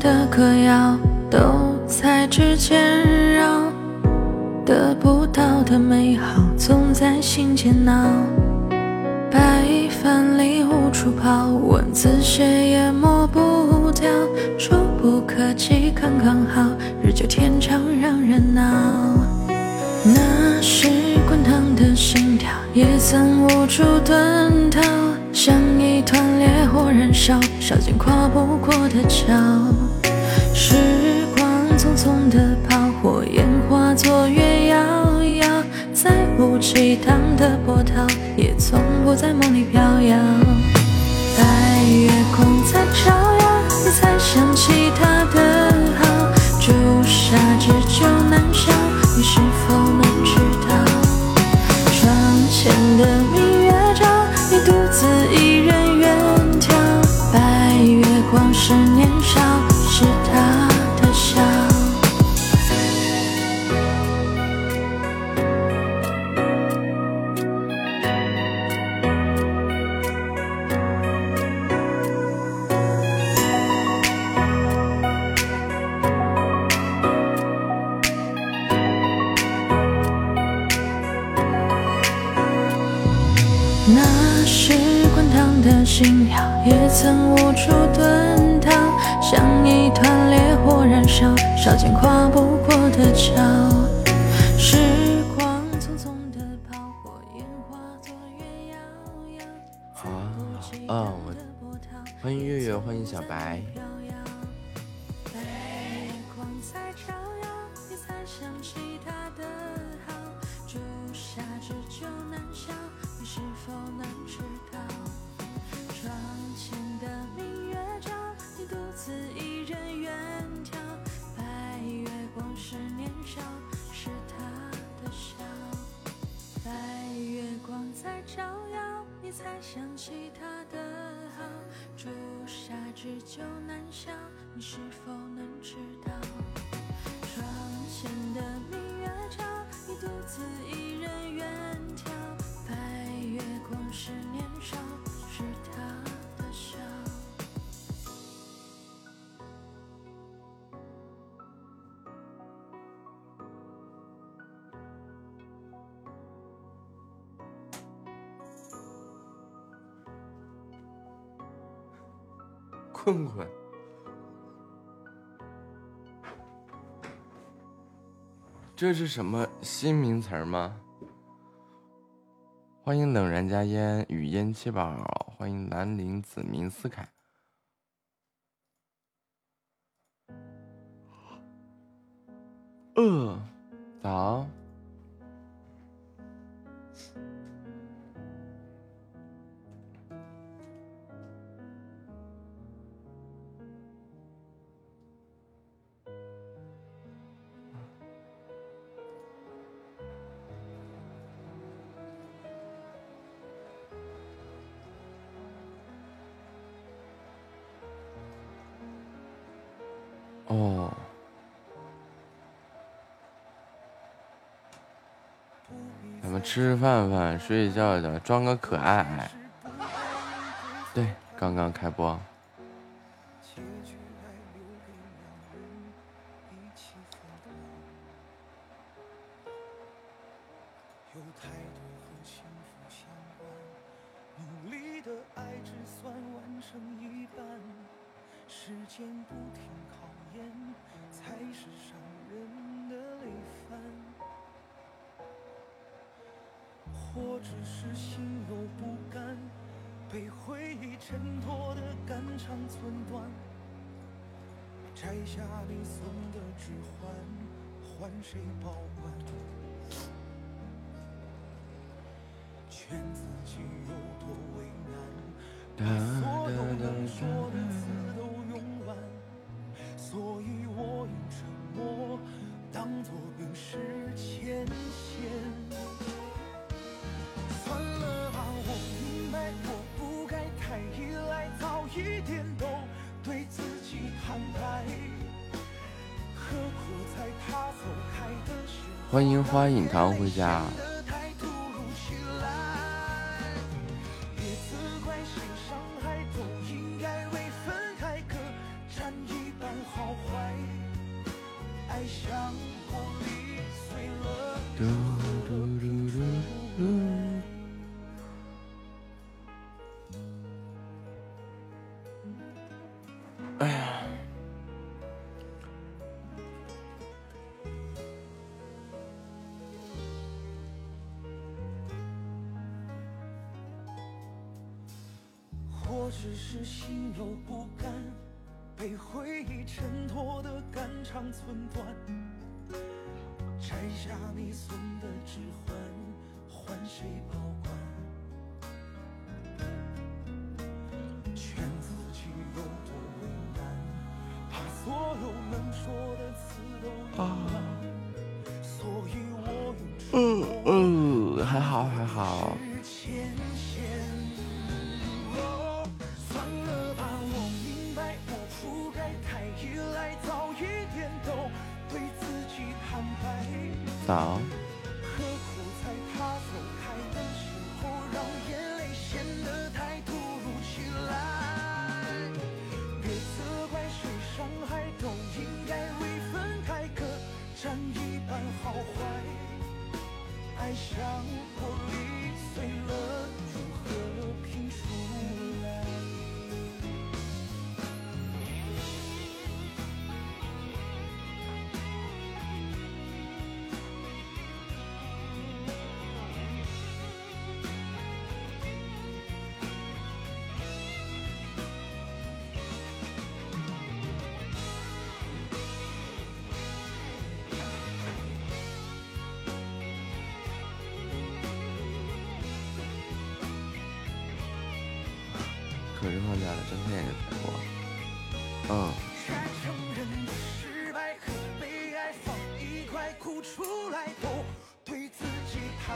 的歌谣，都在指尖绕。得不到的美好，总在心间闹。白饭里无处跑，文字写也抹不掉。触不可及，刚刚好，日久天长让人恼。那时滚烫的心跳，也曾无处遁逃，像一团烈火燃烧，烧尽跨不过的桥。时光匆匆的跑，火焰化作月遥遥，再无激荡的波涛，也从不在梦里飘摇。白月光在照耀，你才想起他的好，朱砂痣就难消，你是否困困，这是什么新名词吗？欢迎冷然家烟雨烟七宝，欢迎兰陵子明思凯。呃，早。吃饭饭，睡觉觉，装个可爱。对，刚刚开播。欢迎花饮堂回家。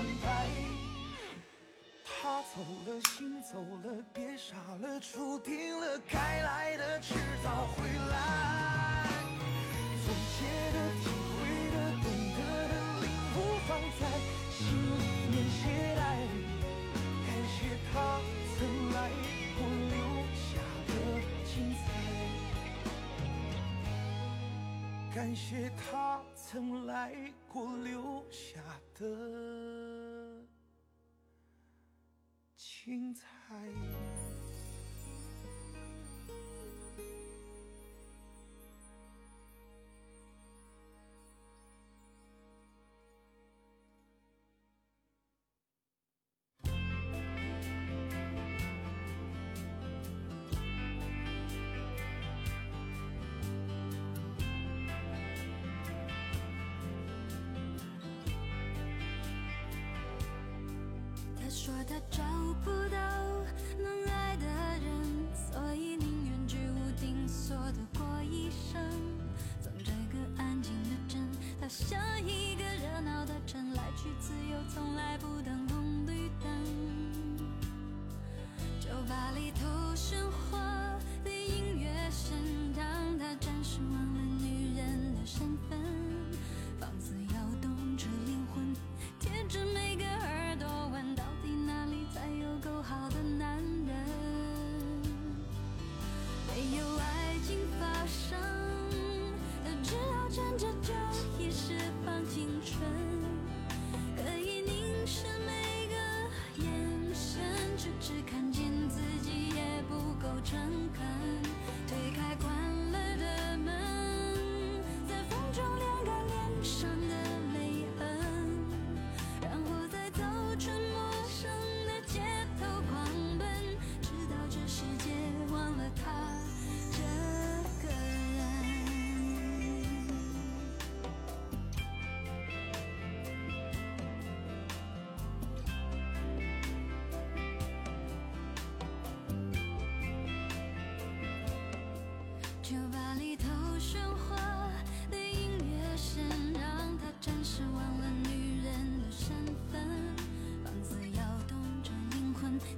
明白，他走了，心走了，别傻了，注定了该来的迟早会来。总结的、体会的、懂得的，领悟放在心里面，携带。感谢他曾来过，留下的精彩。感谢他。曾来过留下的精彩说他找不到能爱的人，所以宁愿居无定所的过一生。从这个安静的镇到下一个热闹的城，来去自由，从来不等红绿灯。酒吧里头喧哗的音乐声，让他暂时忘了女人的身份。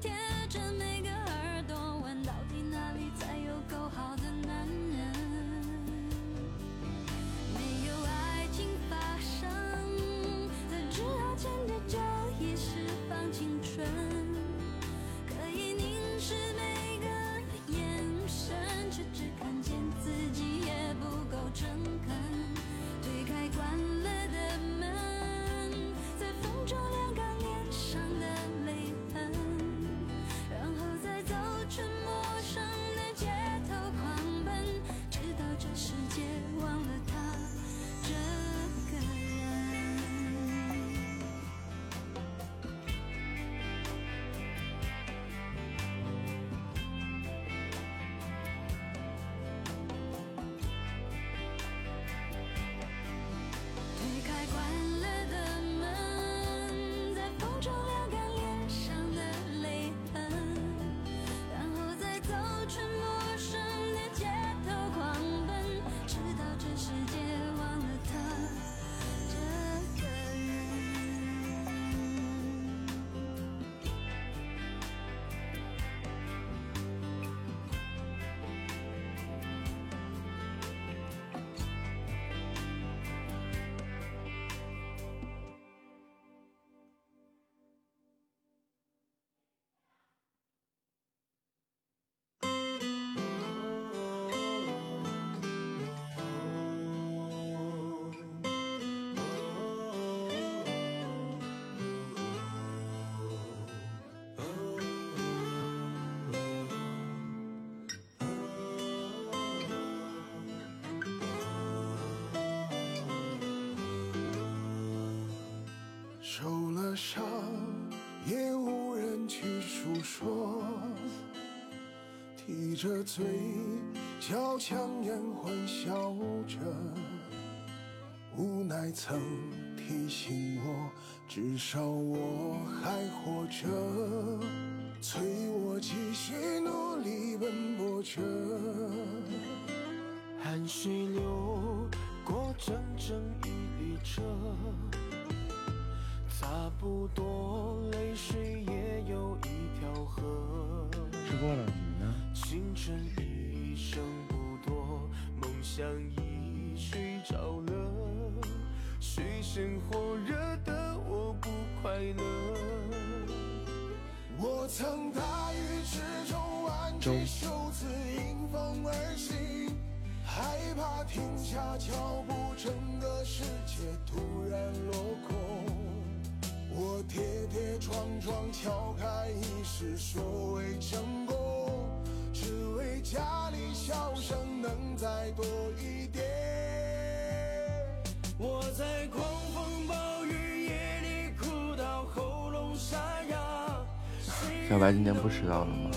贴着每受了伤，也无人去诉说，提着嘴角强颜欢笑着，无奈曾提醒我，至少我还活着，催我继续过了，你呢？青春一生不多，梦想已睡着了。水深火热的我不快乐。我曾大雨之中挽起袖子迎风而行，害怕停下脚步，整个世界突然落空。我跌跌撞撞敲开一世所谓成再多一点。我在狂风暴雨夜里哭到喉咙沙哑。小白今天不迟到了吗？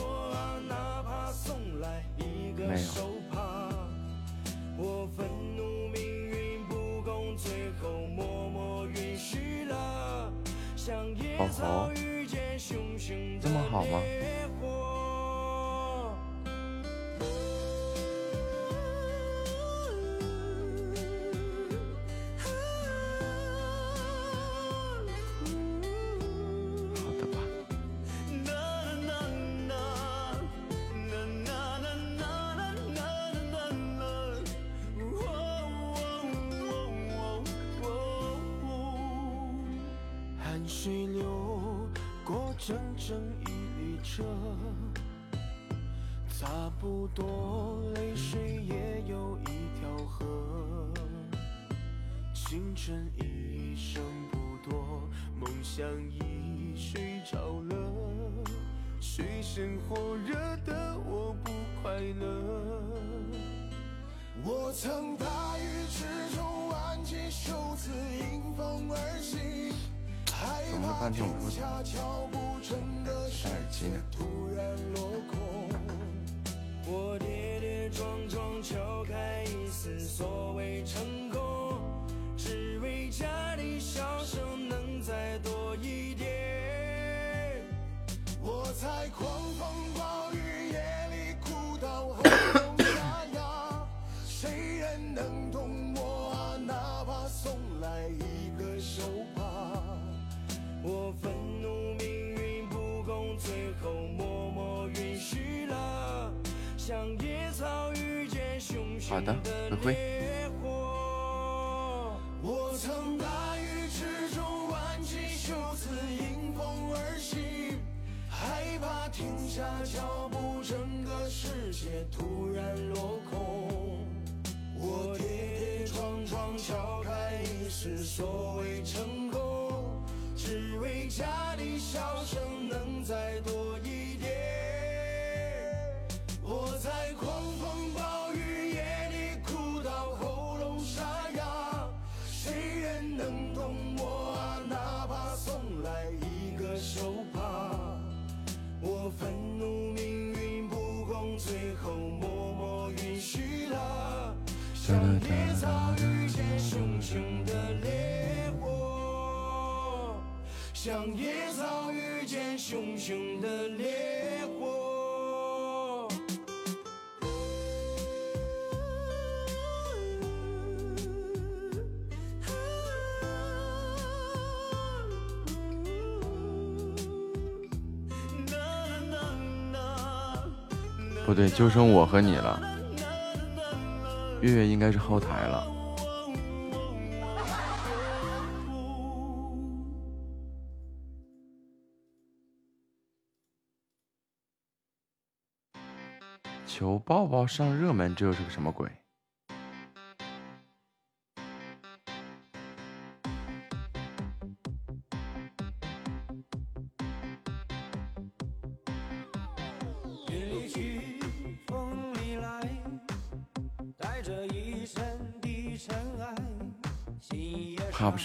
不对，就剩我和你了。月月应该是后台了。求抱抱上热门，这又是个什么鬼？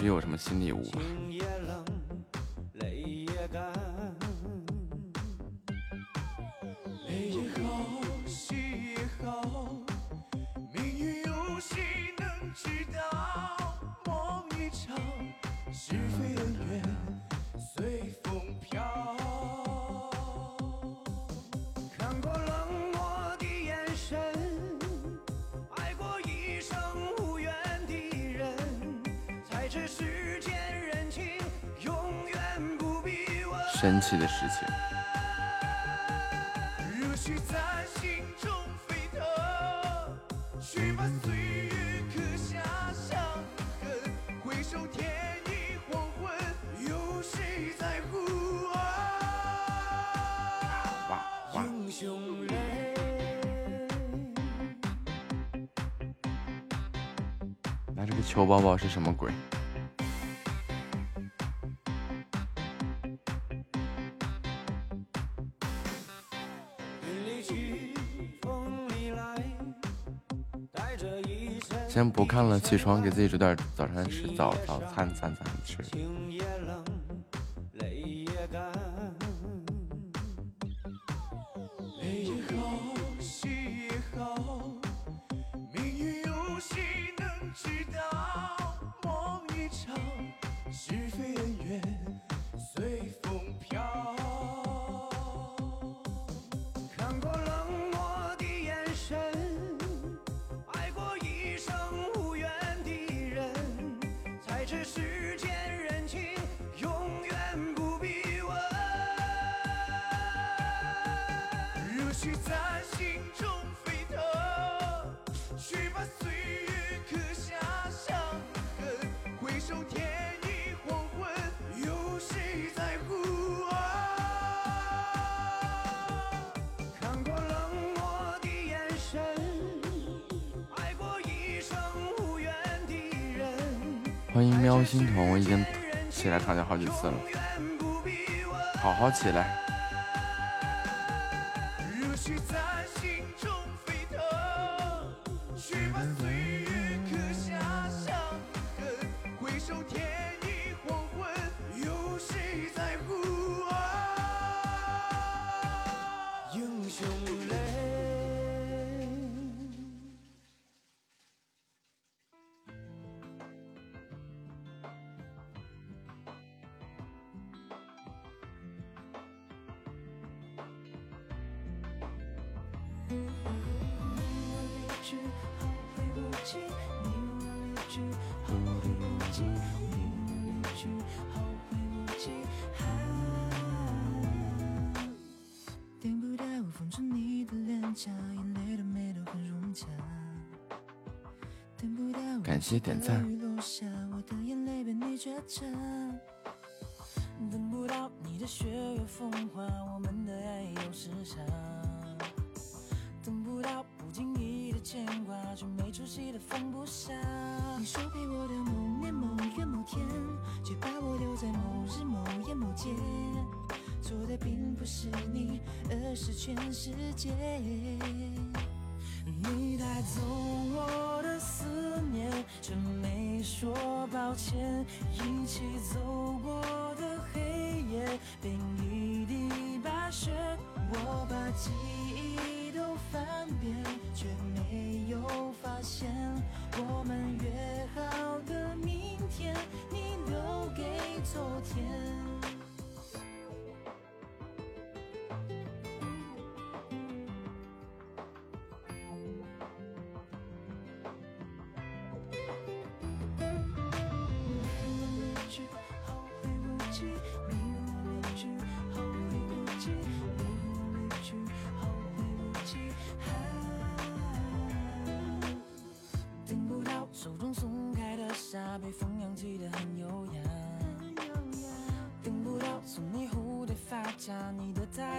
有什么新礼物什么鬼？先不看了，起床给自己煮点早餐吃，早早餐餐餐吃。心童，我已经起来躺下好几次了，好好起来。谢点赞。等不到你的雪月风花，我们的爱有时差。等不到不经意的牵挂，却没出息的放不下。你说陪我的某年某月某天，却把我留在某日某夜某街。错的并不是你，而是全世界。你带走说抱歉。一起走过的黑夜，变一地白雪。我把记忆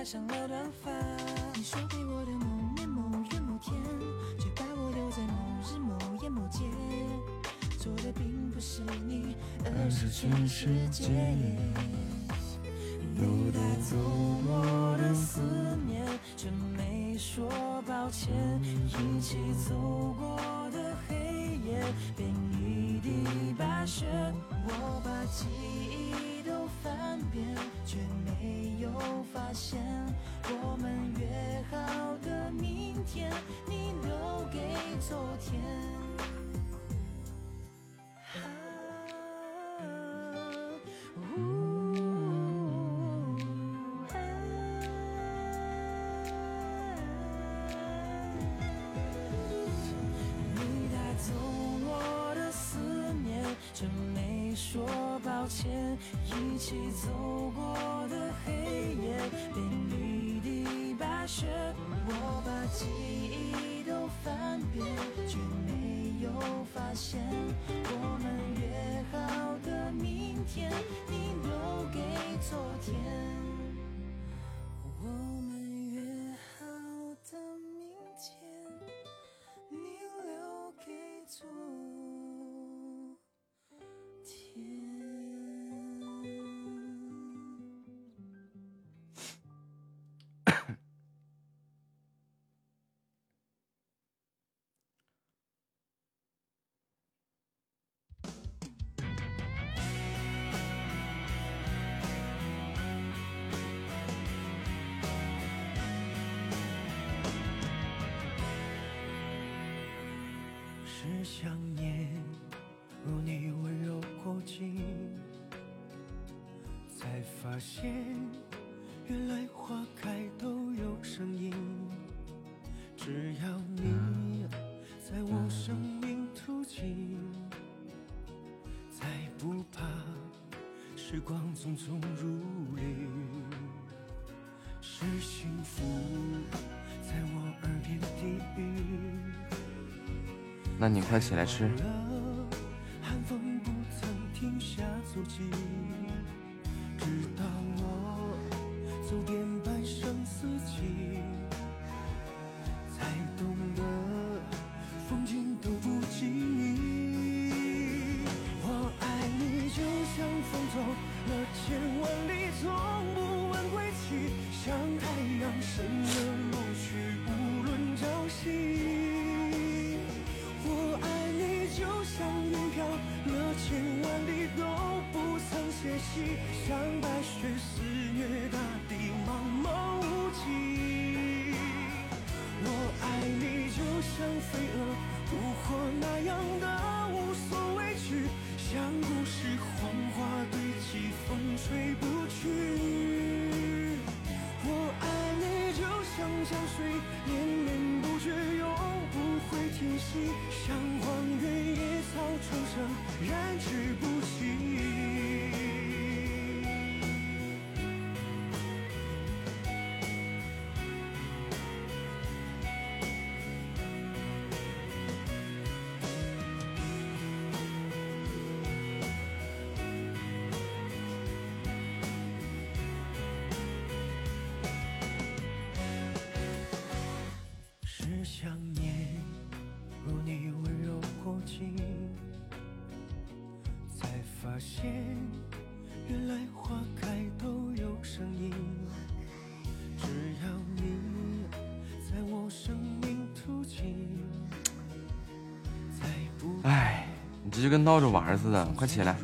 染上了短发。你说给我的某年某月某天，却把我留在某日某夜某街。错的并不是你，而是全世界。你带走我的思念，却没说抱歉。一起走过的黑夜，变一地白雪。我把记忆都翻遍，却没有发现天，你带走我的思念，却没说抱歉。一起走过的黑夜，变一地白雪。谢谢。是想念如你温柔过境，才发现原来花开都有声音。只要你在我生命途经，才不怕时光匆匆如旅。是幸福在我耳边低语。那你快起来吃。寒风不曾停下足迹。这就跟闹着玩似的快起来。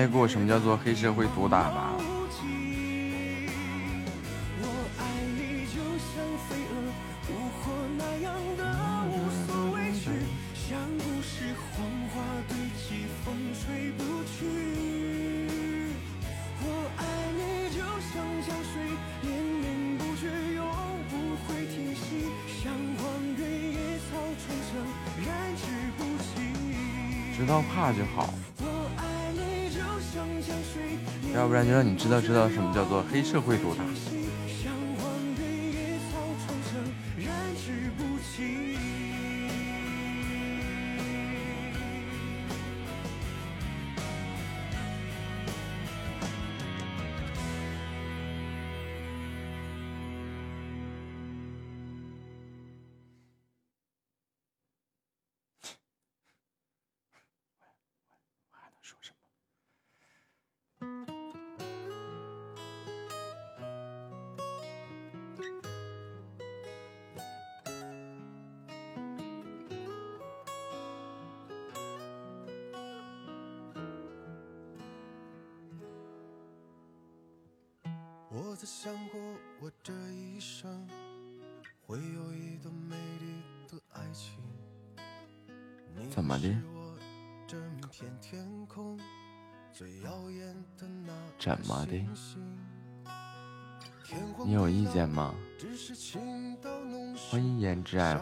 见过什么叫做黑社会毒打吧？知道知道什么叫做黑社会毒打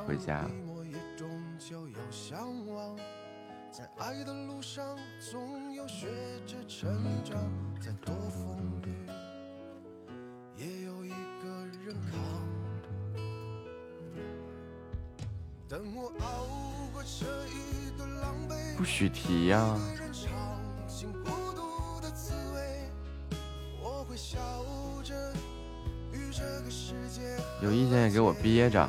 回家。在爱的路上，总有学着成长；再多风雨，也有一个人。等我熬过这一段狼狈，不许提呀、孤独的滋味，我会笑着与这个世界。有意见也给我憋着。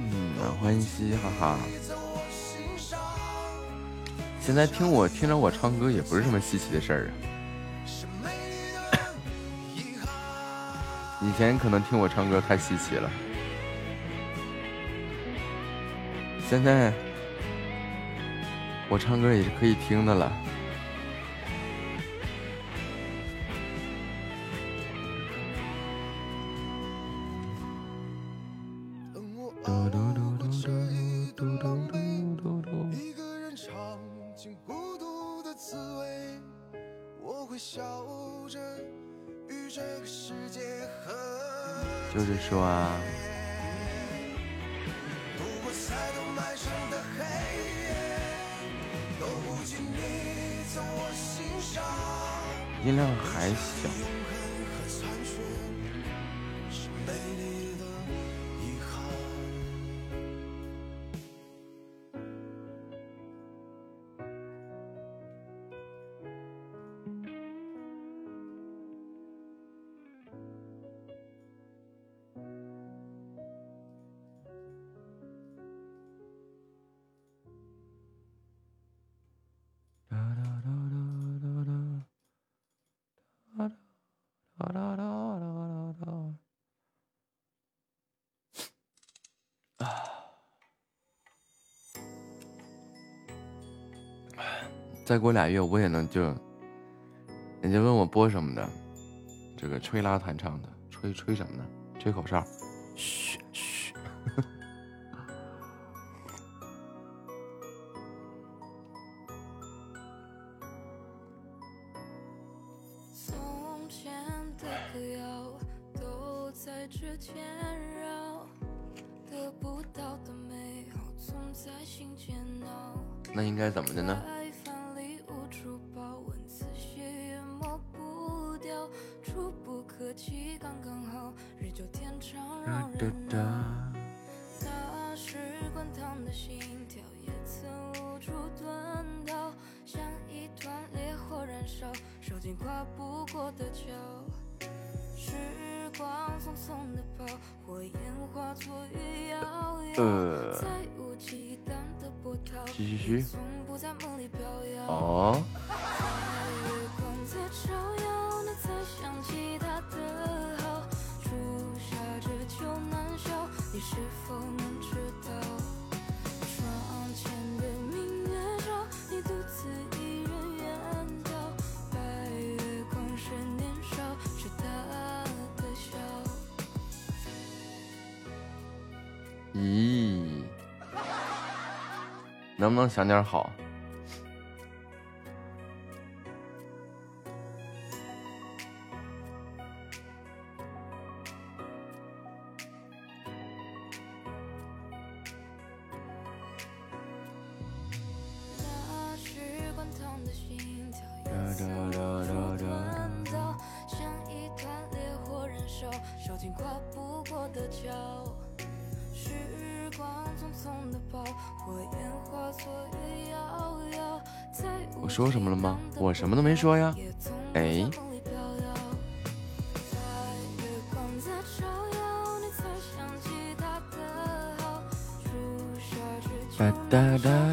嗯，欢迎嘻嘻哈哈。现在听我听着我唱歌也不是什么稀奇的事儿啊。以前可能听我唱歌太稀奇了，现在我唱歌也是可以听的了。再过俩月我也能就人家问我播什么的这个吹拉弹唱的吹吹什么的吹口哨嘘嘘。能不能想点好？说什么了吗？我什么都没说呀。哎。哒哒哒。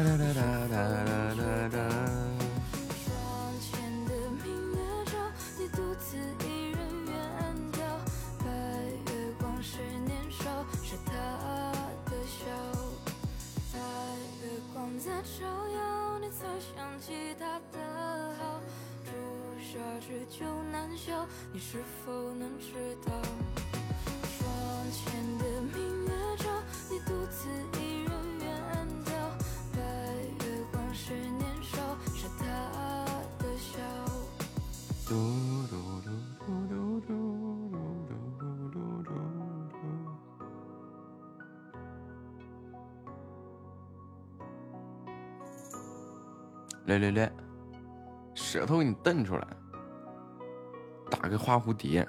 蝴蝶，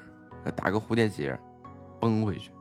打个蝴蝶结，崩回去。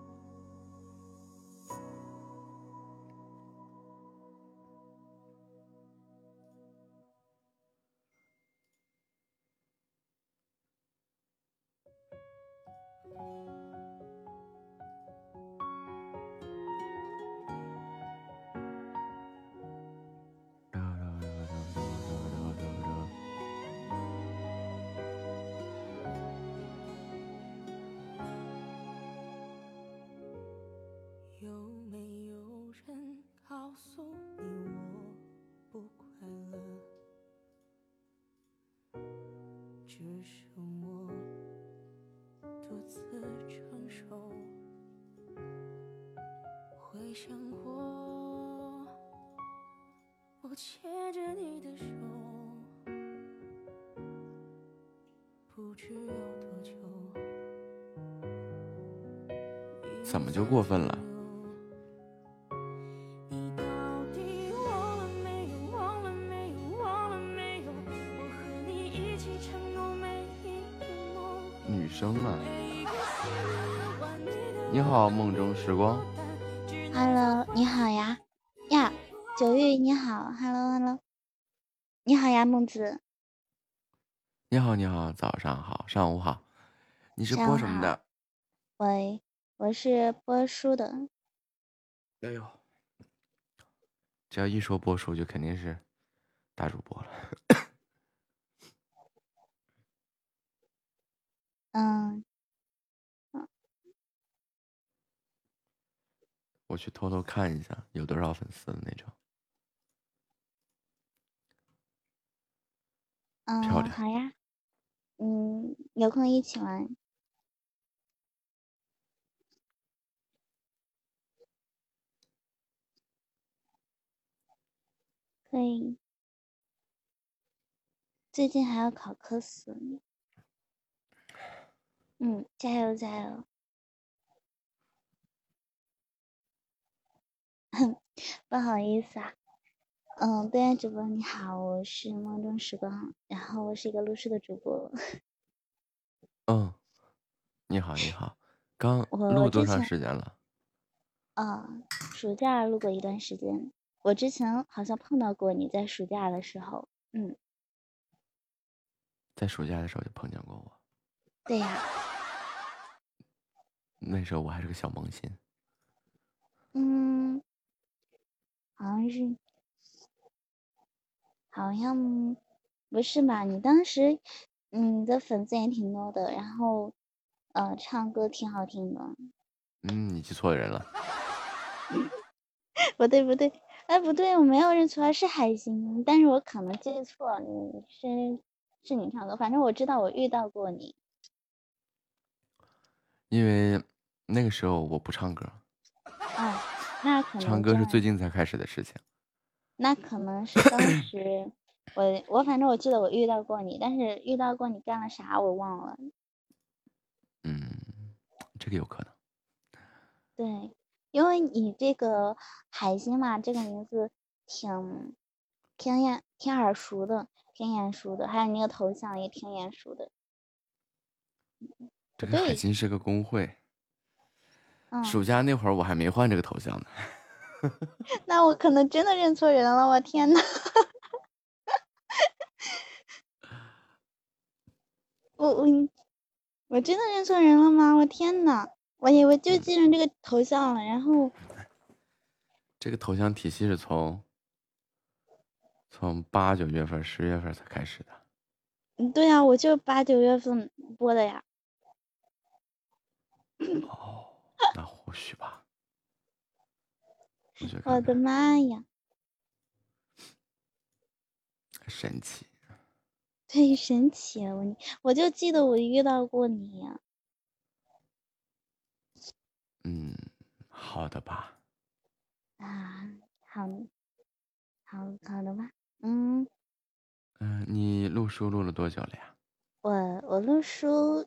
时光。Hello，你好呀，呀，九月你好，Hello Hello，你好呀，孟子，你好，你好，早上好，上午好。你是播什么的？喂，我是播书的，哎呦，只要一说播书，就肯定是大主播了。嗯，我去偷偷看一下有多少粉丝的那种。嗯，漂亮好呀，嗯，有空一起玩，可以，最近还要考科四呢，嗯，加油加油。不好意思啊，嗯，对面主播你好，我是梦中时光，然后我是一个录书的主播，嗯，你好，你好，刚我录多长时间了？啊，暑假录过一段时间，我之前好像碰到过你在暑假的时候，嗯，在暑假的时候就碰见过我，对呀，那时候我还是个小萌新。嗯，好像是，好像不是吧？你当时你的粉丝也挺多的，然后呃，唱歌挺好听的。嗯，你记错人了。不对不对，哎不对，我没有认错，是海星，但是我可能记错，你是是你唱歌，反正我知道我遇到过你。因为那个时候我不唱歌，哦，那可能唱歌是最近才开始的事情。那可能是当时 我我反正我记得我遇到过你，但是遇到过你干了啥我忘了。嗯，这个有可能。对，因为你这个海星嘛，这个名字挺挺眼挺耳熟的，挺眼熟的，还有你那个头像也挺眼熟的。这个海星是个工会，嗯，暑假那会儿我还没换这个头像呢。那我可能真的认错人了，我天呐！我我我真的认错人了吗？我天呐！我以为就记成这个头像了，然后这个头像体系是从从八九月份、十月份才开始的。嗯对呀、我就八九月份播的呀。哦，那或许吧。我的妈呀！神奇。对神奇了，我我就记得我遇到过你呀、嗯，好的吧。啊，好，好好的吧，嗯，嗯、你录书录了多久了呀？我我录书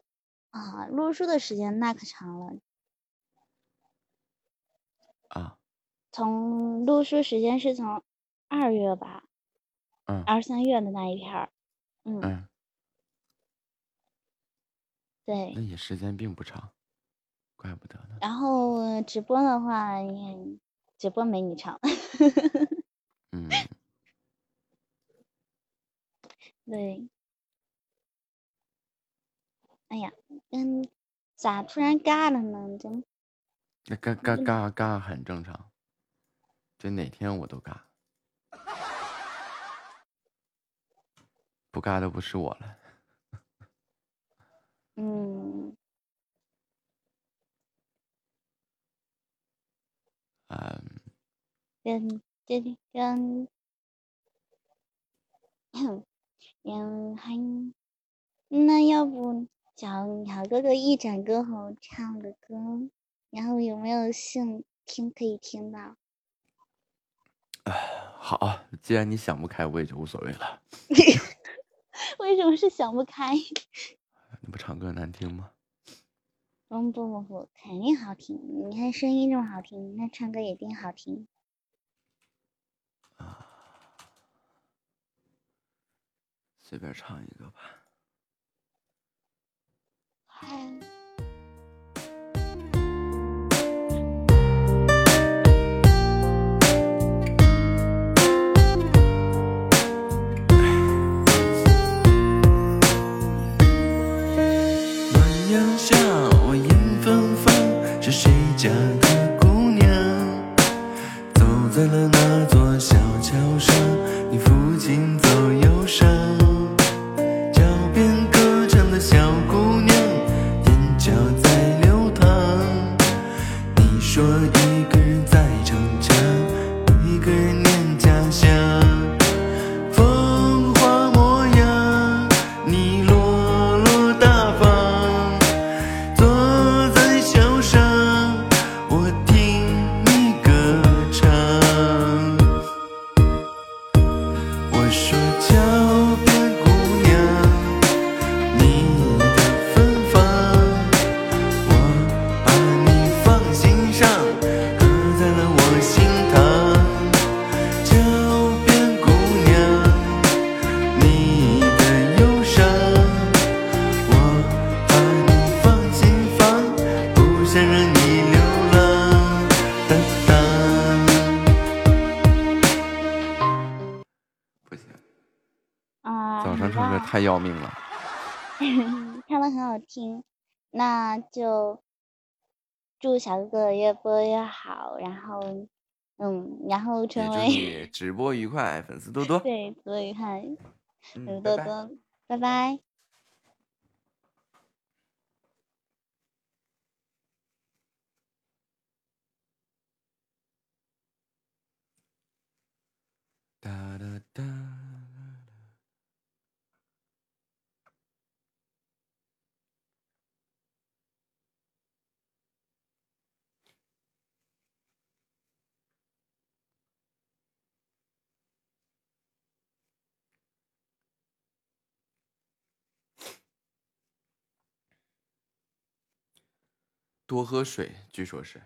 啊，录书的时间那可长了，从录书时间是从二月吧，嗯。二三月的那一片儿，嗯，嗯，对。那，也时间并不长，怪不得呢。然后直播的话，也直播没你长，嗯，对，哎呀，嗯，咋突然尬了呢？真那嘎嘎嘎嘎很正常，这哪天我都嘎，不嘎的不是我了。嗯，嗯，跟跟跟，那要不找找哥哥一展歌喉唱个歌，然后有没有幸听可以听到？好，既然你想不开，我也就无所谓了。为什么是想不开？你不唱歌难听吗？嗯，不不不，肯定好听！你看声音这么好听，那唱歌一定好听。随便唱一个吧。嗨。听，那就祝小哥哥越播越好，然后，嗯，然后祝成为你 直播愉快，粉丝多多。对多愉快，粉丝，多拜拜。多，拜拜。哒哒哒。多喝水，据说是。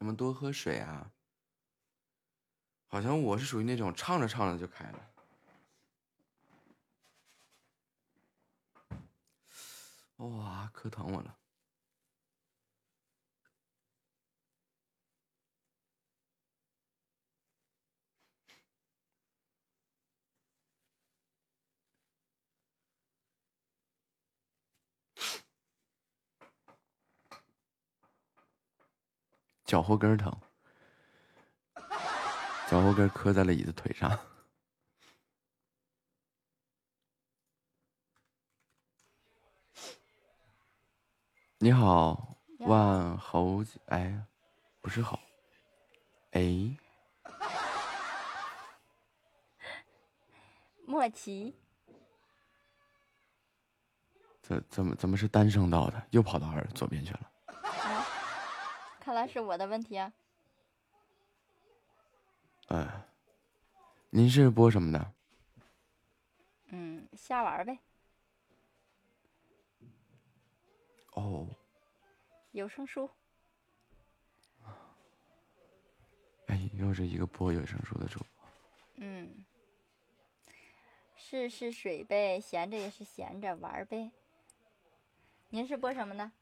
咱们多喝水啊！好像我是属于那种唱着唱着就开了。哇，可疼我了！脚后跟疼，脚后跟磕在了椅子腿上。你好，万侯姐，哎，不是好，哎，莫奇，怎怎么怎么是单声道的？又跑到耳左边去了。啊，看来是我的问题啊。您是播什么的？嗯，瞎玩儿呗，哦，有声书。哎，又是一个播有声书的主播。嗯，试试水呗，闲着也是闲着玩儿呗。您是播什么的？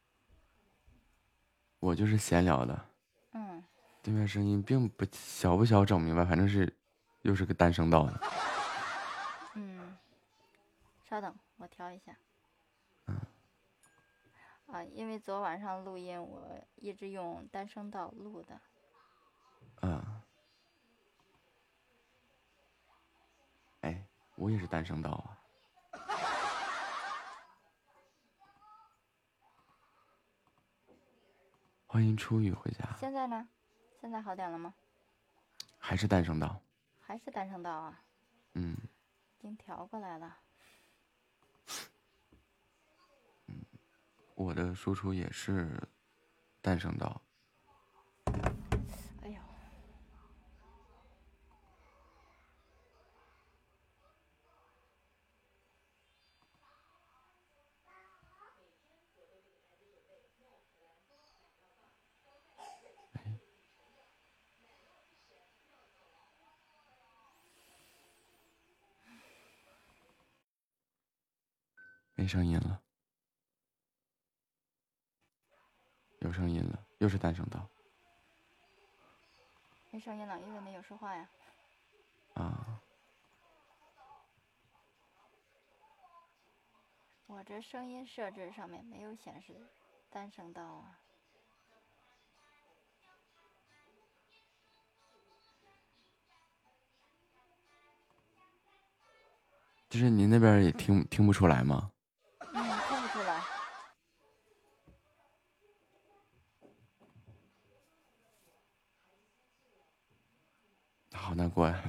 我就是闲聊的，嗯，对面声音并不小不小，整明白，反正是又是个单声道的。嗯，稍等，我调一下。嗯啊，因为昨晚上录音，我一直用单声道录的。嗯，哎，我也是单声道啊。欢迎初雨回家，现在呢？现在好点了吗？还是单声道。还是单声道啊？嗯，已经调过来了。嗯我的输出也是单声道。哎呦，没声音了，有声音了，又是单声道没声音了，因为没有说话呀。啊！我这声音设置上面没有显示单声道啊。就是您那边也听听不出来吗？嗯，听不出来。好难过呀，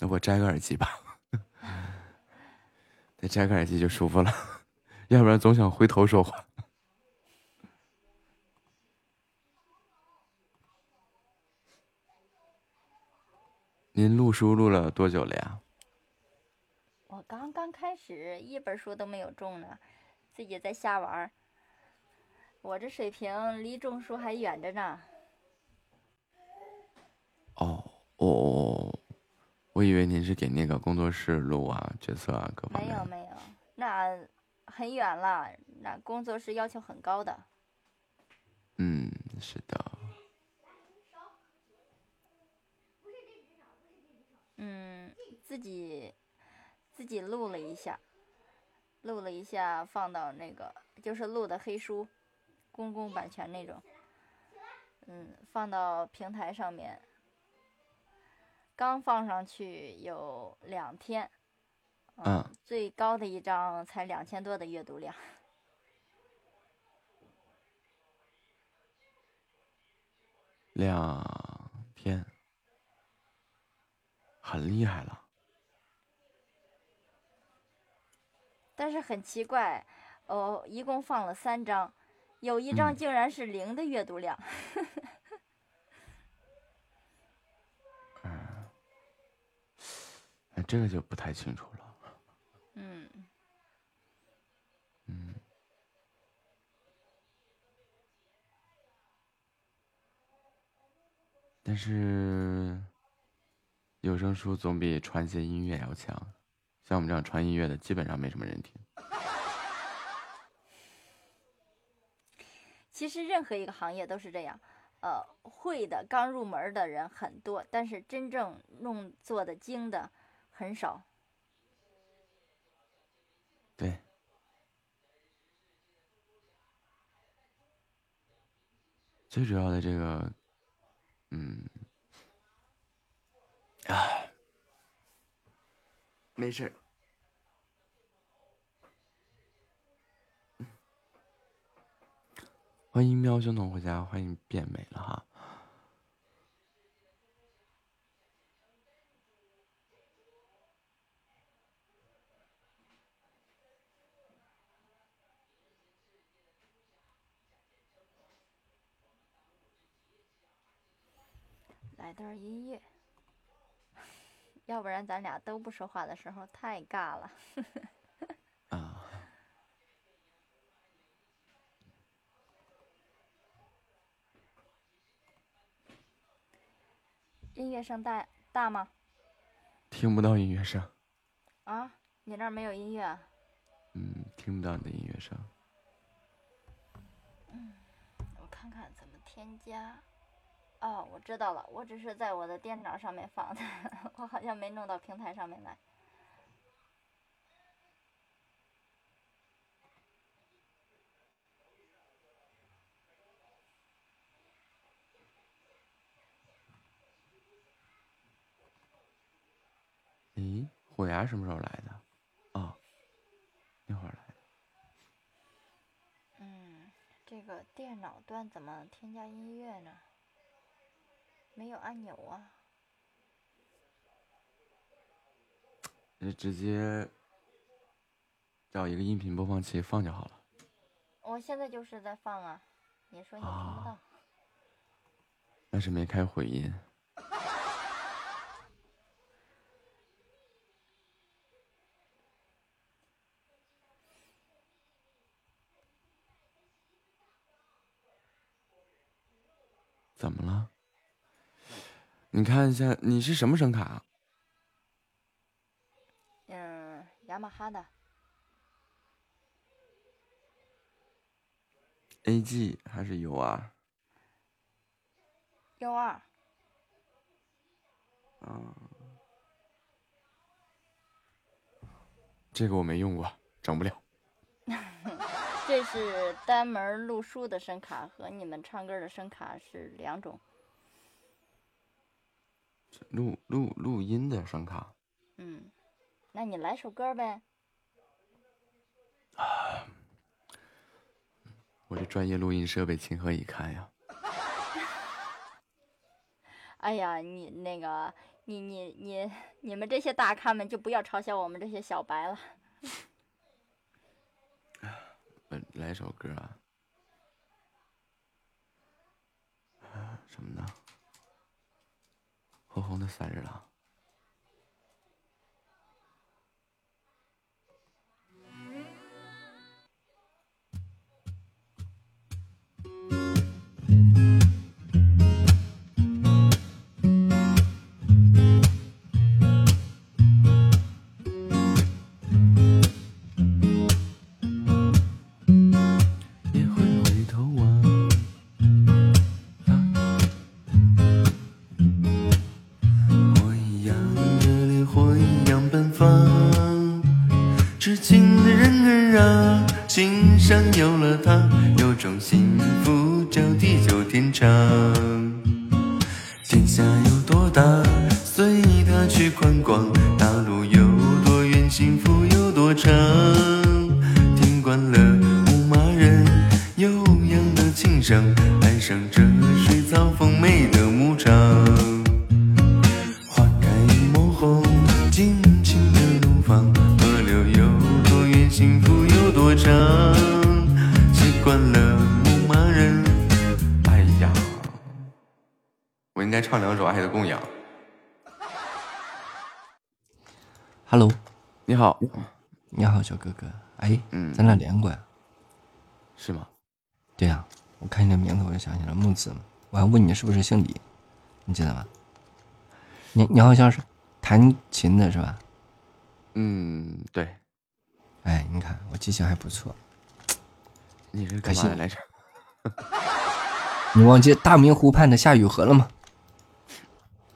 那我 摘个耳机吧，得摘个耳机就舒服了，要不然总想回头说话。您录书录了多久了呀？我刚刚开始，一本书都没有中呢，自己在瞎玩儿。我这水平离中书还远着呢。我以为您是给那个工作室录啊、角色啊各方没面没。有没有，那很远了，那工作室要求很高的。嗯，是的。嗯，自己自己录了一下，录了一下，放到那个就是录的黑书，公共版权那种。嗯，放到平台上面，刚放上去有两天，嗯，最高的一张才两千多的阅读量。两天，很厉害了。但是很奇怪，哦，一共放了三张，有一张嗯竟然是零的阅读量。哎，这个就不太清楚了。嗯，嗯，但是有声书总比传些音乐要强。像我们这样传音乐的，基本上没什么人听。其实任何一个行业都是这样，呃，会的刚入门的人很多，但是真正弄做的精的很少。对，最主要的这个，嗯，啊，没事儿。欢迎喵兄童回家，欢迎变美了哈。来段音乐，要不然咱俩都不说话的时候太尬了。啊，音乐声大大吗？听不到音乐声，啊，你那儿没有音乐啊？嗯，听不到你的音乐声。嗯我看看怎么添加。哦，我知道了，我只是在我的电脑上面放的，我好像没弄到平台上面来。咦，虎牙什么时候来的？哦，那会儿来的。嗯，这个电脑端怎么添加音乐呢？没有按钮啊。就直接找一个音频播放器放就好了。我现在就是在放啊，你说你听不到？但是没开回音。怎么了？你看一下，你是什么声卡？嗯，雅马哈的 AG 还是 UR？幺二，啊，这个我没用过，整不了。这是单门录书的声卡，和你们唱歌的声卡是两种。录录录音的声卡，嗯，那你来首歌呗。我这专业录音设备情何以堪呀？哎呀，你那个，你你你你们这些大咖们就不要嘲笑我们这些小白了。我来首歌啊，啊什么呢？红红的三日了。上有了他，有种幸福叫地久天长。好，小哥哥。哎，嗯咱俩连过呀？是吗？对呀、我看你的名字我就想起来木子嘛。我还问你是不是姓李，你记得吗？你你好像是弹琴的是吧？嗯，对，哎，你看我记性还不错。你是可惜干嘛的来着？你忘记大明湖畔的夏雨荷了吗？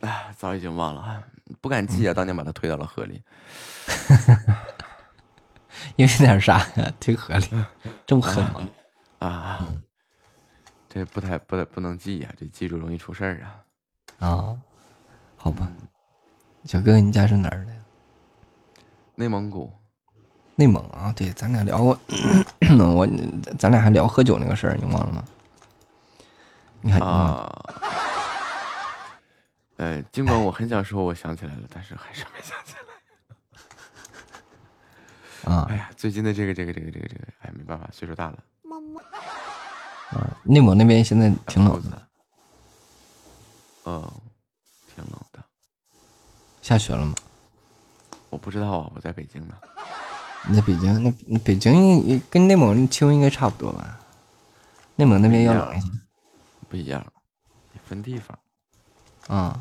哎，早已经忘了，不敢记啊，当年把他推到了河里。因为点啥呀？挺合理，这么狠吗？啊，这不太不太不能记呀、这记住容易出事儿啊。啊、好吧。小哥哥，你家是哪儿的呀？内蒙古，内蒙啊，对，咱俩聊过，我咱俩还聊喝酒那个事儿，你忘了吗？你看，啊，呃，尽管我很想说我想起来了，但是还是没想起来。啊哎呀，最近的这个这个这个这个这个，哎，没办法，岁数大了，啊，内蒙那边现在挺冷的，的。嗯，挺冷的。下雪了吗？我不知道啊，我在北京呢。你在北京，那那北京跟内蒙气温应该差不多吧？内蒙那边要冷一些不一样，分地方。啊。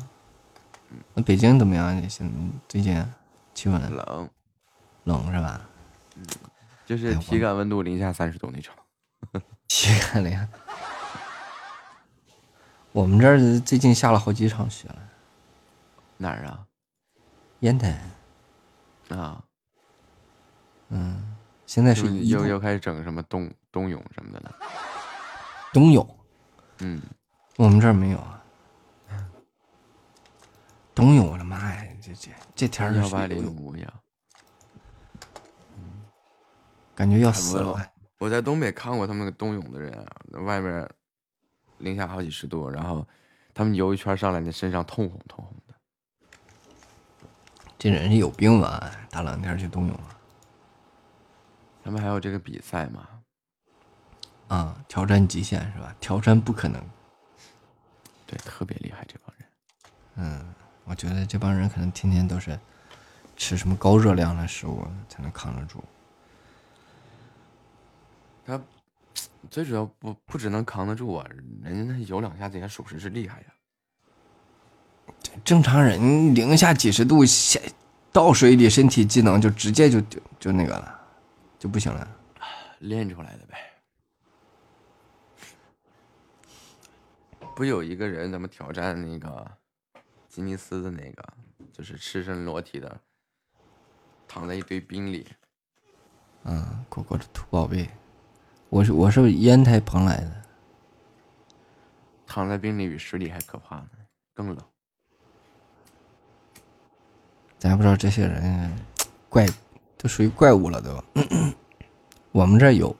那北京怎么样？你现最近气温冷，冷是吧？就是体感温度零下三十度那种。体感的呀。我们这儿最近下了好几场雪了，哪儿啊？烟台，啊，嗯，现在是又又又开始整什么冬冬泳什么的了。冬泳，嗯，我们这儿没有啊。冬泳，我的妈呀，这这这天儿幺八零五呀。感觉要死了。我在东北看过他们那个冬泳的人啊，那外面零下好几十度，然后他们游一圈上来，那身上通红通红的。这人是有病吧？大冷天儿去冬泳啊？他们还有这个比赛吗？啊，挑战极限是吧？挑战不可能。对，特别厉害这帮人。嗯，我觉得这帮人可能天天都是吃什么高热量的食物才能扛得住。他最主要不不只能扛得住啊，人家那有两下子也属实是厉害呀。正常人零下几十度下到水里，身体机能就直接就就就那个了，就不行了。练出来的呗。不有一个人咱们挑战那个吉尼斯的那个，就是赤身裸体的，躺在一堆冰里，嗯，果果的土宝贝，我是我是烟台蓬莱的，躺在冰里比水里还可怕呢，更冷。咱也不知道这些人怪都属于怪物了都。我们这有，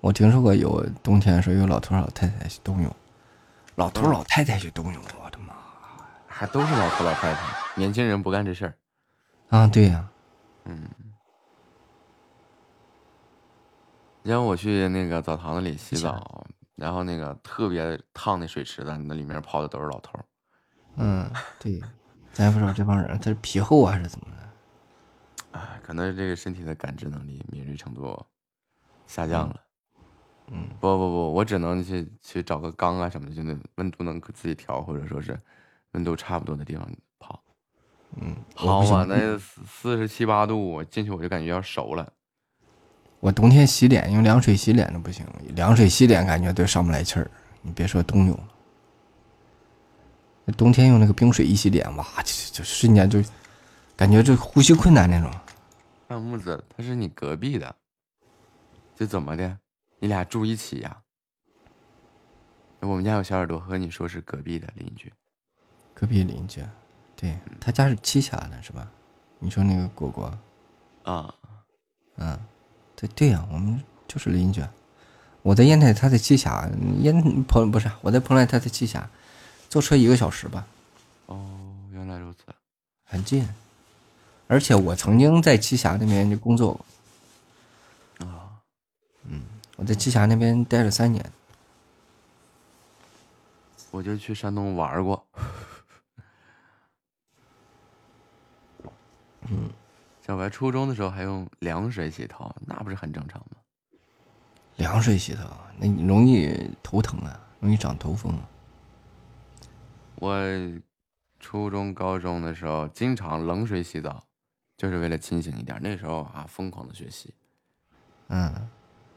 我听说过有冬天的时候有老头老太太去冬泳，老头老太太去冬泳，我的妈还都是老头老太太，年轻人不干这事儿。啊！对呀、嗯，你像我去那个澡堂子里洗澡，然后那个特别烫的水池子，那里面泡的都是老头儿。嗯，对，咱也不知道这帮人他是皮厚啊还是怎么的。哎，可能是这个身体的感知能力、敏锐程度下降了。嗯，不不不，我只能去去找个缸啊什么的，就那温度能自己调，或者说是温度差不多的地方泡。嗯，好啊，那四十七八度，我进去我就感觉要熟了。我冬天洗脸用凉水洗脸都不行，凉水洗脸感觉都上不来气儿，你别说冬泳了。冬天用那个冰水一洗脸，哇，就就瞬间就感觉就呼吸困难那种。那木子，他是你隔壁的，这怎么的？你俩住一起呀？我们家有小耳朵和你说是隔壁的邻居，隔壁邻居，对他家是栖霞的，是吧？你说那个果果，啊，嗯，对对呀、我们就是邻居。我在烟台，他在栖霞，烟蓬不是我在蓬莱，他在栖霞，坐车一个小时吧，哦，原来如此。很近。而且我曾经在栖霞那边就工作过，啊嗯啊，我在栖霞那边待了三年。我就去山东玩过。嗯，小白初中的时候还用凉水洗头，那不是很正常吗？凉水洗头，那你容易头疼啊，容易长头风啊。我初中、高中的时候经常冷水洗澡，就是为了清醒一点。那时候啊，疯狂的学习。嗯，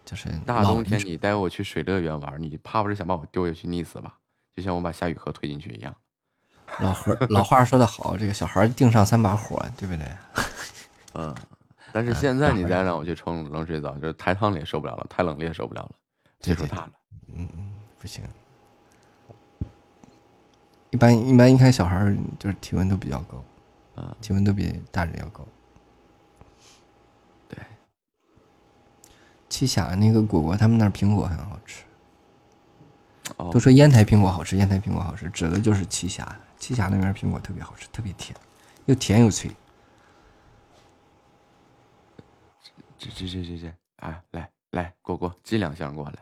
就是大冬天你带我去水乐园玩，你怕不是想把我丢下去溺死吧？就像我把夏雨荷推进去一样。老何老话说得好，这个小孩定上三把火，对不对？嗯，但是现在你再让我去冲冷水澡，就是太烫了也受不了了，太冷了也受不了了，岁数大了。嗯嗯，不行。一般一般，一看小孩儿就是体温都比较高，啊，体温都比大人要高。对，栖霞那个果果，他们那儿苹果很好吃。哦都说烟台苹果好吃，烟台苹果好吃，指的就是栖霞。栖霞那边苹果特别好吃，特别甜，又甜又脆。这这这这这，啊，来来，果果寄两箱过来。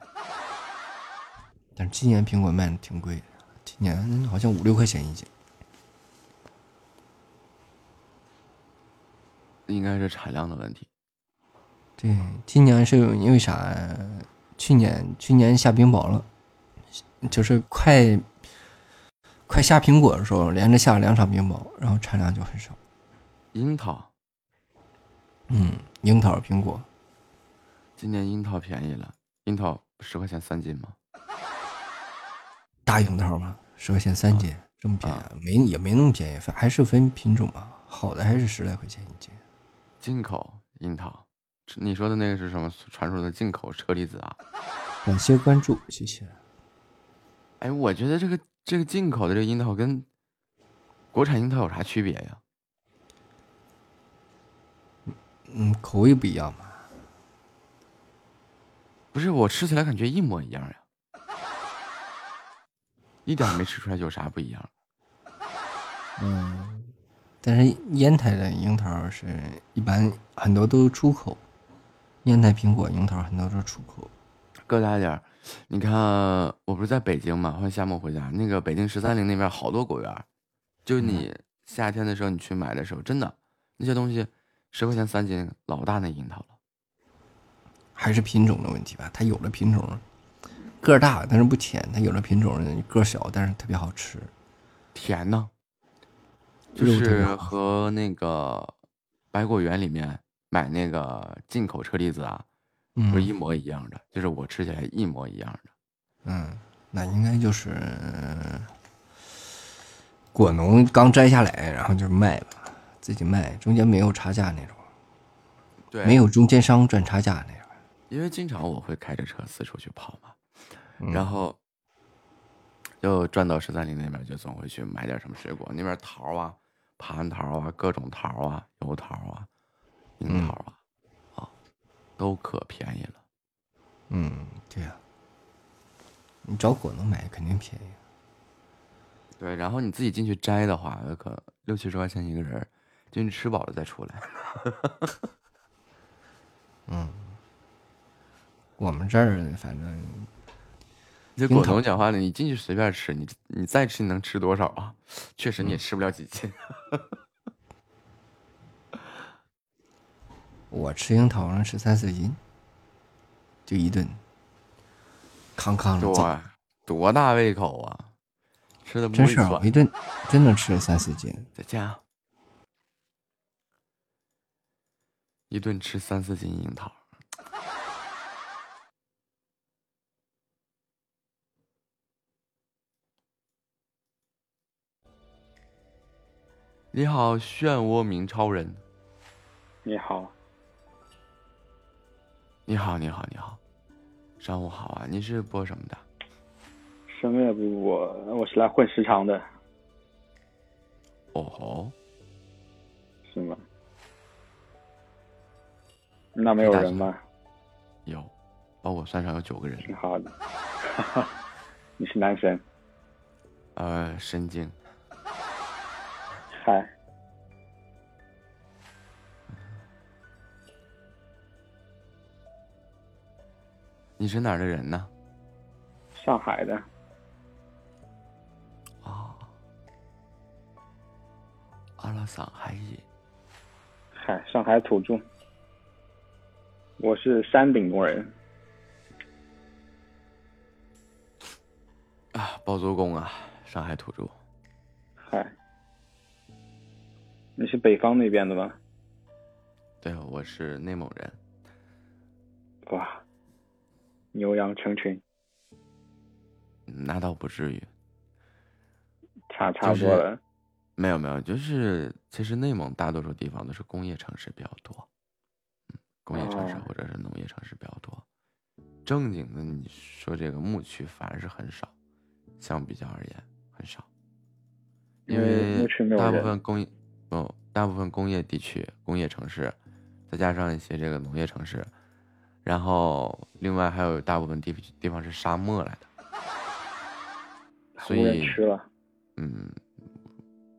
但是今年苹果卖的挺贵的，今年好像五六块钱一斤。应该是产量的问题。对，今年是因为啥？去年去年下冰雹了，就是快快下苹果的时候，连着下了两场冰雹，然后产量就很少。樱桃，嗯，樱桃、苹果，今年樱桃便宜了，樱桃十块钱三斤吗？大樱桃吗，十块钱三斤，这么便宜啊？没也没那么便宜，分还是分品种吧，好的还是十来块钱一斤。进口樱桃，你说的那个是什么？传说的进口车厘子啊？感谢关注，谢谢。哎，我觉得这个这个进口的这个樱桃跟国产樱桃有啥区别呀？嗯，口味不一样嘛。不是，我吃起来感觉一模一样呀，一点没吃出来有啥不一样。嗯，但是烟台的樱桃是一般很多都出口，烟台苹果、樱桃很多都出口。搁大点儿，你看，我不是在北京嘛，换夏末回家，那个北京十三陵那边好多果园，就你夏天的时候你去买的时候，真的那些东西十块钱三斤，老大那樱桃了。还是品种的问题吧。它有的品种个大，但是不甜；它有的品种个小，但是特别好吃。甜呢，就是和那个百果园里面买那个进口车厘子啊，嗯不是一模一样的，就是我吃起来一模一样的。嗯，那应该就是果农刚摘下来，然后就卖吧，自己卖，中间没有差价那种，对没有中间商赚差价那种。因为经常我会开着车四处去跑嘛，嗯然后就转到十三陵那边，就总会去买点什么水果。那边桃啊、蟠桃啊、各种桃啊、油桃啊、樱桃啊，啊，都可便宜了。嗯，对呀、你找果农买肯定便宜。对，然后你自己进去摘的话，可六七十块钱一个人儿，进去吃饱了再出来。嗯我们这儿反正这果樱桃农讲话呢，你进去随便吃，你你再吃你能吃多少啊？确实你也吃不了几斤。我吃樱桃能吃三四斤，就一顿，康康的造，多多大胃口啊！吃的不真是啊我一顿真能吃了三四斤。再见一顿吃三四斤樱桃，你好，漩涡鸣超人。你好，你好，你好，你好，上午好啊！你是播什么的？什么也不播，我是来混时长的，哦吼，是吗？那没有人吗？有，把我算上有九个人。挺好的。你是男神？呃，神经。嗨，你是哪儿的人呢？上海的。啊，阿拉上海人。嗨，上海土著。我是山顶工人。啊，包租公啊，上海土著。嗨，你是北方那边的吗？对，我是内蒙人。哇，牛羊成群。那倒不至于，差差不多了。没有没有，就是其实内蒙大多数地方都是工业城市比较多，嗯，工业城市或者是农业城市比较多。正经的，你说这个牧区反而是很少，相比较而言很少，因为大部分工业，哦，大部分工业地区、工业城市，再加上一些这个农业城市，然后另外还有大部分地地方是沙漠来的。所以，嗯，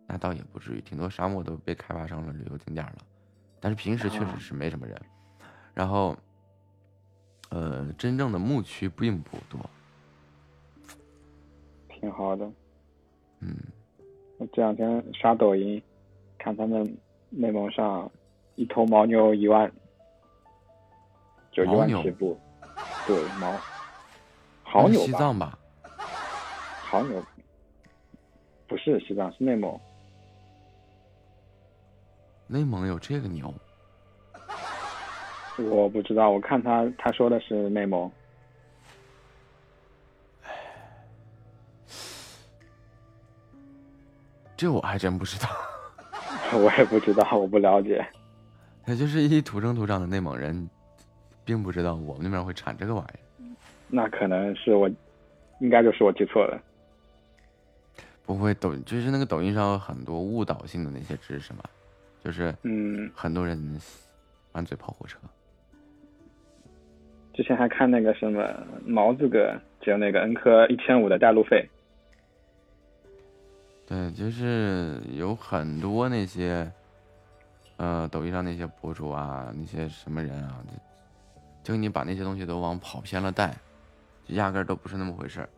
那倒也不至于，挺多沙漠都被开发成了旅游景点了，但是平时确实是没什么人。然后，呃，真正的牧区并不多。挺好的。嗯。我这两天刷抖音，看他们内蒙上一头牦牛一万，就一万起步。对，牦。好牛西藏吧。好牛，不是西藏，是内蒙。内蒙有这个牛？我不知道，我看他他说的是内蒙。这我还真不知道。我也不知道，我不了解。他就是一土生土长的内蒙人，并不知道我们那边会产这个玩意儿。那可能是我，应该就是我记错了。不会抖，就是那个抖音上有很多误导性的那些知识嘛，就是嗯，很多人满嘴跑火车。之前还看那个什么毛子哥，就那个恩科一千五的带路费。对，就是有很多那些，呃，抖音上那些博主啊，那些什么人啊，就就你把那些东西都往跑偏了带，就压根都不是那么回事儿，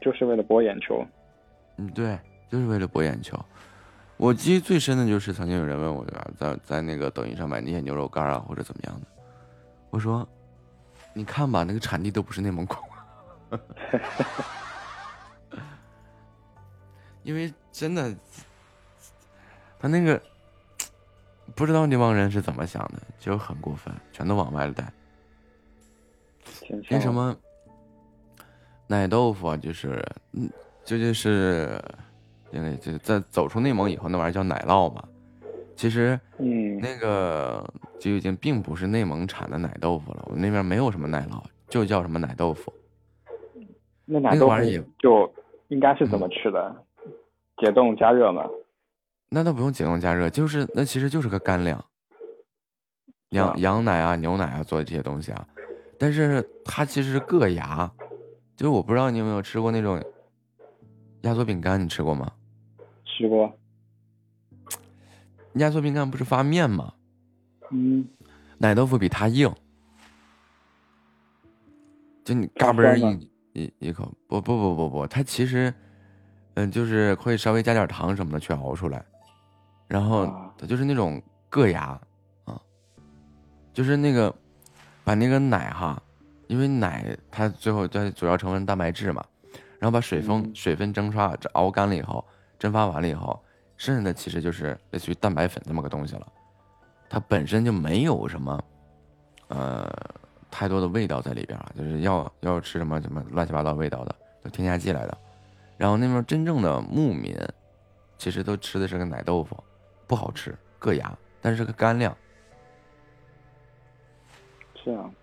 就是为了博眼球。嗯，对，就是为了博眼球。我记忆最深的就是曾经有人问我，在在那个抖音上买那些牛肉干啊，或者怎么样的。我说，你看吧，那个产地都不是内蒙古。因为真的，他那个不知道那帮人是怎么想的，就很过分，全都往外带。那什么奶豆腐啊，就是嗯。这就是因为这在走出内蒙以后，那玩意儿叫奶酪嘛。其实，嗯，那个就已经并不是内蒙产的奶豆腐了。我们那边没有什么奶酪，就叫什么奶豆腐。那奶豆腐就应该是怎么吃的？解冻加热吗？那倒不用解冻加热，就是那其实就是个干粮。羊羊奶啊，牛奶啊，做的这些东西啊，但是它其实是硌牙。就是我不知道你有没有吃过那种。压缩饼干你吃过吗？吃过。压缩饼干不是发面吗？嗯。奶豆腐比它硬，就你嘎嘣一一一口，不不不不不，它其实，嗯，就是会稍微加点糖什么的去熬出来，然后它就是那种硌牙啊，就是那个把那个奶哈，因为奶它最后它主要成分蛋白质嘛。然后把水分水分蒸发熬干了以后，蒸发完了以后，剩下的其实就是类似于蛋白粉这么个东西了。它本身就没有什么，呃，太多的味道在里边就是要要吃什么什么乱七八糟味道的，都添加剂来的。然后那边真正的牧民，其实都吃的是个奶豆腐，不好吃，硌牙，但是个干粮。这样。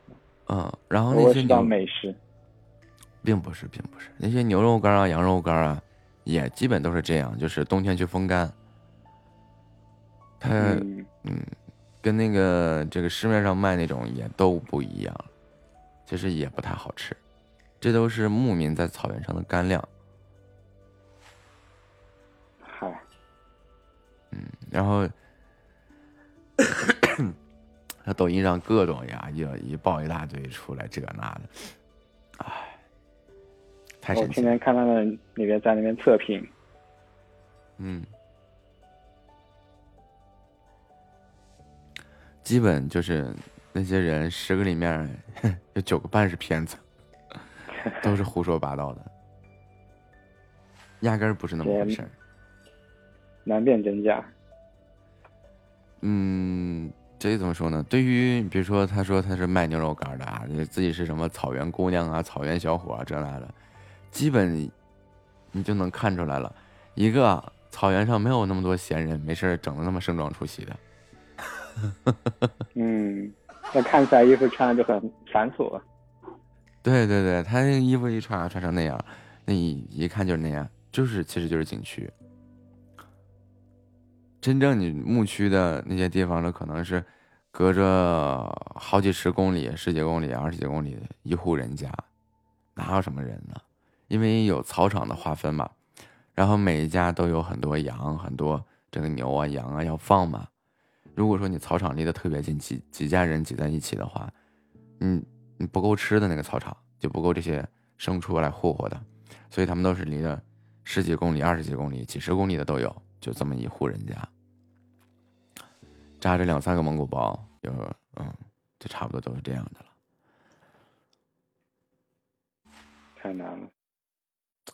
嗯，然后那些知道牛美食，并不是，并不是那些牛肉干啊、羊肉干啊，也基本都是这样，就是冬天去风干。它嗯，嗯，跟那个这个市面上卖那种也都不一样，其实也不太好吃。这都是牧民在草原上的干粮。嗯，然后，他 抖音上各种呀，一一爆一大堆出来，这那的，唉，太我神奇了。天天看他们那边在那边测评，嗯，基本就是那些人十个里面有九个半是骗子，都是胡说八道的，压根儿不是那么回事儿。难辨真假。嗯，这怎么说呢？对于比如说，他说他是卖牛肉干的啊，自己是什么草原姑娘啊、草原小伙啊这那的，基本你就能看出来了。一个草原上没有那么多闲人，没事儿整的那么盛装出席的。嗯，那看起来衣服穿的就很繁琐。对对对，他那衣服一穿啊，穿成那样，那一一看就是那样，就是其实就是景区。真正你牧区的那些地方呢，可能是隔着好几十公里、十几公里、二十几公里一户人家，哪有什么人呢？因为有草场的划分嘛，然后每一家都有很多羊、很多这个牛啊、羊啊要放嘛。如果说你草场离得特别近，几几家人挤在一起的话，嗯，你不够吃的那个草场就不够这些牲畜来霍霍的，所以他们都是离了十几公里、二十几公里、几十公里的都有，就这么一户人家，扎着两三个蒙古包，就嗯，就差不多都是这样的了。太难了。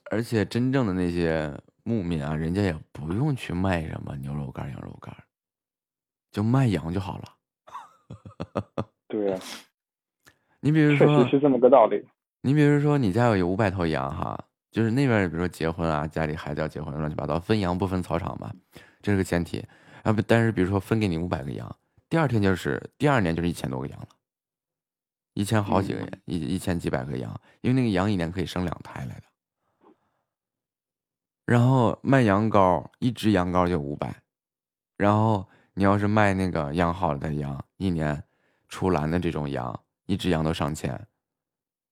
而且真正的那些牧民啊，人家也不用去卖什么牛肉干、羊肉干，就卖羊就好了。对啊，你比如确说实，是这么个道理。你比如说，你家有有五百头羊哈，就是那边比如说结婚啊，家里孩子要结婚，乱七八糟，分羊不分草场嘛，这是个前提。啊不，但是比如说分给你五百个羊，第二天就是第二年就是一千多个羊了，一千好几个人，一一千几百个羊，因为那个羊一年可以生两胎来的。然后卖羊羔，一只羊羔就五百，然后你要是卖那个养好了的羊，一年出栏的这种羊，一只羊都上千。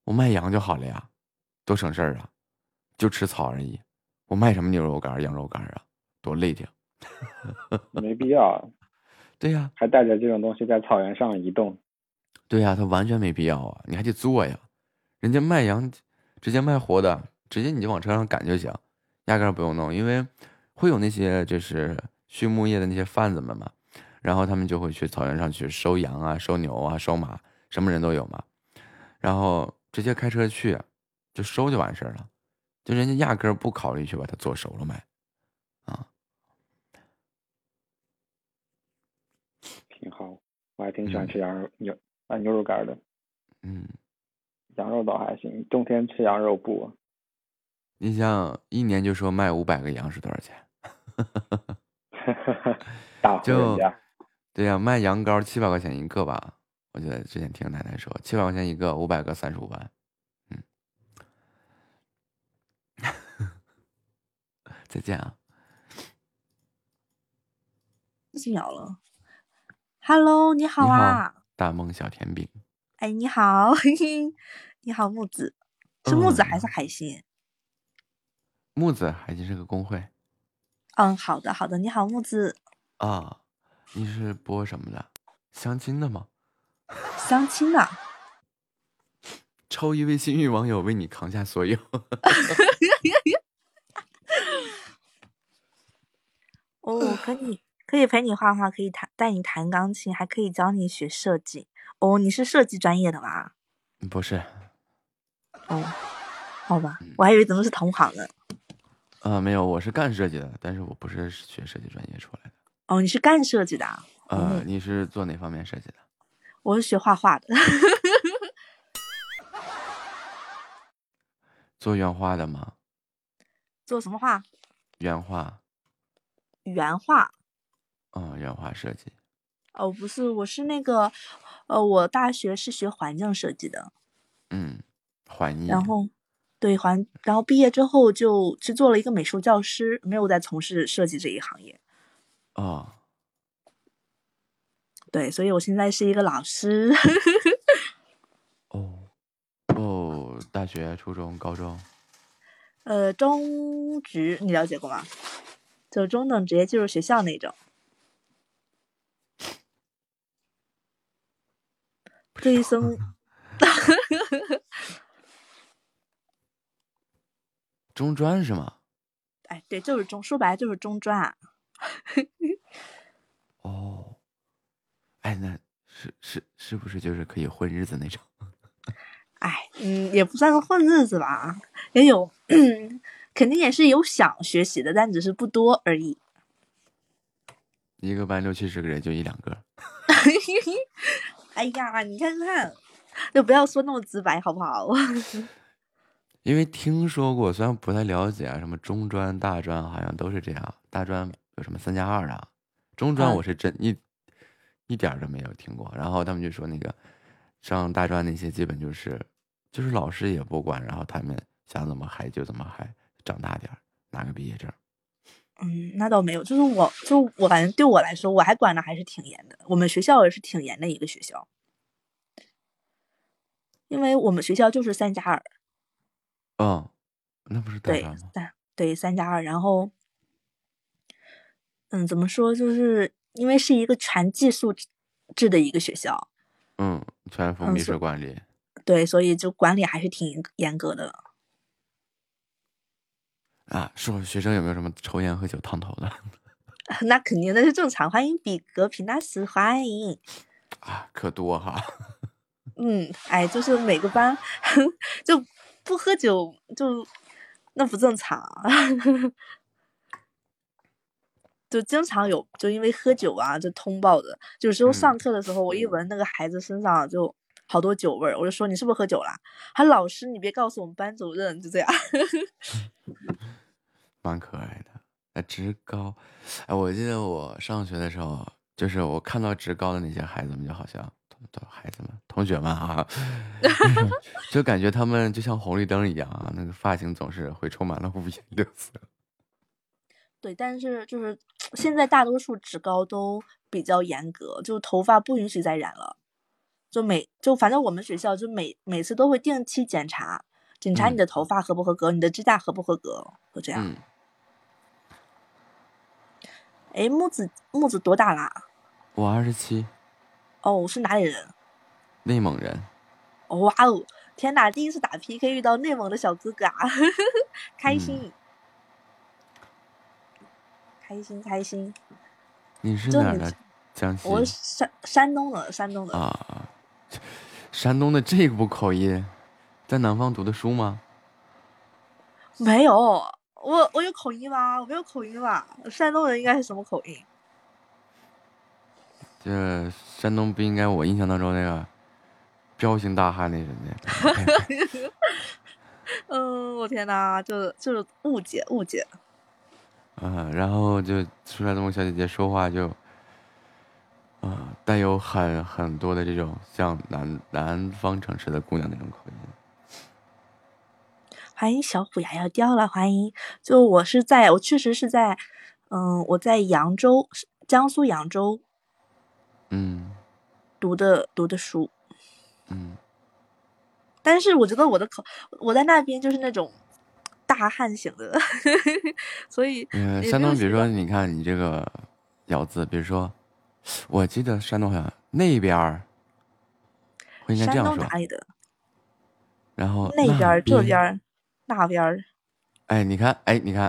我卖羊就好了呀，多省事儿啊，就吃草而已。我卖什么牛肉干、羊肉干啊，多累挺。没必要，啊对呀、还带着这种东西在草原上移动。对呀、他完全没必要啊，你还得做呀。人家卖羊，直接卖活的，直接你就往车上赶就行，压根儿不用弄，因为会有那些就是畜牧业的那些贩子们嘛，然后他们就会去草原上去收羊啊、收牛啊、收马，什么人都有嘛，然后直接开车去，就收就完事儿了，就人家压根儿不考虑去把它做熟了卖，啊，挺好，我还挺喜欢吃羊肉、牛啊牛肉干的，嗯，羊肉倒还行，冬天吃羊肉不，你想一年就说卖五百个羊是多少钱？就。对呀、卖羊羔七百块钱一个吧，我记得之前听奶奶说，七百块钱一个，五百个三十五万，嗯，再见啊，几秒了。Hello，你好你啊！大梦小甜饼，哎，你好，嘿嘿，你好木子，是木子还是嗯海星？木子还是这个公会嗯，好的好的，你好木子，啊，你是播什么的？相亲的吗？相亲的。抽一位幸运网友为你扛下所有，哦，可以可以陪你画画，可以弹带你弹钢琴，还可以教你学设计。哦，你是设计专业的吧？不是，哦，好吧，我还以为咱们是同行呢。啊，没有，我是干设计的，但是我不是学设计专业出来的。哦，你是干设计的啊？呃，你是做哪方面设计的？我是学画画的。做原画的吗？做什么画？原画，原画。哦，原画设计。哦，不是，我是那个，呃，我大学是学环境设计的，嗯，环艺。然后对环，然后毕业之后就去做了一个美术教师，没有再从事设计这一行业。哦，对，所以我现在是一个老师。哦哦，大学、初中、高中。呃，中职你了解过吗？就中等职业技术学校那种。这一生，中专是吗？哎，对，就是中，说白了就是中专啊。哦，哎，那是是是不是就是可以混日子那种？哎，嗯，也不算是混日子吧，也有，肯定也是有想学习的，但只是不多而已。一个班六七十个人，就一两个。哎呀，你看看，就不要说那么直白，好不好？因为听说过，虽然不太了解啊，什么中专、大专好像都是这样。大专有什么三加二啊？中专我是真一一点都没有听过。然后他们就说那个上大专那些基本就是就是老师也不管，然后他们想怎么嗨就怎么嗨，长大点拿个毕业证。嗯，那倒没有，就是我就我反正对我来说，我还管的还是挺严的。我们学校也是挺严的一个学校，因为我们学校就是三加二。嗯，那不是对三对三加二，然后，嗯，怎么说？就是因为是一个全寄宿制的一个学校，嗯，全封闭式管理，对，所以就管理还是挺严格的。啊，说学生有没有什么抽烟喝酒烫头的？那肯定那是正常，欢迎比格皮纳斯，欢迎啊，可多哈。嗯，哎，就是每个班 就不喝酒，就那不正常，就经常有，就因为喝酒啊，就通报的。有时候上课的时候，我一闻那个孩子身上就好多酒味儿，我就说你是不是喝酒了？他老师，你别告诉我们班主任，就这样。蛮可爱的，哎，职高，哎，我记得我上学的时候，就是我看到职高的那些孩子们，就好像，孩子们、同学们啊，就感觉他们就像红绿灯一样啊，那个发型总是会充满了五颜六色。对，但是就是现在大多数职高都比较严格，就头发不允许再染了，就每就反正我们学校就每每次都会定期检查。检查你的头发合不合格，你的指甲合不合格，就这样。哎，木子木子多大啦？我二十七。哦，是哪里人？内蒙人。哇哦，天哪！第一次打 PK 遇到内蒙的小哥哥啊，开心，开心开心。你是哪的？江西。我山山东的，山东的。啊，山东的这部口音。在南方读的书吗？没有，我我有口音吗？我没有口音吧？山东人应该是什么口音？这山东不应该我印象当中那个彪形大汉那人的。嗯，我天哪，就就是误解误解。嗯，然后就出来这么小姐姐说话就，啊，带有很很多的这种像南南方城市的姑娘那种口音。欢迎小虎牙要掉了，欢迎！就我是在，我确实是在，嗯，我在扬州，江苏扬州，嗯，读的读的书，嗯，但是我觉得我的口，我在那边就是那种大汉型的，所以，嗯，山东，比如说，你看你这个咬字，比如说，我记得山东好像那边儿，应该这样说，哪里的？然后那边这边。那边儿，哎，你看，哎，你看，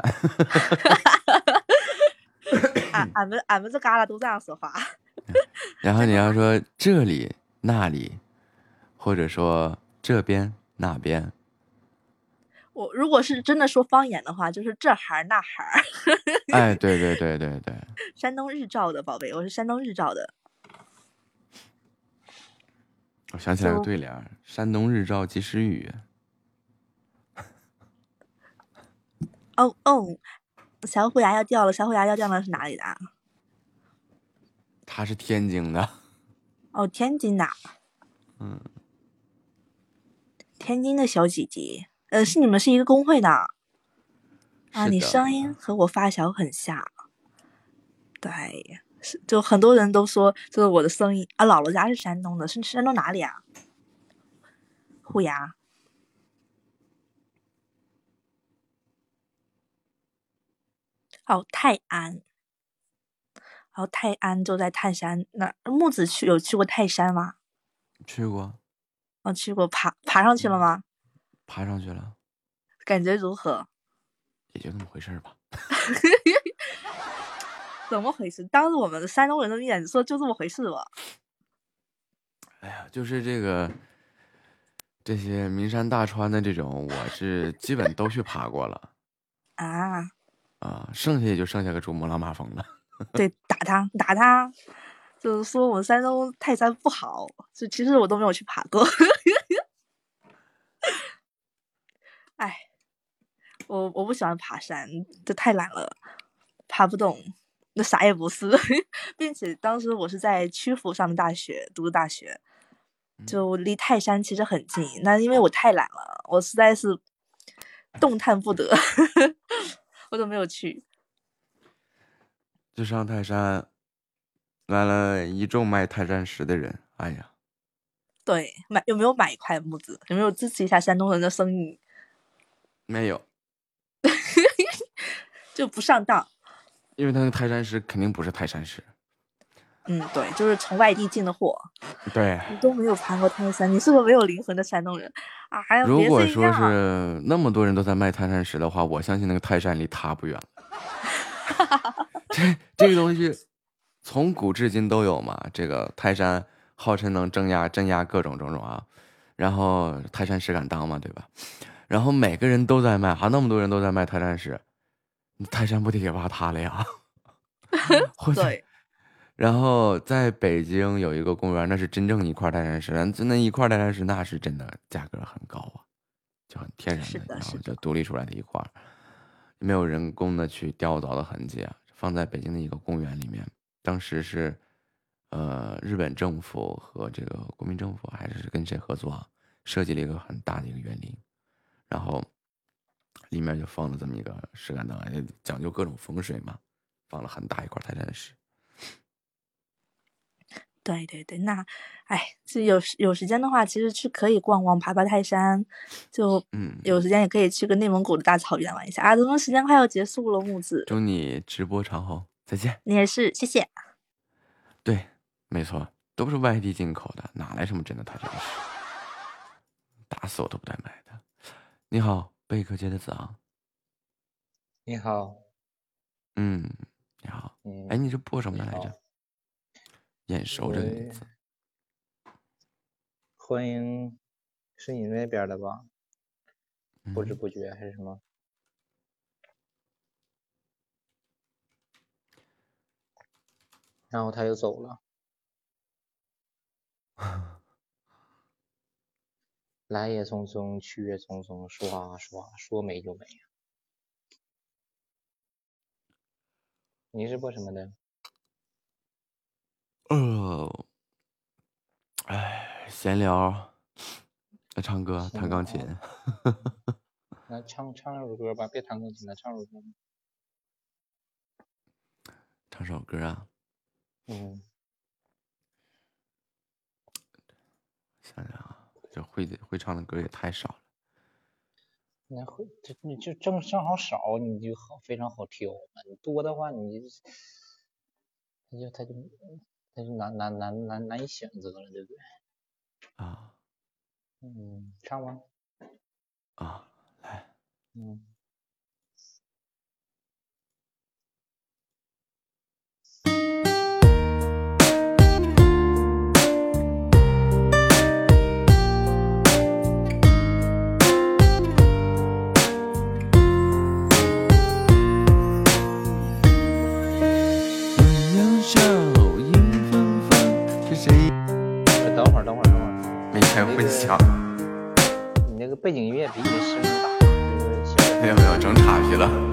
俺俺们俺们这旮旯都这样说话。然后你要说这里、那里，或者说这边、那边。我如果是真的说方言的话，就是这孩儿那孩儿。哎，对对对对对。山东日照的宝贝，我是山东日照的。我想起来个对联：山东日照及时雨。哦哦，小虎牙要掉了！小虎牙要掉了是哪里的？他是天津的。哦，天津的。嗯，天津的小姐姐，呃，是你们是一个公会的。啊，你声音和我发小很像。对，是就很多人都说，就是我的声音啊，姥姥家是山东的，是山东哪里啊？虎牙。哦，泰安。然后泰安就在泰山那。木子去有去过泰山吗？去过，哦，去过，爬爬上去了吗？爬上去了，感觉如何？也就那么回事儿吧。怎么回事？当着我们山东人的面说就这么回事吧？哎呀，就是这个这些名山大川的这种，我是基本都去爬过了 啊啊，剩下也就剩下个珠穆朗玛峰了。对，打他，打他，就是说我们山东泰山不好，就其实我都没有去爬过。哎，我我不喜欢爬山，这太懒了，爬不动，那啥也不是。并且当时我是在曲阜上的大学，读的大学，就离泰山其实很近。那因为我太懒了，我实在是动弹不得，我都没有去。就上泰山，来了一众卖泰山石的人。哎呀，对，买有没有买一块木子？有没有支持一下山东人的生意？没有，就不上当。因为他那泰山石肯定不是泰山石。嗯，对，就是从外地进的货。对，你都没有爬过泰山，你是个没有灵魂的山东人啊！还有如果说是那么多人都在卖泰山石的话，我相信那个泰山离他不远了。这这个东西从古至今都有嘛。这个泰山号称能镇压镇压各种种种啊，然后泰山石敢当嘛，对吧？然后每个人都在卖，还那么多人都在卖泰山石，泰山不得给挖塌了呀？对。然后在北京有一个公园，那是真正一块泰山石，那那一块泰山石那是真的价格很高啊，就很天然的，然后就独立出来的一块，没有人工的去雕凿的痕迹啊，放在北京的一个公园里面。当时是，呃，日本政府和这个国民政府还是跟谁合作？设计了一个很大的一个园林，然后里面就放了这么一个石敢当，讲究各种风水嘛，放了很大一块泰山石。对对对，那，哎，就有有时间的话，其实去可以逛逛、爬爬泰山，就嗯，有时间也可以去个内蒙古的大草原玩一下啊。咱们时间快要结束了，木子，祝你直播长虹，再见。你也是，谢谢。对，没错，都是外地进口的，哪来什么真的泰山石？打死我都不带买的。你好，贝壳街的子昂。你好。嗯，你好。嗯。哎，你是播什么的来着？眼熟这个名字，欢迎，是你那边的吧？不知不觉还是什么？然后他就走了。来也匆匆，去也匆匆，唰唰，说没就没。你是播什么的？呃，哎，闲聊，唱歌，弹钢琴。那唱唱首歌吧，别弹钢琴了，唱首歌。唱首歌啊。嗯。想想啊，这会会唱的歌也太少了。那会，这你就正正好少，你就好非常好挑嘛。你多的话，你他就他就。难难难难难以选择了，对不对？啊，嗯，唱吗。啊，来。嗯。强。你那个背景音乐比你的声音大。没有没有整岔劈了。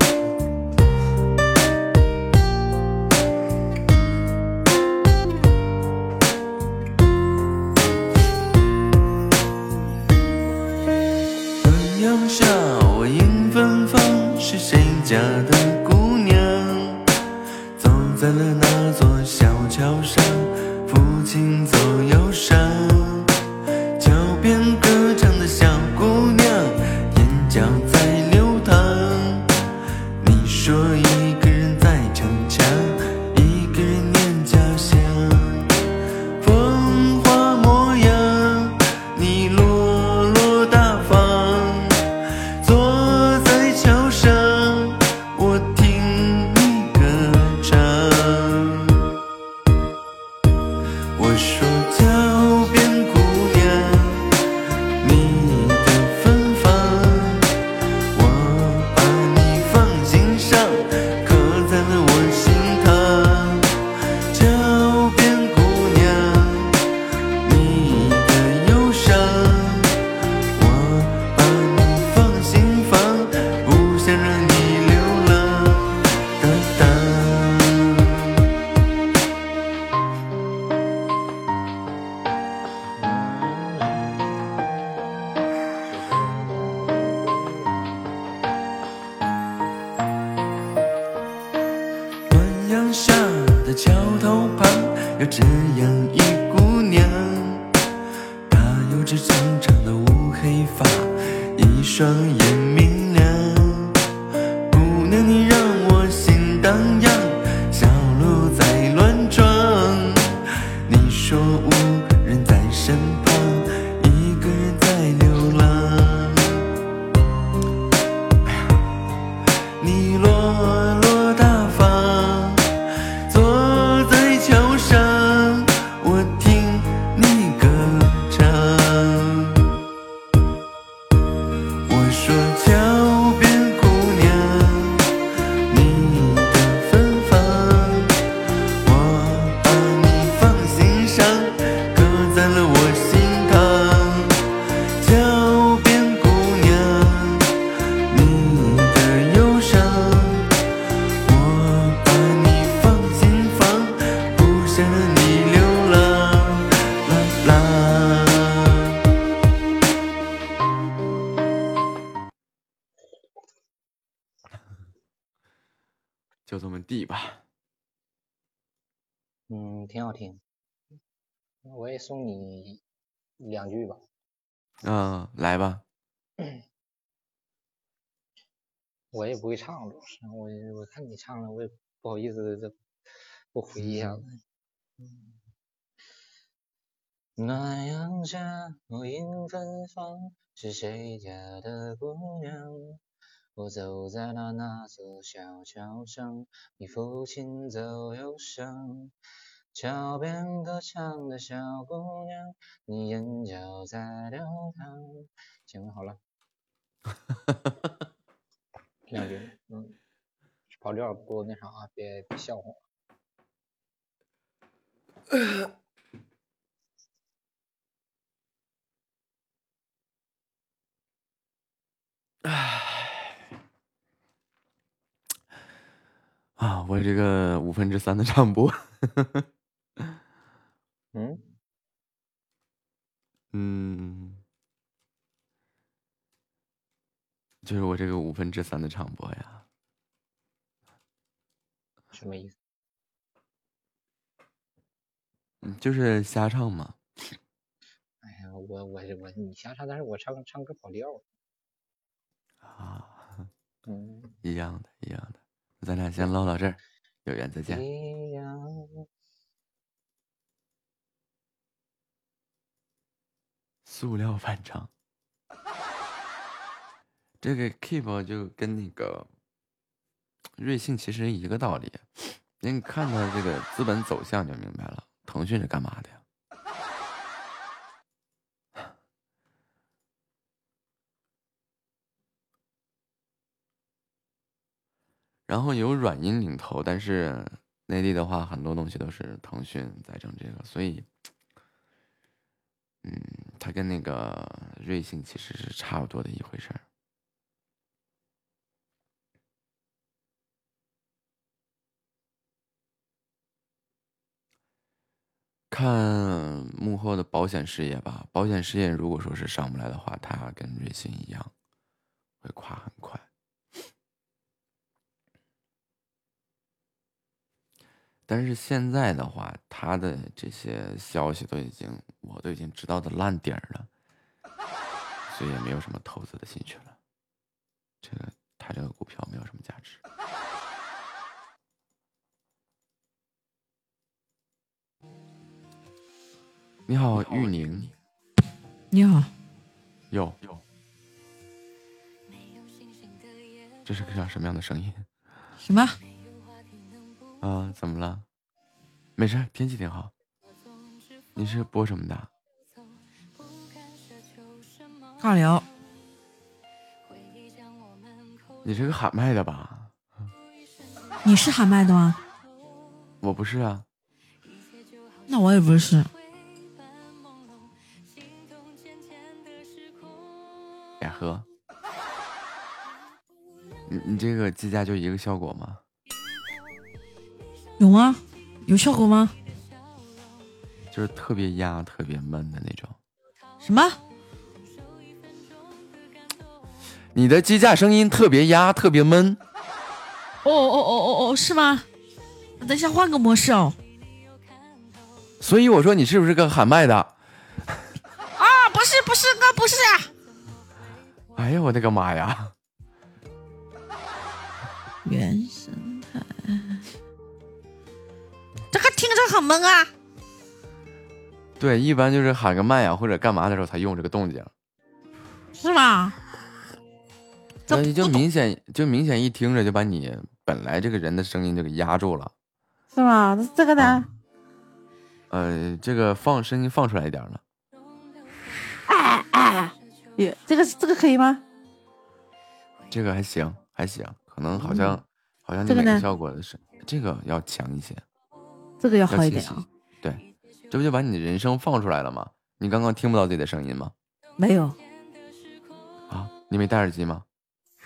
两句吧。嗯，来吧。我也不会唱，主要是我我看你唱了，我也不好意思这不回一下子。暖阳下，落英芬芳，是谁家的姑娘？我走在了那座小桥上，你抚琴奏忧伤。桥边歌唱的小姑娘，你眼角在流淌。行，好了。两句，嗯，跑调不那啥啊，别别笑话我。啊，我这个五分之三的唱播，嗯嗯，就是我这个五分之三的唱播呀。什么意思？嗯，就是瞎唱嘛。哎呀，我我我你瞎唱，但是我唱唱歌跑调。啊，嗯，一样的，一样的。咱俩先唠到这儿，有缘再见。一样。塑料反常，这个 keep 就跟那个瑞幸其实一个道理。你看它这个资本走向就明白了，腾讯是干嘛的呀？然后有软银领头，但是内地的话，很多东西都是腾讯在整这个，所以，嗯，它跟那个瑞幸其实是差不多的一回事儿。看幕后的保险事业吧，保险事业如果说是上不来的话，它跟瑞幸一样，会垮很快。但是现在的话，他的这些消息都已经我都已经知道的烂底儿了，所以也没有什么投资的兴趣了。这个他这个股票没有什么价值。你好，玉宁。你好。有。这是个啥什么样的声音？什么？啊，怎么了？没事，天气挺好。你是播什么的？尬聊。你是个喊麦的吧？你是喊麦的吗？我不是啊。那我也不是。百合，你你这个机架就一个效果吗？有吗？有效果吗？就是特别压、特别闷的那种。什么？你的机架声音特别压、特别闷。哦哦哦哦哦，是吗？等一下换个模式哦。所以我说你是不是个喊麦的？啊，不是不是，那不是啊。哎呀，我的个妈呀！原听着很懵啊！对，一般就是喊个麦呀，或者干嘛的时候才用这个动静，是吗？那你就明显就明显一听着就把你本来这个人的声音就给压住了，是吗？这个呢？呃，这个放声音放出来一点了。哎哎，耶，这个这个可以吗？这个还行，还行，可能好像好像你每个效果的是这个要强一些。这个要好一点啊！对，这不就把你的人声放出来了吗？你刚刚听不到自己的声音吗？没有。啊，你没戴耳机吗？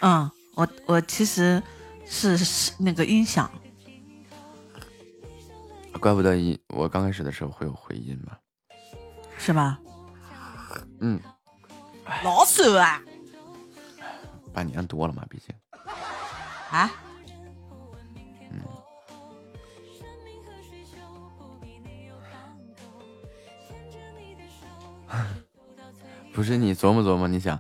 嗯，我我其实是那个音响。怪不得一我刚开始的时候会有回音嘛。是吧？嗯。老手啊！半年多了嘛，毕竟。啊？不是你琢磨琢磨，你想，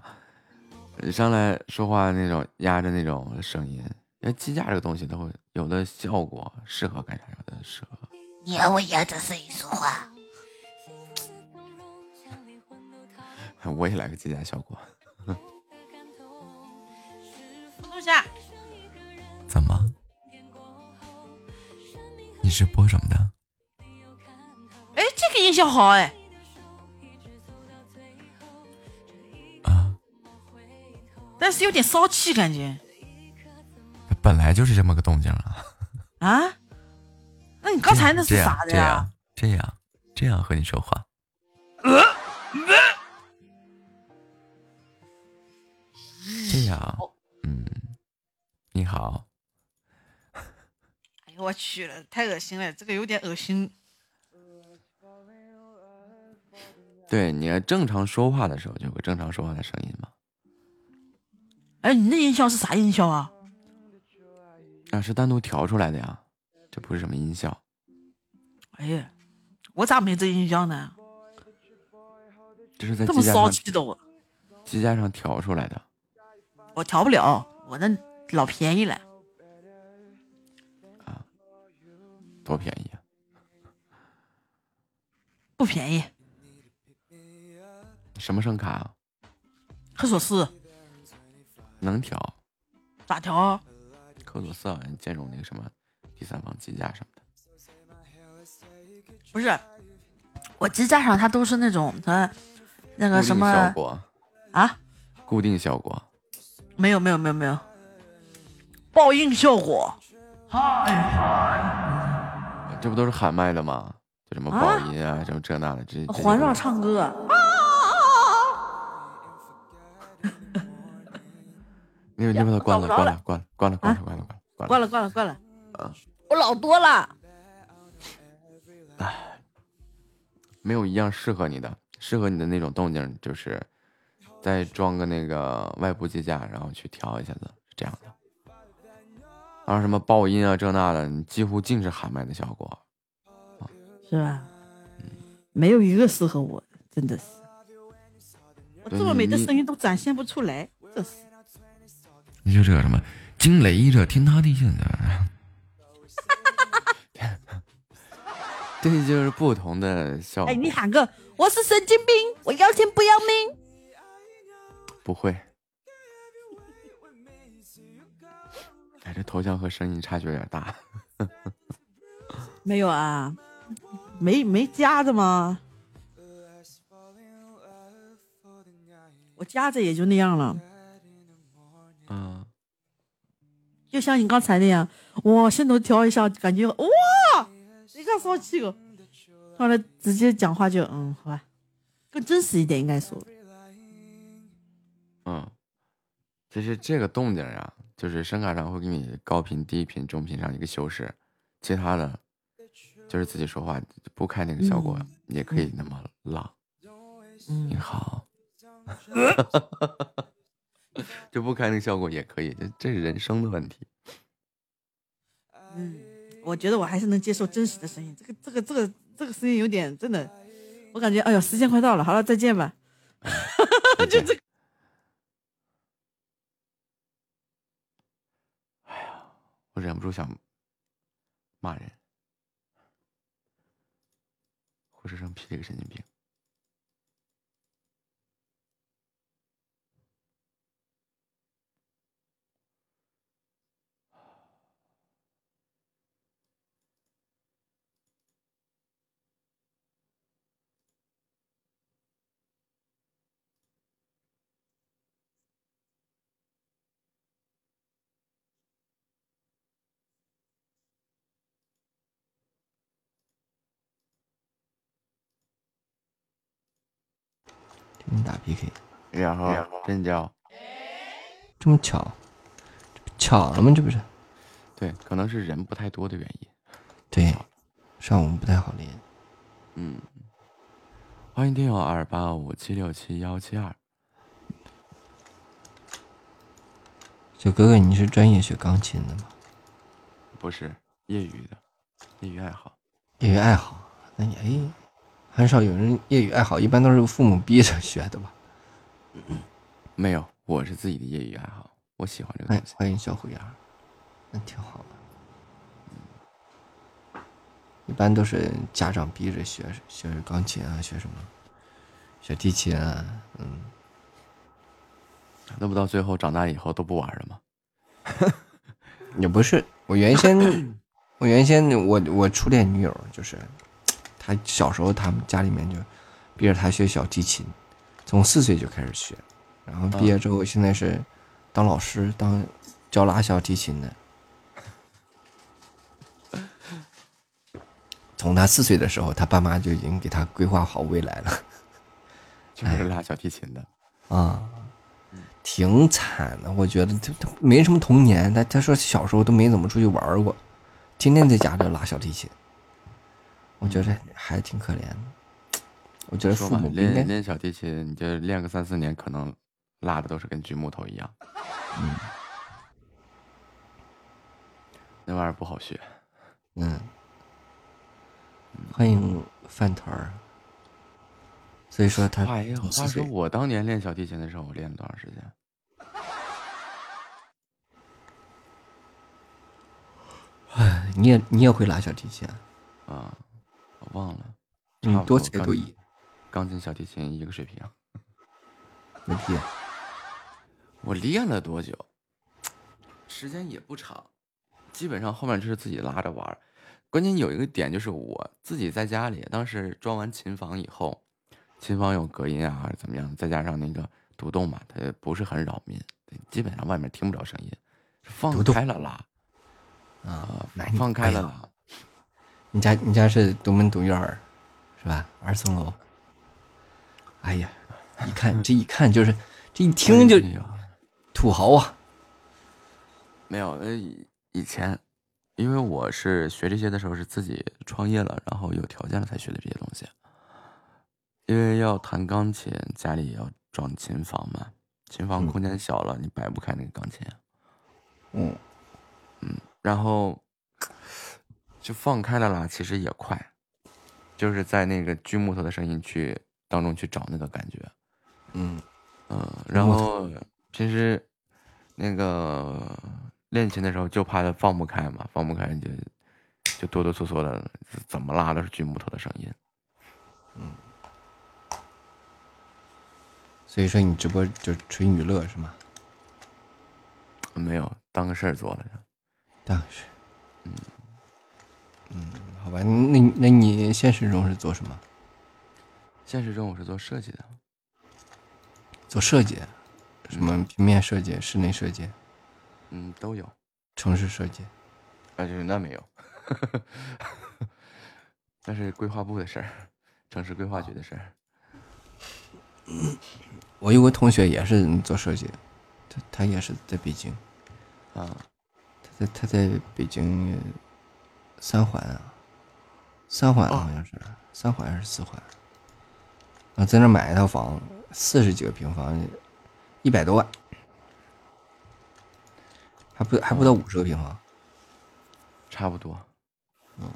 上来说话那种压着那种声音，因为机架这个东西，它会有的效果适合干啥，有的适合。你要我压着声音说话？我也来个机架效果。坐下。怎么？你是播什么的？哎，这个音效好哎。但是有点骚气，感觉。本来就是这么个动静啊。啊？那你刚才那是啥的呀？这样，这样，这样和你说话。这样，嗯，你好。哎呦我去了，太恶心了，这个有点恶心。对，你要正常说话的时候，就有个正常说话的声音嘛。哎，你那音效是啥音效啊？啊，是单独调出来的呀，这不是什么音效。哎呀，我咋没这音效呢？这是在这么骚气的我，机架上调出来的。我调不了，我那老便宜了。啊，多便宜啊？不便宜。什么声卡啊？科索斯。能调？咋调？科索斯好像兼容那个什么第三方机架什么的。不是，我机架上它都是那种它那个什么效果啊？固定效果？没有没有没有没有，爆音效果。这不都是喊麦的吗？就什么爆音啊，什么这那的，这环绕唱歌。你你把它关了，关了，关了，关了，关了，关了，关了，关了，关了。啊！我老多了。唉，没有一样适合你的，适合你的那种动静，就是再装个那个外部机架，然后去调一下子，是这样的。然后什么爆音啊这那的，你几乎尽是喊麦的效果。是吧？没有一个适合我，真的是。我这么美的声音都展现不出来，这是。你就这什么惊雷这天塌地陷的，这就是不同的效果。哎，你喊个我是神经病，我要钱不要命。不会。哎，这头像和声音差距有点大。没有啊，没没夹着吗？我夹着也就那样了，就像你刚才那样，哇，心头调一下，感觉哇，你看骚气哦，后来直接讲话就嗯，好吧，更真实一点应该说，嗯，其实这个动静呀，就是声卡上会给你高频、低频、中频上一个修饰，其他的，就是自己说话不开那个效果也可以那么浪。你好。就不开那个效果也可以，这这是人生的问题。嗯，我觉得我还是能接受真实的声音。这个这个这个这个声音有点真的，我感觉哎呦，时间快到了，好了，再见吧。就这。哎呀，我忍不住想骂人。护士生批了个神经病。你打 PK，然后真叫，这么巧，巧了吗？这不是？对，可能是人不太多的原因。对，上午不太好连。嗯，欢迎听友二八五七六七幺七二。小哥哥，你是专业学钢琴的吗？不是，业余的，业余爱好。业余爱好，那你哎。很少有人业余爱好，一般都是父母逼着学的吧？没有，我是自己的业余爱好，我喜欢这个东西。欢迎小虎牙，那挺好的。一般都是家长逼着学学钢琴啊，学什么？学提琴啊，嗯。那不到最后长大以后都不玩了吗？也不是，我原先我原先我我初恋女友就是。他小时候，他们家里面就逼着他学小提琴，从四岁就开始学，然后毕业之后，现在是当老师，当教拉小提琴的。从他四岁的时候，他爸妈就已经给他规划好未来了，就是拉小提琴的啊，挺惨的。我觉得他他没什么童年，他他说小时候都没怎么出去玩过，天天在家里拉小提琴。我觉得还挺可怜的。我觉得父母练练小提琴，你就练个三四年，可能拉的都是跟锯木头一样。嗯，那玩意儿不好学。嗯，欢迎饭团儿。所以说他，话说我当年练小提琴的时候，我练了多长时间？哎，你也你也会拉小提琴啊？我忘了，嗯，多才多艺，钢琴、小提琴一个水平。牛逼！我练了多久？时间也不长，基本上后面就是自己拉着玩。关键有一个点就是我自己在家里，当时装完琴房以后，琴房有隔音啊，还是怎么样？再加上那个独栋嘛，它不是很扰民，基本上外面听不着声音。放开了拉，啊，放开了拉。你家你家是独门独院儿，是吧？二层楼。哎呀，一看 这一看就是，这一听就土豪啊！没有，呃，以前因为我是学这些的时候是自己创业了，然后有条件了才学的这些东西。因为要弹钢琴，家里要装琴房嘛，琴房空间小了，你摆不开那个钢琴。嗯嗯，然后就放开了啦，其实也快，就是在那个锯木头的声音去当中去找那个感觉，嗯嗯，然后平时那个练琴的时候就怕它放不开嘛，放不开就就哆哆嗦嗦的，怎么拉都是锯木头的声音。嗯，所以说你直播就纯娱乐是吗？没有当个事儿做了，当个事。嗯嗯，好吧，那那你现实中是做什么？现实中我是做设计的，做设计，什么平面设计、室内设计，嗯，都有。城市设计，啊，就是那没有，那是规划部的事儿，城市规划局的事儿。我有个同学也是做设计，他他也是在北京，啊，他在他在北京三环啊，三环好像是、三环还是四环，啊，在那买一套房，四十几个平方，一百多万，还不还不到五十个平方，差不多，嗯，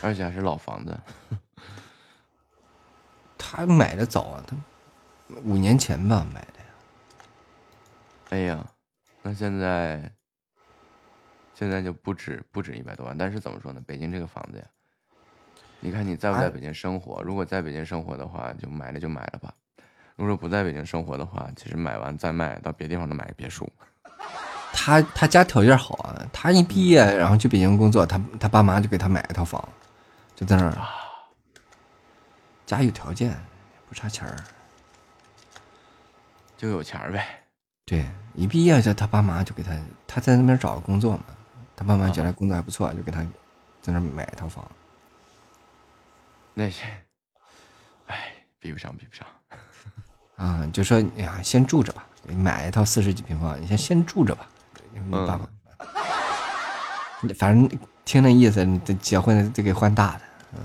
而且还是老房子。他买的早啊，他五年前吧买的。哎呀，那现在现在就不止不止一百多万，但是怎么说呢？北京这个房子呀，你看你在不在北京生活？如果在北京生活的话，就买了就买了吧；如果不在北京生活的话，其实买完再卖，到别地方都买个别墅。他他家条件好啊，他一毕业然后去北京工作，他他爸妈就给他买一套房，就在那儿，家有条件，不差钱儿，就有钱儿呗。对，一毕业就他爸妈就给他，他在那边找个工作嘛，他爸妈觉得工作还不错，就给他在那买一套房。那些，哎，比不上，比不上。啊，就说哎呀，先住着吧，你买一套四十几平方，你先先住着吧。你爸爸，反正听那意思，你得结婚得给换大的，嗯。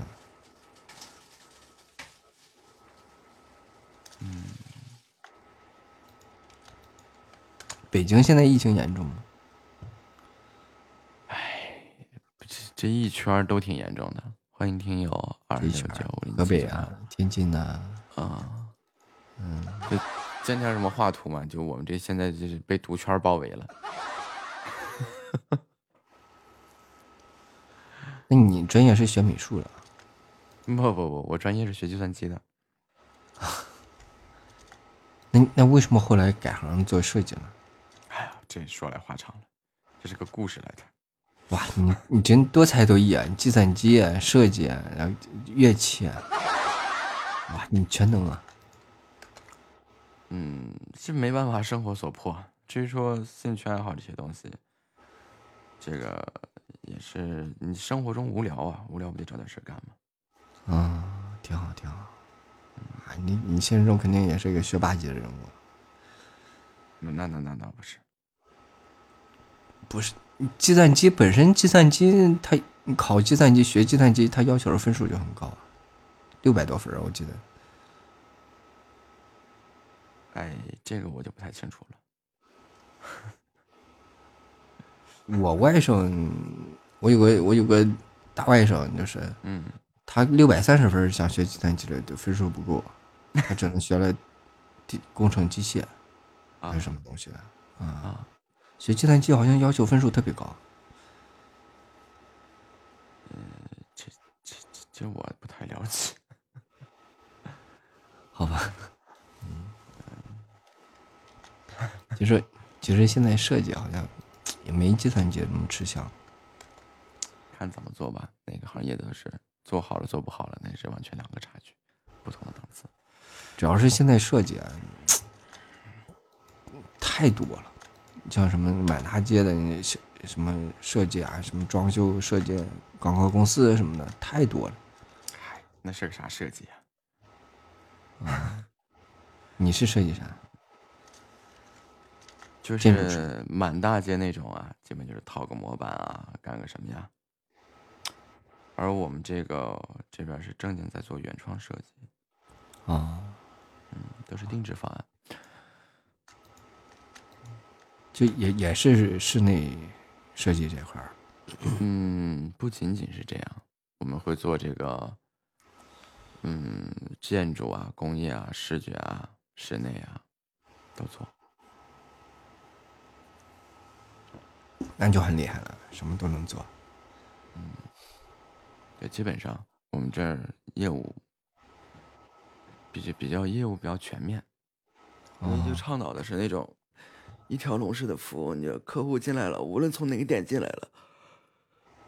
嗯，北京现在疫情严重吗？这这一圈儿都挺严重的。欢迎听友二六九五零河北啊，天津呐，啊，嗯，就今天什么画图嘛，就我们这现在就是被毒圈包围了。那你专业是学美术的？不不不，我专业是学计算机的。那那为什么后来改行做设计了？哎呀，这说来话长了，这是个故事来的。哇，你你真多才多艺啊！你计算机啊、设计啊，然后乐器啊，哇，你全能啊！嗯，是没办法，生活所迫。至于说兴趣爱好这些东西，这个也是你生活中无聊啊，无聊不得找点事干吗？啊，挺好，挺好。啊，你你现实中肯定也是一个学霸级的人物。那那那那不是，不是计算机本身，计算机它考计算机学计算机，它要求的分数就很高啊，六百多分儿我记得。哎，这个我就不太清楚了。我外甥，我有个我有个大外甥，就是，嗯，他六百三十分想学计算机的，就分数不够，他只能学了地工程机械，还是什么东西的啊？学计算机好像要求分数特别高。嗯，这这这这我不太了解。好吧，嗯，就说其实现在设计好像也没计算机那么吃香。看怎么做吧，哪个行业都是做好了做不好了，那是完全两个差距，不同的档次。主要是现在设计啊，太多了，像什么满大街的那些什么设计啊，什么装修设计、广告公司什么的，太多了。嗨，那是个啥设计啊？啊，你是设计啥？就是满大街那种啊，基本就是套个模板啊，干个什么呀。而我们这个这边是正经在做原创设计，啊，嗯，都是定制方案。就也也是室内设计这块儿。嗯，不仅仅是这样，我们会做这个，嗯，建筑啊、工业啊、视觉啊、室内啊，都做。那就很厉害了，什么都能做。嗯，对，基本上我们这儿业务比较比较业务比较全面，我们就倡导的是那种一条龙式的服务。你的客户进来了，无论从哪个点进来了，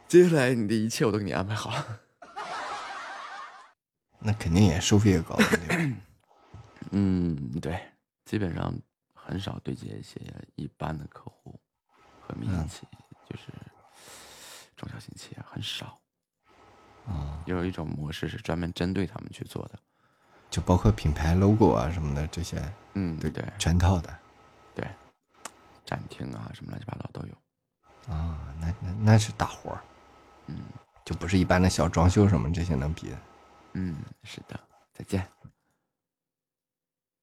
接下来你的一切我都给你安排好了。那肯定也收费也高。嗯，对，基本上很少对接一些一般的客户和民营企业，就是中小型企业很少。啊，有一种模式是专门针对他们去做的，就包括品牌 logo 啊什么的这些，嗯，对对，全套的。对，展厅啊什么乱七八糟都有。啊，那那那是大活儿，嗯，就不是一般的小装修什么这些能比的。嗯，是的，再见。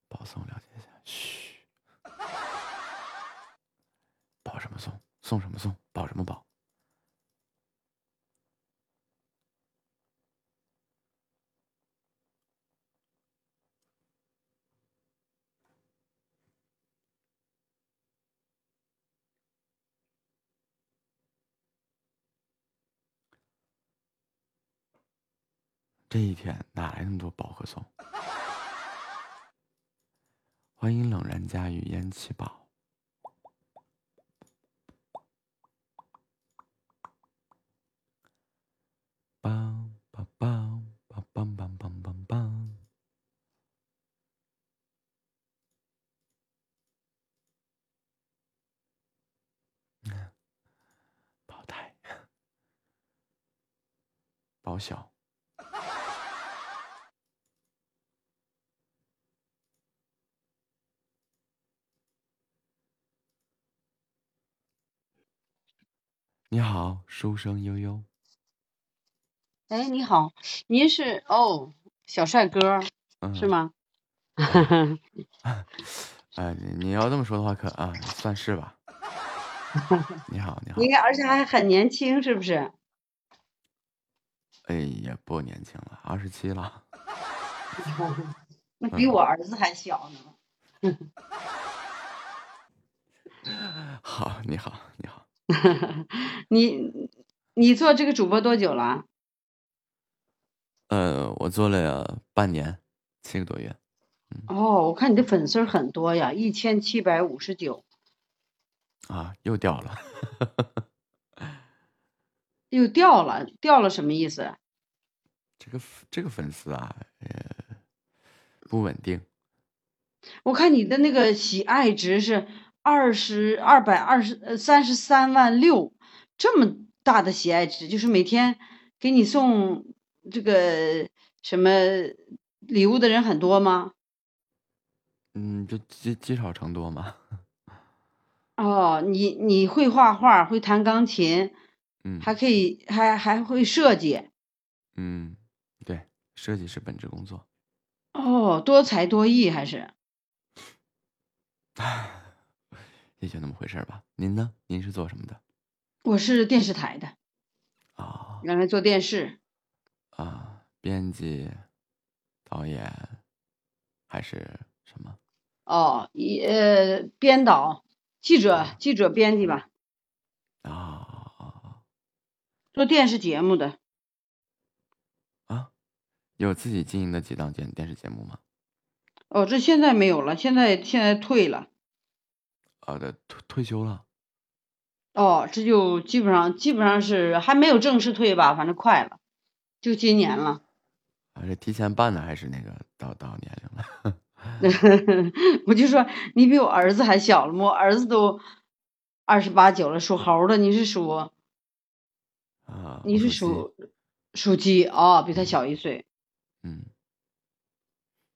保送了解一下，嘘。保什么送？送什么送？保什么保？这一天哪来那么多保和送？欢迎冷然家与烟气宝。梆梆梆梆梆梆梆梆梆。保胎，保小。你好，书生悠悠。哎，你好，您是哦，小帅哥嗯是吗？哎，你你要这么说的话，可啊，算是吧。你好，你好。应该，而且还很年轻，是不是？哎呀，不年轻了，二十七了。那比我儿子还小呢。好，你好，你好。你你做这个主播多久了？呃，我做了半年，七个多月。哦，我看你的粉丝很多呀，一千七百五十九，啊，又掉了。又掉了，掉了什么意思？这个这个粉丝啊，呃，不稳定。我看你的那个喜爱值是二十二百二十呃三十三万六，这么大的喜爱值，就是每天给你送这个什么礼物的人很多吗？嗯，就积积少成多嘛。哦，你你会画画，会弹钢琴，嗯还可以还还会设计，嗯，对，设计是本职工作。哦，多才多艺还是？也就那么回事吧。您呢？您是做什么的？我是电视台的，啊原来做电视，啊，编辑、导演还是什么？哦，一呃编导、记者、记者、编辑吧，啊做电视节目的。啊，有自己经营的几档电电视节目吗？哦，这现在没有了，现在现在退了。啊的退退休了。哦，这就基本上基本上是还没有正式退吧，反正快了，就今年了。还，是提前办的还是那个到到年龄了？我就说你比我儿子还小了嘛，我儿子都二十八九了，属猴的，你是属啊，你是属属鸡哦，比他小一岁。嗯，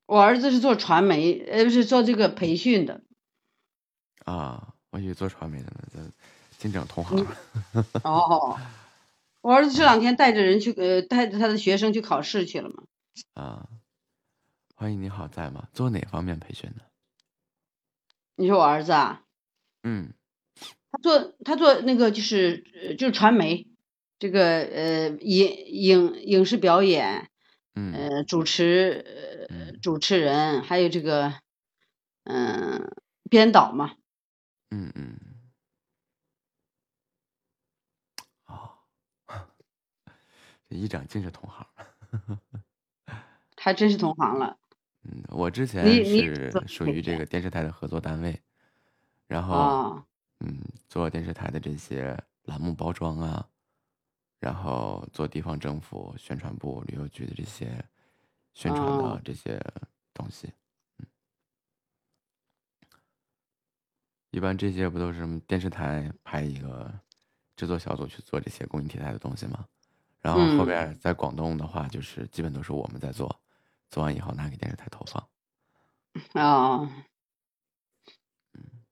我儿子是做传媒，呃，不是做这个培训的。啊，我以为做传媒的呢，这净整同嗯行。哦，我儿子这两天带着人去，呃，带着他的学生去考试去了嘛。啊，欢迎你好，在吗？做哪方面培训呢？你说我儿子啊？嗯，他做他做那个就是呃就是传媒，这个呃影影影视表演，嗯呃主持呃主持人，还有这个嗯、编导嘛，嗯嗯，这一长竟是同行。还真是同行了。嗯，我之前是属于这个电视台的合作单位，然后啊嗯，做电视台的这些栏目包装啊，然后做地方政府宣传部、旅游局的这些宣传的哦这些东西。嗯，一般这些不都是什么电视台派一个制作小组去做这些公益题材的东西吗？然后后嗯边在广东的话，就是基本都是我们在做，做完以后拿给电视台投放，啊，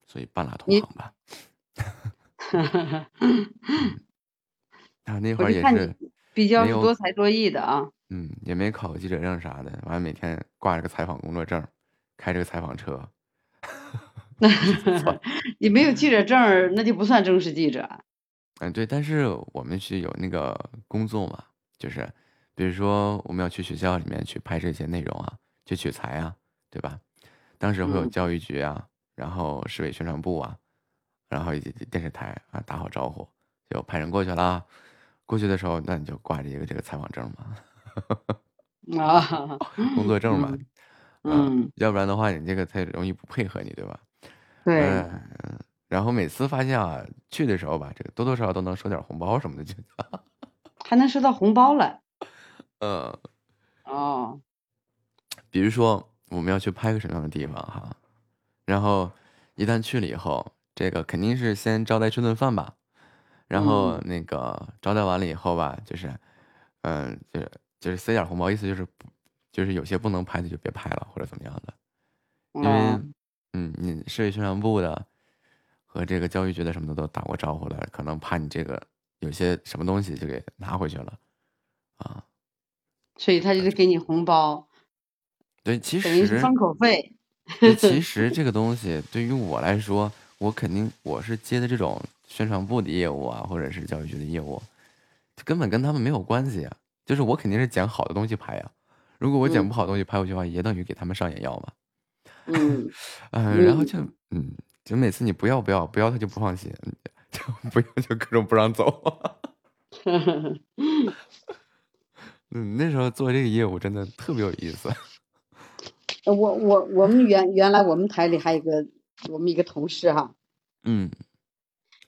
所以半拉同行吧。啊，那会我就看儿也是比较多才多艺的啊。嗯，也没考个记者证啥的，完了每天挂着个采访工作证，开着个采访车。你没有记者证儿，那就不算正式记者。嗯，对，但是我们是有那个工作嘛，就是比如说我们要去学校里面去拍摄一些内容啊，去取材啊，对吧？当时会有嗯教育局啊，然后市委宣传部啊，然后以及电视台啊打好招呼，就派人过去啦。过去的时候，那你就挂着一个这个采访证嘛，啊，工作证嘛，嗯，要不然的话你这个才容易不配合你，对吧？对，嗯，然后每次发现啊，去的时候吧，这个多多少少都能收点红包什么的，就，还能收到红包了。嗯，哦，比如说我们要去拍个什么样的地方哈，然后一旦去了以后，这个肯定是先招待吃顿饭吧，然后那个招待完了以后吧，就是，嗯，就是就是塞点红包，意思就是不，就是有些不能拍的就别拍了或者怎么样的，因为哦，嗯，你市委宣传部的和这个教育局的什么的都打过招呼了，可能怕你这个有些什么东西就给拿回去了啊。所以他就是给你红包，对，其等于封口费。对，其 实这个东西对于我来说，我肯定我是接的这种宣传部的业务啊，或者是教育局的业务，根本跟他们没有关系啊。就是我肯定是捡好的东西拍呀、如果我捡嗯不好的东西拍回去的话，也等于给他们上眼药嘛。嗯，嗯，然后就嗯，就每次你不要不要不要，他就不放心，就不要就各种不让走。嗯，那时候做这个业务真的特别有意思。我我我们原原来我们台里还有一个我们一个同事哈，嗯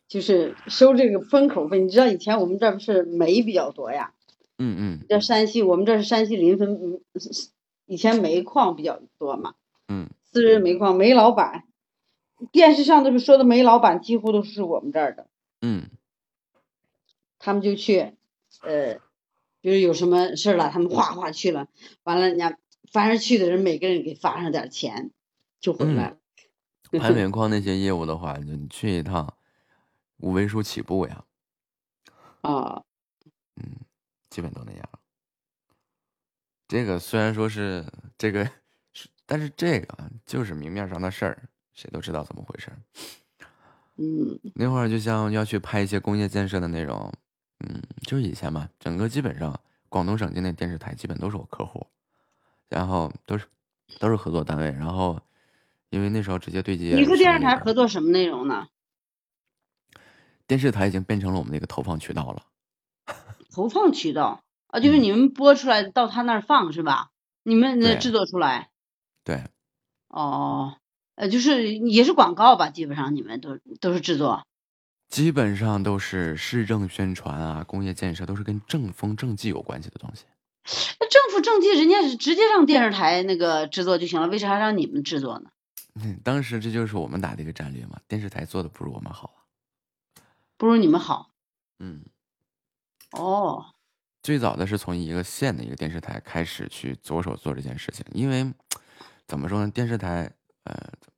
就是收这个封口费。你知道以前我们这不是煤比较多呀？嗯嗯这山西我们这是山西临汾，嗯以前煤矿比较多嘛，嗯私人煤矿煤老板，电视上都是说的煤老板几乎都是我们这儿的，嗯他们就去，呃，就是有什么事儿了，他们哗哗去了，完了人家凡是去的人每个人给发上点儿钱，就回来了。嗯，拍煤矿那些业务的话，就你去一趟，五位数起步呀。啊，嗯，基本都那样。这个虽然说是这个，是但是这个啊就是明面上的事儿，谁都知道怎么回事儿。嗯那会儿就像要去拍一些工业建设的内容，嗯，就是以前嘛，整个基本上广东省境内电视台基本都是我客户，然后都是都是合作单位，然后因为那时候直接对接你和电视台合作什么内容呢？电视台已经变成了我们的一个投放渠道了。投放渠道啊，就是你们播出来到他那儿放是吧？你们那制作出来对，哦，呃，就是也是广告吧，基本上你们都都是制作。基本上都是市政宣传啊、工业建设，都是跟政风政绩有关系的东西。那政府政绩人家是直接让电视台那个制作就行了，为啥让你们制作呢？嗯，当时这就是我们打的一个战略嘛，电视台做的不如我们好啊。不如你们好嗯，哦。最早的是从一个县的一个电视台开始去着手做这件事情，因为怎么说呢，电视台呃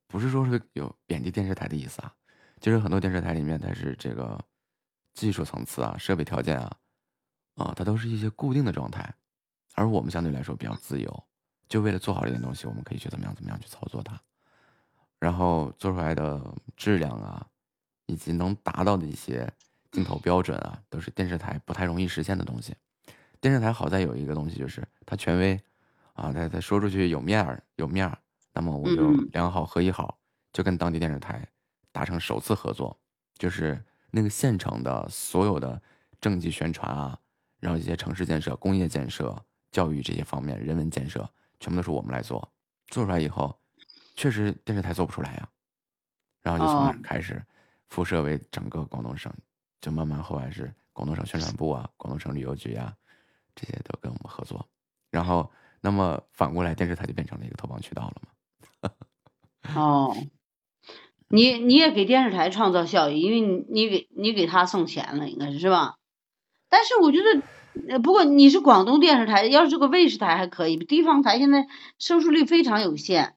不是说是有贬低电视台的意思啊，就是很多电视台里面它是这个技术层次啊、设备条件啊啊，它都是一些固定的状态，而我们相对来说比较自由，就为了做好这件东西，我们可以去怎么样怎么样去操作它，然后做出来的质量啊，以及能达到的一些镜头标准啊，都是电视台不太容易实现的东西。电视台好在有一个东西，就是它权威啊，他他说出去有面儿有面儿，那么我就嗯良好合一好，就跟当地电视台达成首次合作，就是那个县城的所有的政绩宣传啊，然后一些城市建设、工业建设、教育这些方面、人文建设，全部都是我们来做。做出来以后，确实电视台做不出来呀。然后就从那开始辐射为整个广东省，就慢慢后来是广东省宣传部啊、广东省旅游局啊，这些都跟我们合作。然后，那么反过来，电视台就变成了一个投放渠道了嘛。哦，你你也给电视台创造效益，因为你你给你给他送钱了，应该是是吧？但是我觉得，呃，不过你是广东电视台，要是这个卫视台还可以，地方台现在收视率非常有限。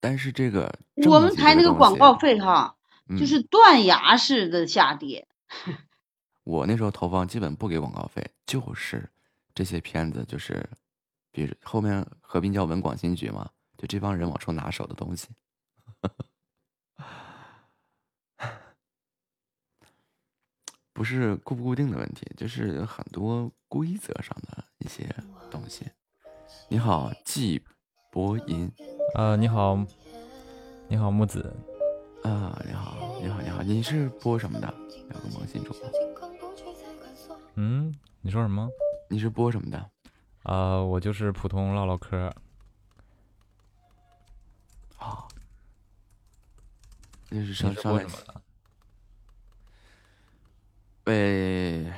但是这个我们台那个广告费哈，嗯就是断崖式的下跌。我那时候投放基本不给广告费，就是这些片子，就是比如后面合并叫文广新局嘛，就这帮人往出拿手的东西。不是固不固定的问题，就是很多规则上的一些东西。你好，季博银呃，你好，你好木子，啊，你好，你好，你好，你是播什么的？两个萌新主播，嗯，你说什么？你是播什么的？呃，我就是普通唠唠嗑。啊，就是上上来什么的？喂，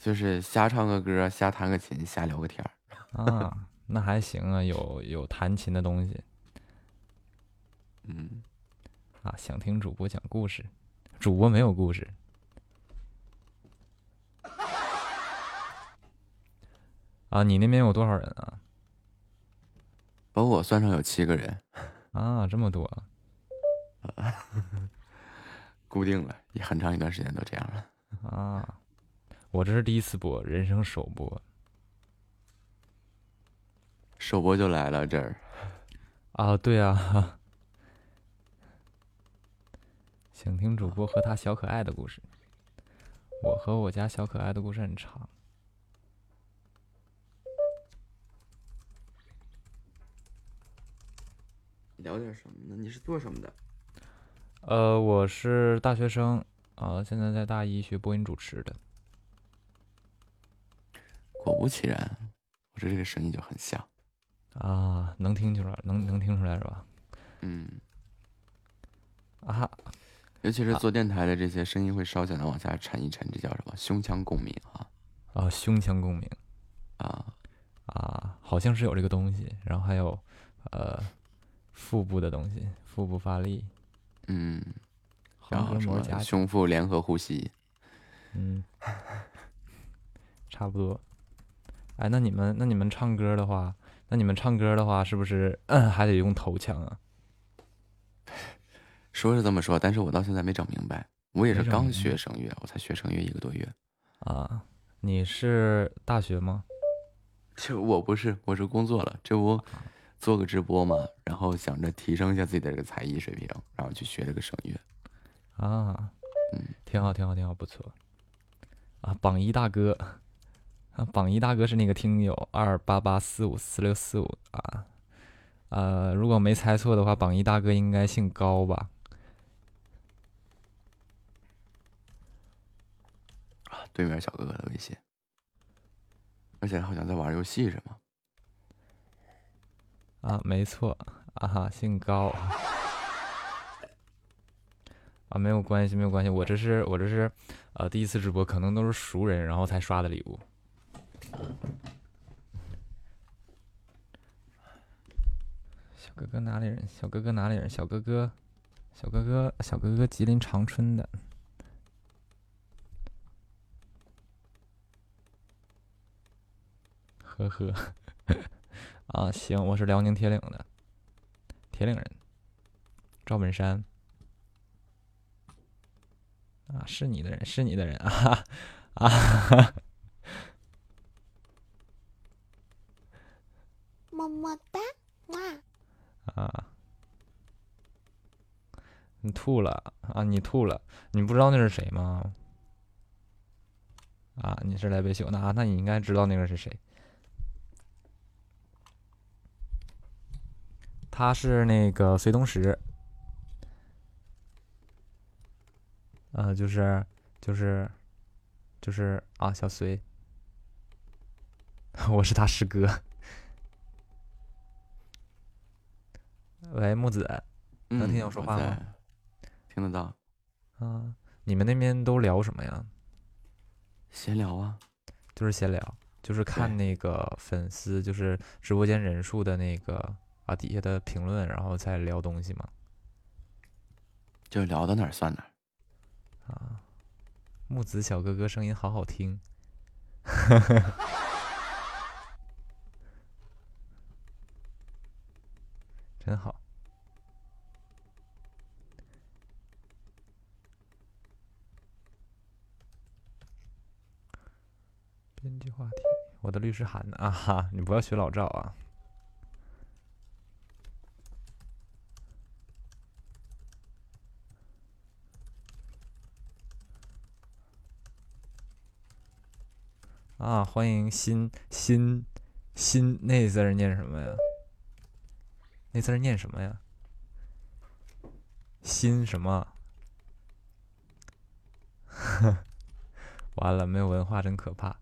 就是瞎唱个歌，瞎弹个琴，瞎聊个天儿。啊，那还行啊，有有弹琴的东西。嗯，啊，想听主播讲故事，主播没有故事。啊，你那边有多少人啊？把我算上有七个人，啊，这么多。固定了，也很长一段时间都这样了。啊，我这是第一次播，人生首播。首播就来了这儿，啊，对啊，想听主播和他小可爱的故事。我和我家小可爱的故事很长。聊点什么呢？你是做什么的？呃，我是大学生，啊、现在在大一学播音主持的。果不其然，我这这个声音就很像。啊，能听出来，能能听出来是吧？嗯，啊，尤其是做电台的这些声音会稍显的往下沉一沉，这叫什么？胸腔共鸣啊！啊，胸腔共鸣，啊啊，好像是有这个东西，然后还有呃腹部的东西，腹部发力，嗯，然后什么胸腹联合呼吸，嗯，差不多。哎，那你们那你们唱歌的话，那你们唱歌的话，是不是、还得用头腔啊？说是这么说，但是我到现在没整明白。我也是刚学声乐，我才学声乐一个多月。啊，你是大学吗？就我不是，我是工作了，这不做个直播嘛，然后想着提升一下自己的这个才艺水平，然后去学这个声乐。啊，嗯，挺好，挺好，挺好，不错。啊，榜一大哥，啊，榜一大哥是那个听友二八八四五四六四五啊，呃，如果没猜错的话，榜一大哥应该姓高吧？啊，对面小哥哥的微信，而且好像在玩游戏是吗？啊，没错，啊哈，姓高。啊，没有关系，没有关系，我这是我这是，呃，第一次直播，可能都是熟人，然后才刷的礼物。小哥哥哪里人？小哥哥哪里人？小哥哥，小哥哥，小哥哥，吉林长春的。呵呵，啊，行，我是辽宁铁岭的，铁岭人，赵本山。啊，是你的人，是你的人啊哈啊哈！么么哒，哇！啊你吐了啊！你吐了，你不知道那是谁吗？啊，你是来维修的啊？那你应该知道那个是谁。他是那个隋东石，呃，就是就是就是啊，小隋，我是他师哥。喂，木子，能听见我说话吗？听得到。啊，你们那边都聊什么呀？闲聊啊，就是闲聊，就是看那个粉丝，就是直播间人数的那个啊底下的评论，然后再聊东西嘛。就聊到哪儿算哪儿。啊，木子小哥哥声音好好听。真好。编辑话题，我的律师函呢？啊哈，你不要学老赵啊！啊，欢迎新新新，那字念什么呀？那字念什么呀？新什么？完了，没有文化真可怕。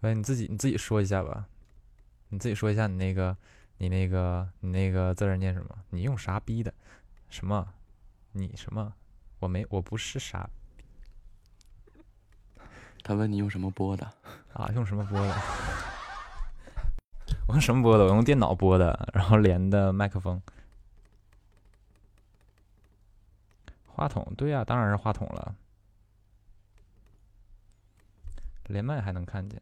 喂，你自己你自己说一下吧，你自己说一下你那个你那个你那个字儿念什么？你用啥逼的？什么？你什么？我没我不是傻。他问你用什么播的？啊，用什么播的？我用什么播的？我用电脑播的，然后连的麦克风。话筒？对呀，当然是话筒了。连麦还能看见？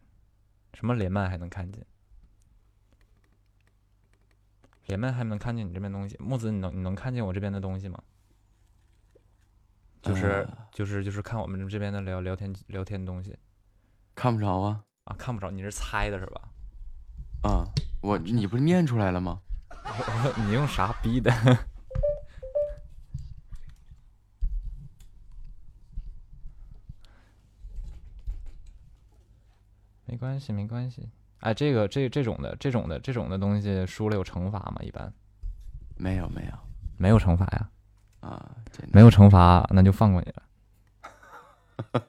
什么连麦还能看见？连麦还能看见你这边东西？木子，你能你能看见我这边的东西吗？就是就是就是看我们这边的聊聊天聊天东西，看不着啊啊看不着，你是猜的是吧？啊，我你不是念出来了吗？你用啥逼的？没关系，没关系。哎，这个这这种的这种的这种的东西输了有惩罚吗？一般没有，没有，没有惩罚呀。啊，没有惩罚，那就放过你了。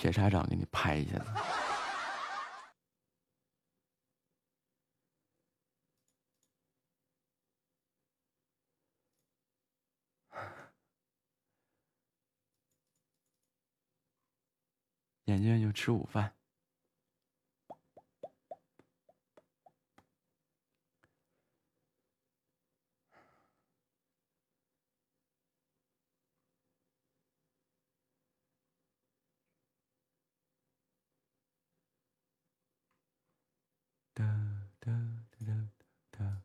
铁砂掌给你拍一下子。眼睛就吃午饭。哒哒哒哒哒。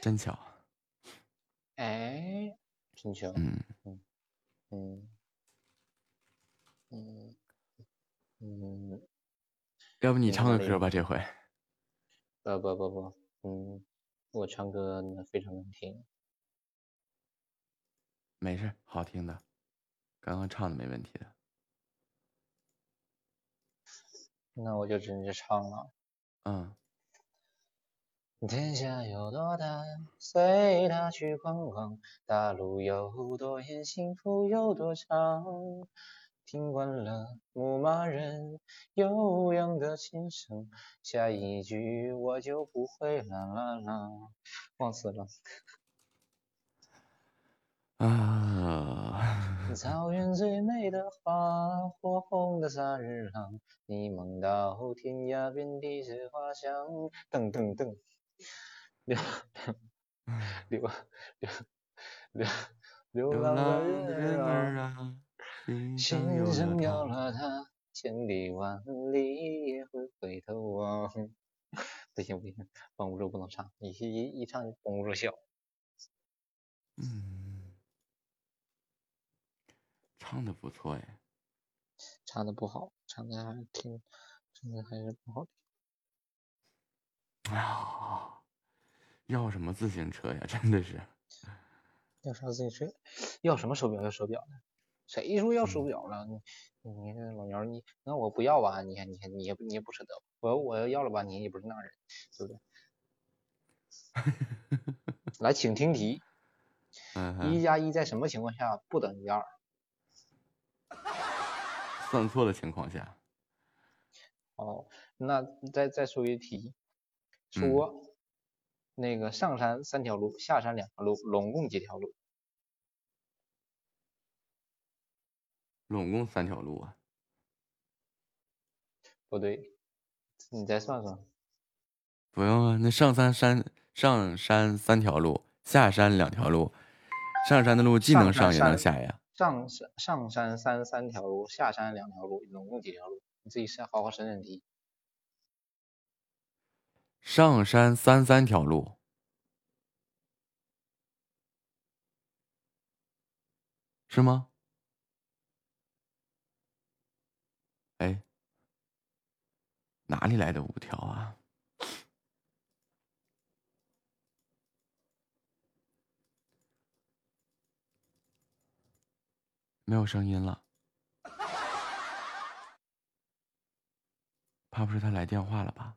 真巧，哎，真巧，嗯嗯嗯嗯嗯，要不你唱个歌吧，这回。不不不不，嗯，我唱歌非常难听。没事，好听的，刚刚唱的没问题的。那我就直接唱了。嗯。天下有多大，随他去逛逛；大路有多远，幸福有多长。听惯了牧马人悠扬的琴声，下一句我就不会啦啦啦，忘词了。啊，草原最美的花，火红的萨日朗。你梦到天涯遍地是花香。噔噔噔，流流流流流浪的人儿啊，心上有了他，千里万里也会回头望。不行不行，绷不住不能唱，一一一唱就绷不住笑。嗯，唱的不错哎，唱的不好，唱的还挺，唱的还是不好听。啊，要什么自行车呀？真的是，要啥自行车？要什么手表？要手表呢？谁说要手表了？你你看老牛，你那我不要吧？你看你看你也你也不舍得，我我要要了吧？你也不是那样人，对不对？来，请听题。嗯一加一在什么情况下不等于二？算错的情况下，哦，那再再说一题，说那个上山三条路，下山两条路，拢共几条路？拢共三条路啊？不对，你再算算。不用啊，那上山山上山三条路，下山两条路，上山的路既能上也能下呀。上山上山三三条路，下山两条路，拢共几条路？你自己先好好审审题。上山三三条路，是吗？哎，哪里来的五条啊？没有声音了，怕不是他来电话了吧？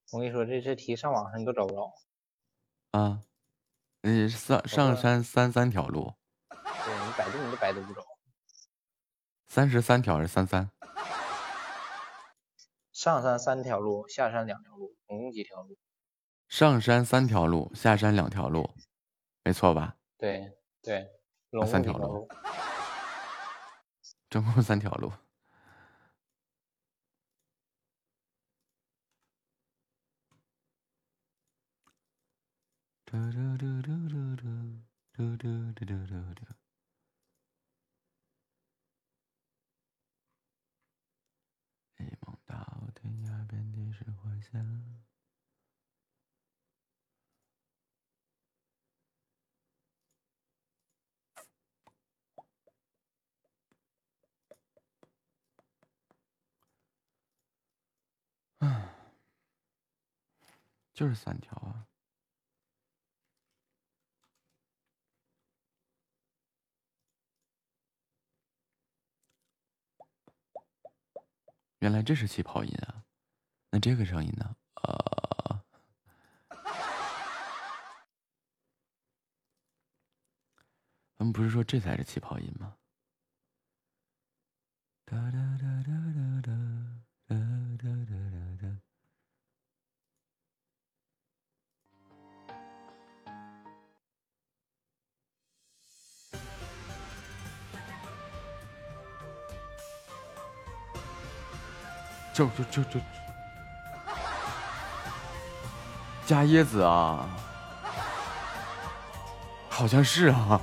我跟你说，这这题上网上你都找不着。啊，嗯，上上山三三条路，对你百度你都百度不着。三十三条还是三三？上山三条路，下山两条路，总共几条路？上山三条路，下山两条路，没错吧？对对，啊拢三条路共几条路？总共三条路。嘟嘟嘟嘟嘟嘟嘟嘟嘟嘟嘟。一梦到天涯遍地是花香。唉，就是三条啊。原来这是气泡音啊，那这个声音呢？啊，他们不是说这才是气泡音吗？哒哒哒哒哒哒就就就就加椰子啊，好像是啊。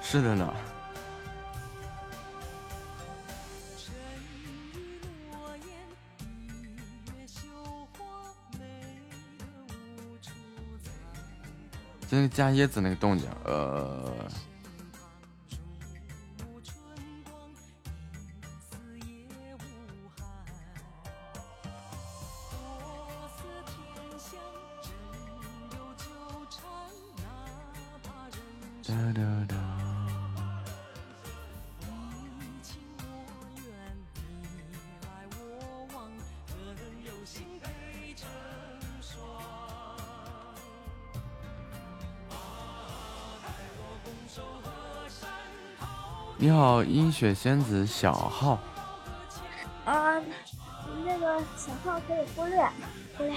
是的呢。就那个加椰子那个动静，呃，雪仙子小号。啊，那个小号可以忽略，忽略。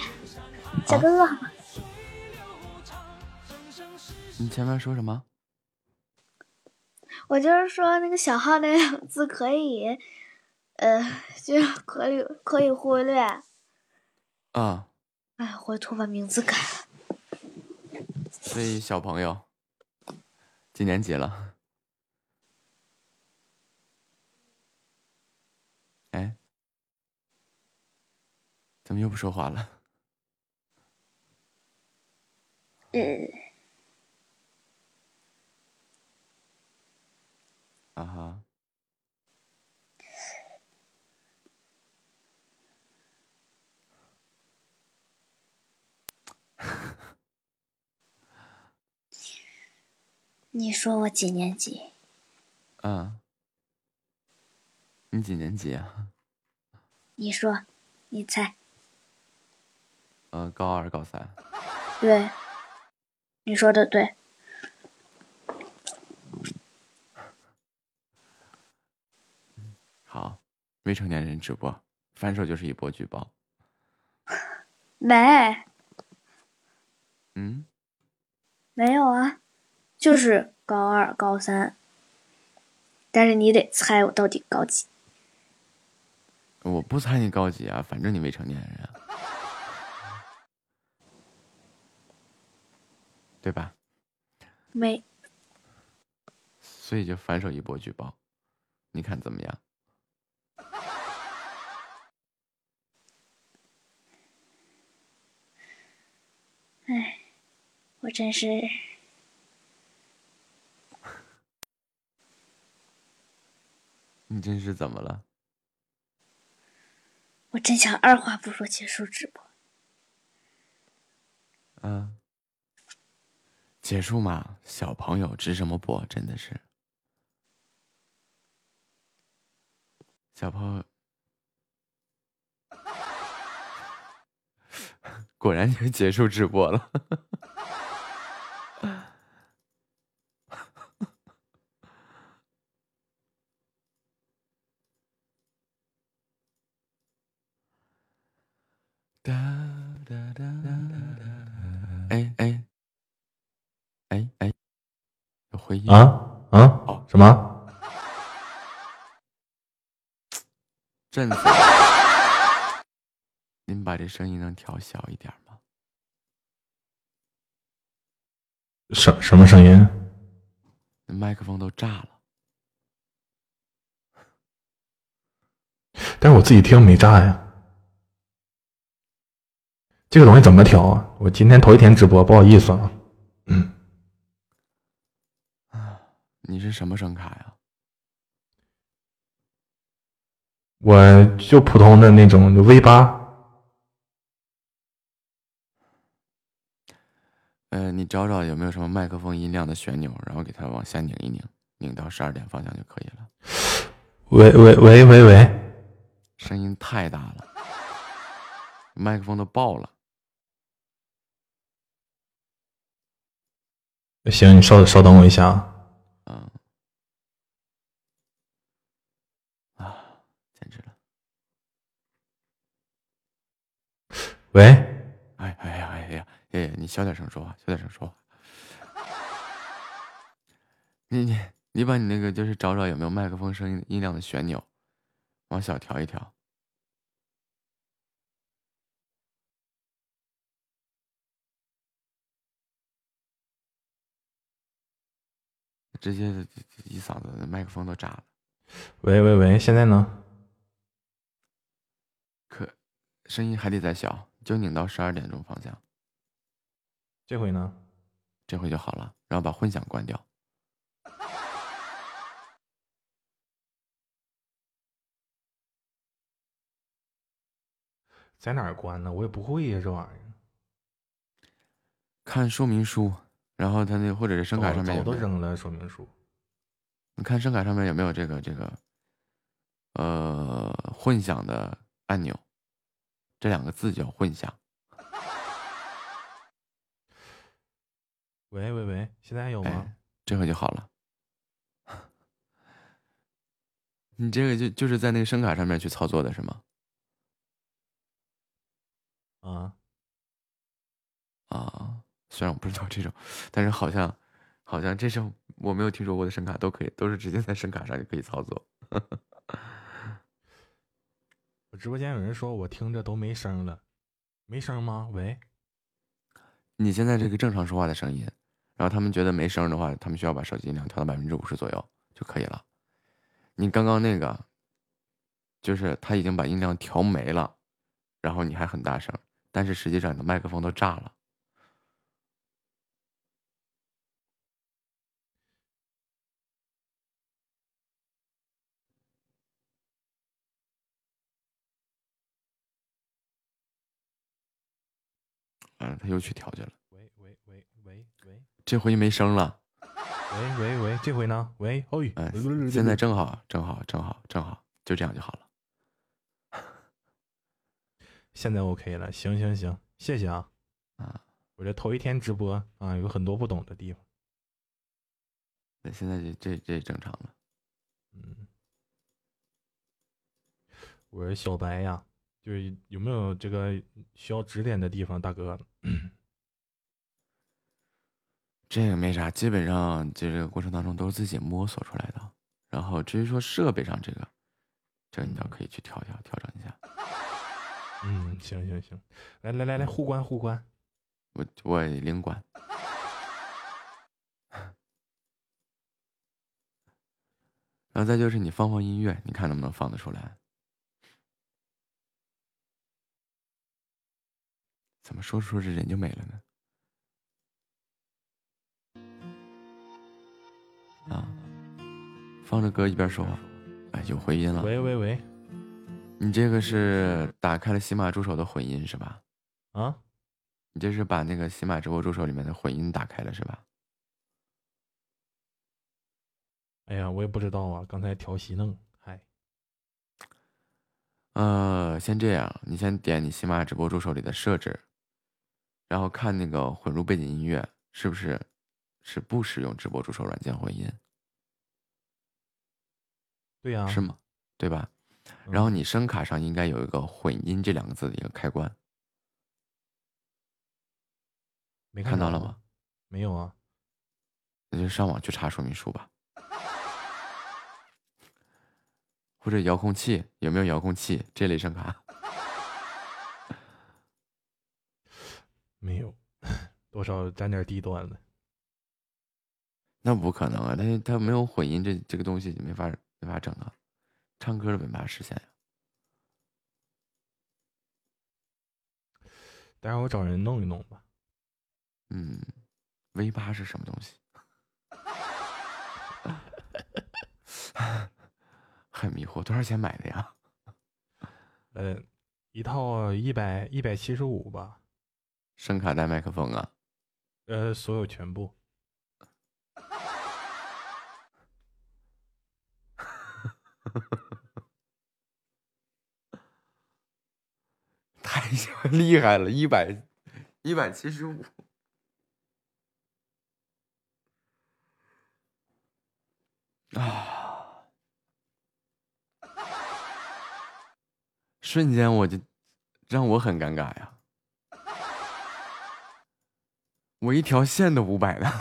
小哥哥，你前面说什么？我就是说那个小号那两个字可以，呃，就可以可以忽略。啊，哎，回头把名字改了。所以小朋友几年级了？哎，怎么又不说话了？嗯，啊哈，你说我几年级？啊，你几年级啊？你说，你猜。呃，高二、高三。对，你说的对。好，未成年人直播，反手就是一波举报。没，嗯，没有啊，就是高二、高三。但是你得猜我到底高几。我不猜你高几啊，反正你未成年人啊，对吧？没，所以就反手一波举报，你看怎么样？哎，我真是，你真是怎么了？我真想二话不说结束直播。嗯，结束嘛，小朋友直什么播？真的是，小朋友，果然就结束直播了。啊啊！哦，什么？震死！您把这声音能调小一点吗？什什么声音？麦克风都炸了。但是我自己听没炸呀。这个东西怎么调啊？我今天头一天直播，不好意思啊。嗯，啊，你是什么声卡呀？我就普通的那种 V 八。呃，你找找有没有什么麦克风音量的旋钮，然后给它往下拧一拧，拧到十二点方向就可以了。喂喂喂喂喂，声音太大了，麦克风都爆了。行，你稍稍等我一下啊。嗯。啊，简直了！喂。哎哎呀哎呀哎呀！你小点声说话，小点声说话。你你你把你那个就是找找有没有麦克风声音音量的旋钮，往小调一调。直接一嗓子麦克风都炸了。喂喂喂，现在呢？可声音还得再小，就拧到十二点钟方向。这回呢？这回就好了，然后把混响关掉。在哪儿关呢？我也不会呀，这玩意儿。看说明书。然后他那或者是声卡早早上面有没有都扔了说明书。你看声卡上面有没有这个这个呃混响的按钮？这两个字叫混响。喂喂喂，现在还有吗？哎，这回就好了。你这个就就是在那个声卡上面去操作的是吗？啊啊，虽然我不知道这种，但是好像好像这种我没有听说过的声卡都可以，都是直接在声卡上就可以操作。我直播间有人说我听着都没声了，没声吗？喂，你现在这个正常说话的声音，然后他们觉得没声的话，他们需要把手机音量调到百分之五十左右就可以了。你刚刚那个，就是他已经把音量调没了，然后你还很大声，但是实际上你的麦克风都炸了。嗯，他又去调去了。喂喂喂喂喂这回没声了。喂喂喂，这回呢？喂，哦，哎，现在正好，正好，正好，正好，就这样就好了。现在 OK 了，行行行，谢谢啊。啊，我这头一天直播啊，有很多不懂的地方。那现在这这这正常了。嗯，我是小白呀，就是有没有这个需要指点的地方，大哥？这个没啥，基本上这个过程当中都是自己摸索出来的。然后至于说设备上这个，这个你倒可以去调一调调整一下。嗯，行行行，来来来来，互关互关。我我领管。然后再就是你放放音乐，你看能不能放得出来？怎么说着说着人就没了呢？啊，放着歌一边说话，哎，有回音了。喂喂喂，你这个是打开了喜马助手的混音是吧？啊，你这是把那个喜马直播助手里面的混音打开了是吧？哎呀，我也不知道啊，刚才调戏弄，嗨，呃，先这样，你先点你喜马直播助手里的设置，然后看那个混入背景音乐是不是是不使用直播助手软件混音？对呀、是吗？对吧？然后你声卡上应该有一个混音这两个字的一个开关，没看到了吗？？没有啊。那就上网去查说明书吧。或者遥控器有没有遥控器这类声卡？没有，多少沾点低端了。那不可能啊！他他没有混音这这个东西，没法没法整啊。唱歌的没法实现呀。待会儿我找人弄一弄吧。嗯，V 八是什么东西？很迷惑，多少钱买的呀？呃，一套一百一百七十五吧。声卡带麦克风啊？呃，所有全部。太厉害了，一百一百七十五。啊！瞬间我就让我很尴尬呀！我一条线都五百的。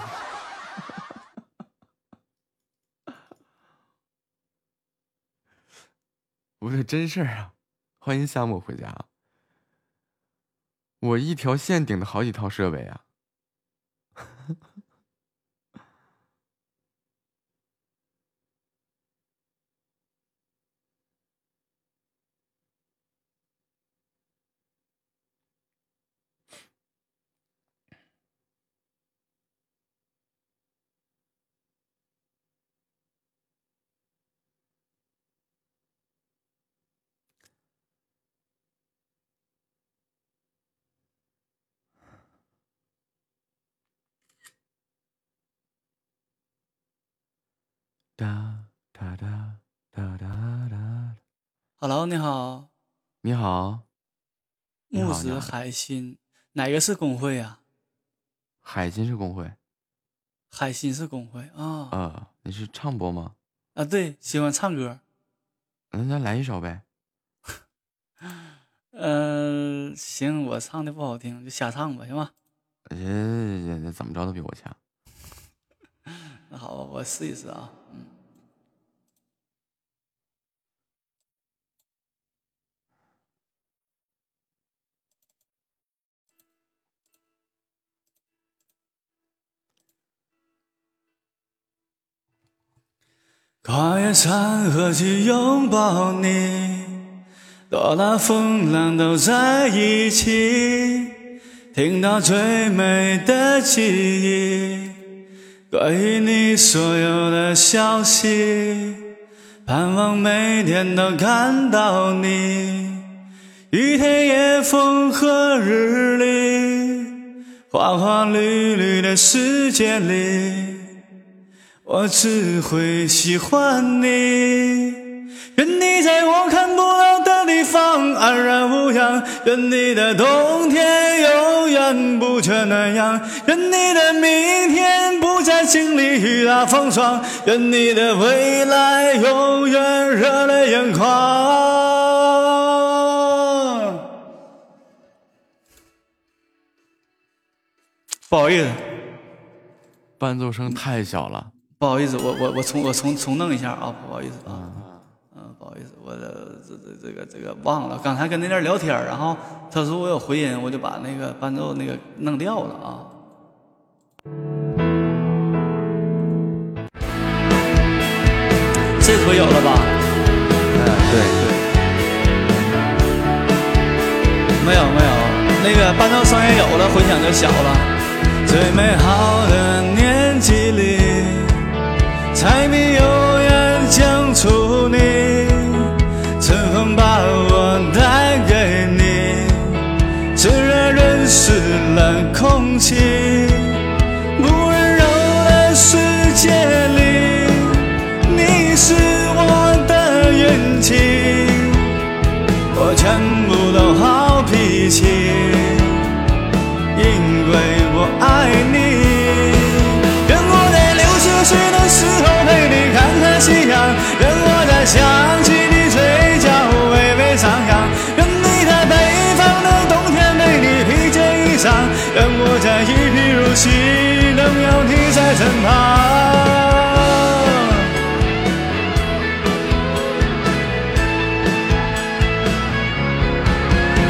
不是真事儿啊！欢迎夏沫回家。我一条线顶的好几套设备啊！哒哒哒哒。Hello，你好，你好，你木子海心，哪个是工会呀、海金是工会。海心是工会啊呃，你是唱播吗？啊，对，喜欢唱歌。那咱来一首呗。嗯、行，我唱的不好听，就瞎唱吧，行吧？呃，怎么着都比我强。那 好，我试一试啊。跨越山河去拥抱你，多大风浪都在一起，听到最美的记忆，关于你所有的消息，盼望每天都看到你，雨天也风和日丽，花花绿绿的世界里。我只会喜欢你，愿你在我看不到的地方安然无恙，愿你的冬天永远不缺暖阳，愿你的明天不再经历雨打风霜，愿你的未来永远热泪盈眶。不好意思，伴奏声太小了。不好意思，我我我重我重重弄一下啊，不好意思啊，嗯，不好意思，我的这这这个这个忘了，刚才跟那人聊天，然后他说我有回音，我就把那个伴奏那个弄掉了啊。这回有了吧？嗯，对对。没有没有，那个伴奏声也有了，回响就小了。最美好的年纪里。柴米油盐酱醋你，春风把我带给你，炙热润湿了空气。不温柔的世界里，你是我的运气，我全部都好脾气，在身旁。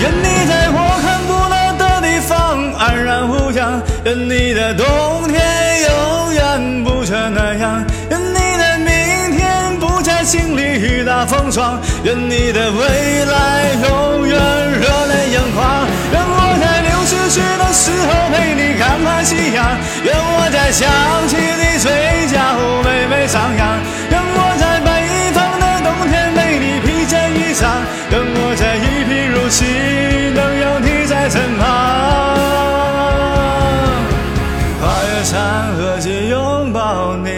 愿你在我看不到的地方安然无恙，愿你的冬天永远不缺暖阳。愿你的明天不再经历雨打风霜，愿你的未来永远热时候陪你看看夕阳，愿我在想起你嘴角微微上扬，愿我在北方的冬天为你披件衣裳，愿我在一贫如洗能有你在身旁。跨越山河去拥抱你。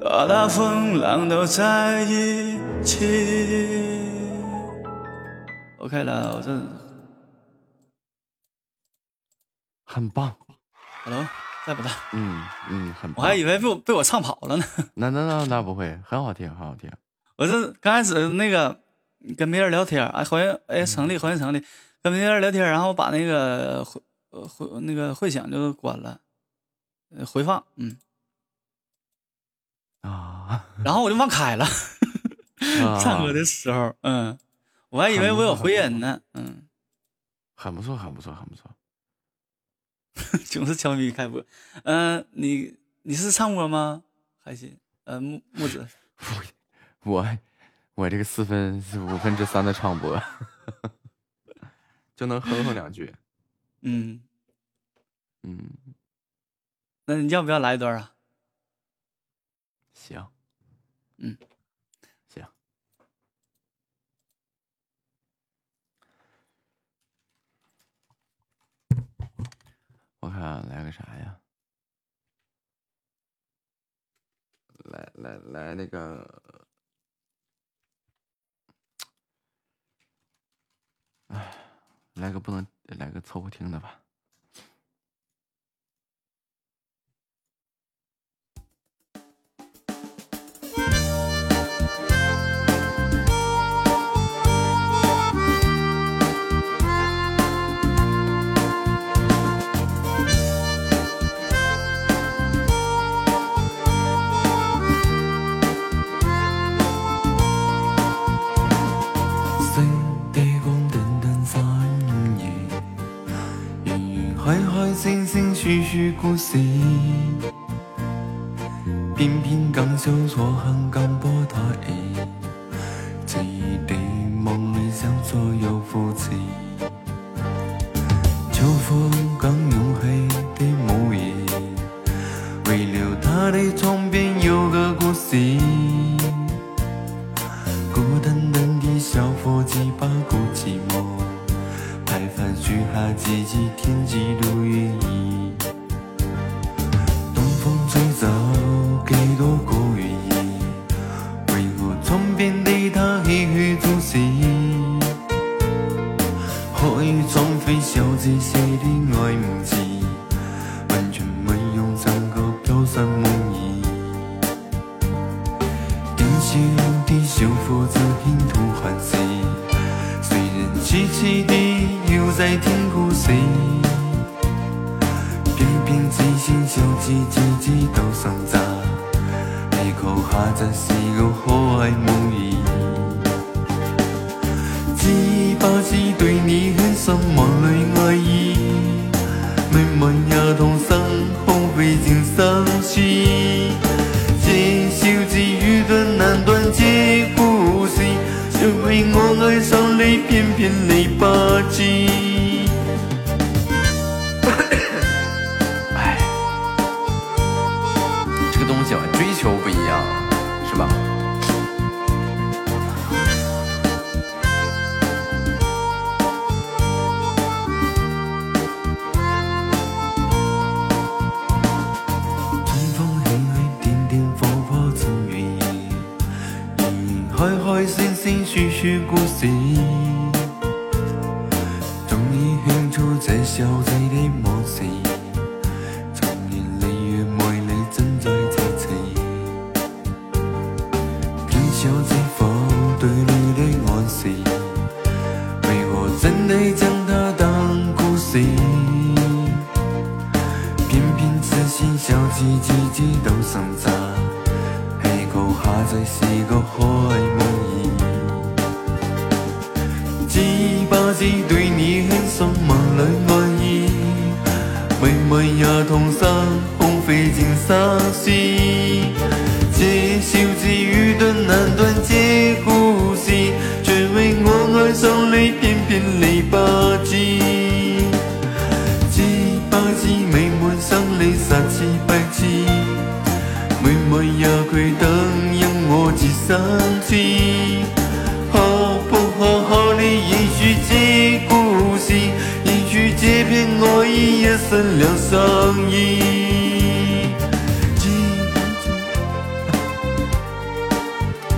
多大风浪都在一起。OK 了，我这很棒。Hello，在不在？嗯嗯，很棒。我还以为被我被我唱跑了呢。那那那那不会，很好听，很好听。我这刚开始那个跟别人聊天，哎，欢迎哎成立，欢迎成立，跟别人聊天，然后把那个回呃回那个会响就关了，呃回放，嗯。啊，然后我就忘开了，啊唱歌的时候，嗯，我还以为我有回音呢，嗯，很不错，很不错，很不错。总是悄咪开播，嗯、你你是唱歌吗？还行，呃，木木子，我我这个四分五分之三的唱播，就能哼哼两句。嗯嗯，那你要不要来一段啊？行，嗯，行。我看来个啥呀？来来来那个，哎，来个不能来个凑合听的吧。星星敘敘故事，偏偏更笑錯恨更波太遠，記憶的夢裏想左右扶持，秋风更勇氣的模樣，為了他的窗边有个故事。孤单单的小伙计把孤寂寞，排饭许下几几天几有自私的爱慕字，完全没有残过飘散梦里。年少的小伙子心痛恨死，虽然痴痴的又在听故事。偏偏静静，小鸡叽叽都生蛋，口哈子是若好爱梦意，只怕是对你。心望里爱意，命运也同生，空费尽心思。这笑之语，断难断。这故事谁为我爱上你？偏偏你不知。我至生氣。好不好好地延續這故事，延續這片愛意，一生兩相依。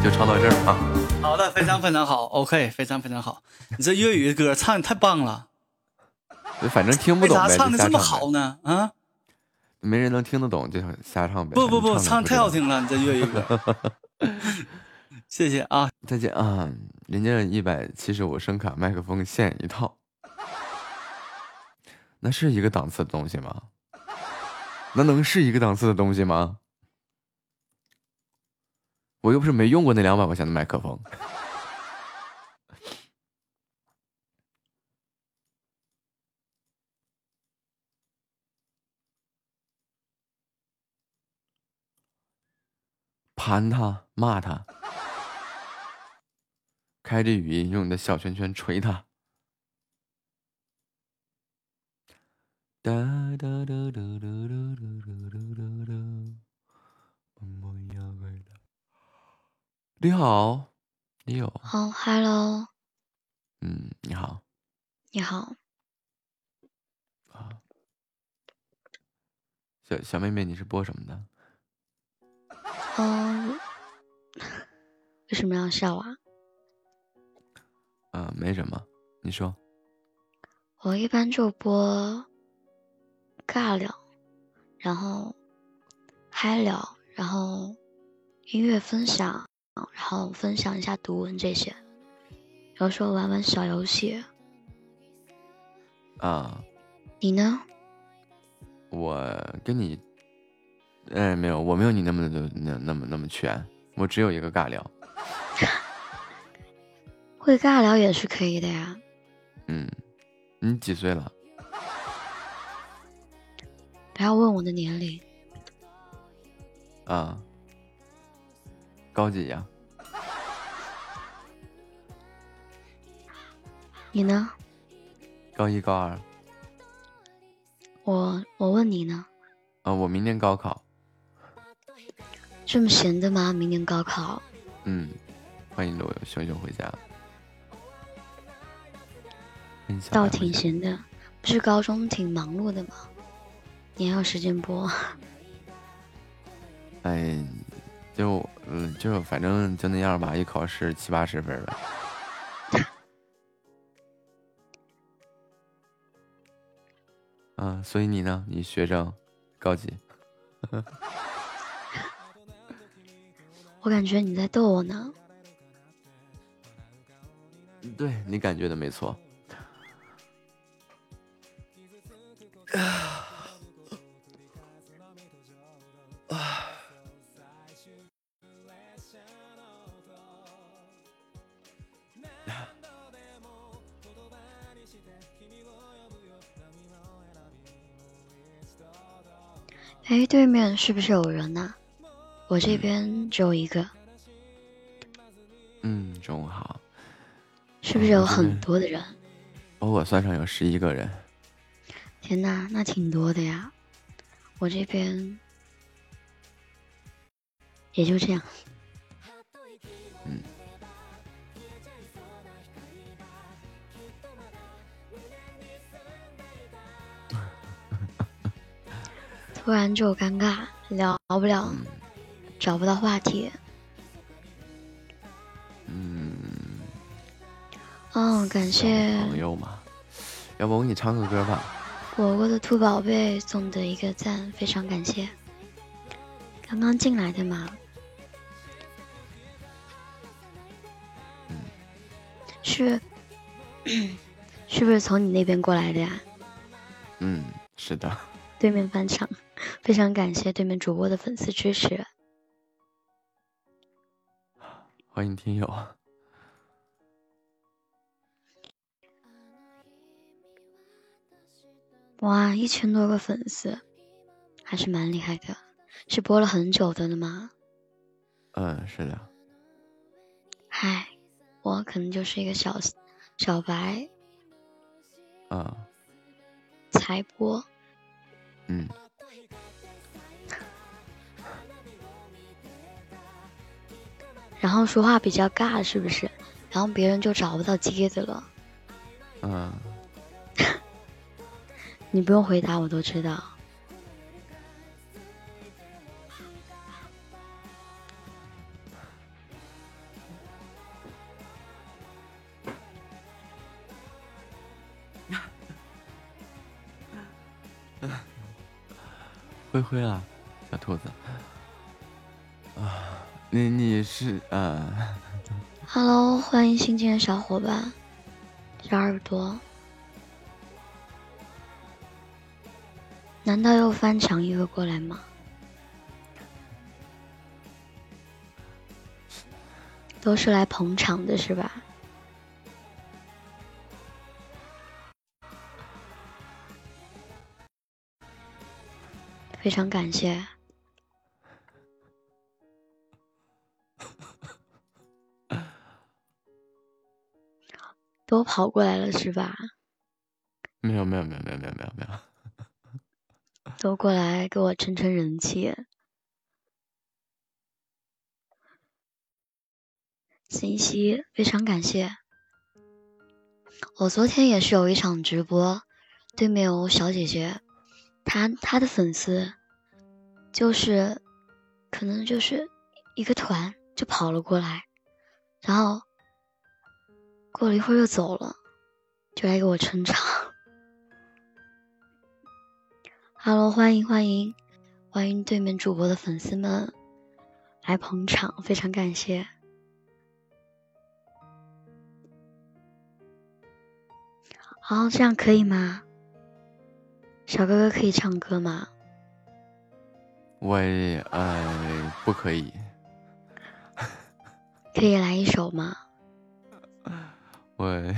就唱到这儿啊。好的，非常非常好，OK，非常非常好。你这粤语歌唱的太棒了，反正听不懂呗，为啥唱的这么好呢？啊，没人能听得懂就瞎唱呗。不不不，唱太好听了，你这粤语歌。谢谢啊，再见啊！人家一百七十五声卡麦克风现一套，那是一个档次的东西吗？那能是一个档次的东西吗？我又不是没用过那两百块钱的麦克风。盘他，骂他，开着语音用你的小拳拳捶他。哒哒哒哒哒哒哒哒哒哒。你好，你有，好，Hello，嗯，你好，你好，啊。小小妹妹，你是播什么的？嗯，为什么要笑啊？啊，没什么，你说。我一般就播尬聊，然后嗨聊，然后音乐分享，然后分享一下读文这些，有时候玩玩小游戏。啊，你呢？我跟你，哎，没有，我没有你那么的那那么那么全，我只有一个尬聊。会尬聊也是可以的呀。嗯，你几岁了？不要问我的年龄。啊，高几呀？你呢？高一、高二。我我问你呢？啊，我明年高考。这么闲的吗？明年高考？嗯，欢迎罗熊熊回家。倒挺闲的，不是高中挺忙碌的吗？你还有时间播？哎，就嗯，就反正就那样吧，一考试七八十分吧。啊，所以你呢？你学生高级？我感觉你在逗我呢。对你感觉的没错。哎，对面是不是有人呐？我这边只有一个。嗯，中午好。是不是有很多的人？哦，我算上有十一个人。天呐，那挺多的呀！我这边也就这样。嗯。突然就尴尬，聊不了，找不到话题。嗯。哦，感谢。朋友嘛，要不我给你唱个歌吧？果果的兔宝贝送的一个赞，非常感谢。刚刚进来的嘛。是，是不是从你那边过来的呀？嗯，是的。对面翻墙。非常感谢对面主播的粉丝支持，欢迎听友。哇，一千多个粉丝，还是蛮厉害的。是播了很久的了吗？嗯，是的。嗨，我可能就是一个小小白。啊。才播。嗯。然后说话比较尬，是不是？然后别人就找不到接的了。嗯。你不用回答，我都知道。灰灰啊，小兔子。你你是呃，Hello，欢迎新进的小伙伴，小耳朵，难道又翻墙一个过来吗？都是来捧场的是吧？非常感谢。都跑过来了是吧？没有没有没有没有没有没有没有，都过来给我撑撑人气。信息非常感谢。我昨天也是有一场直播，对面有小姐姐，她她的粉丝就是可能就是一个团就跑了过来，然后过了一会儿又走了，就来给我撑场。Hello，欢迎欢迎欢迎对面主播的粉丝们来捧场，非常感谢。好，这样可以吗？小哥哥可以唱歌吗？我呃不可以，可以来一首吗？我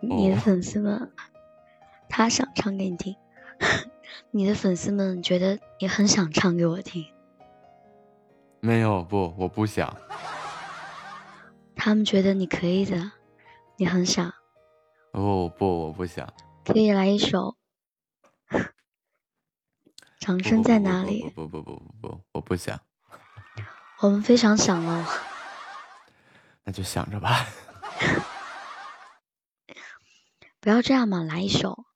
你的粉丝们，他想唱给你听，你的粉丝们觉得也很想唱给我听，没有不，我不想。他们觉得你可以的，你很想，不不，我不想。可以来一首。掌声在哪里？不不不不不，我不想。我们非常想哦。那就想着吧。不要这样嘛，来一首。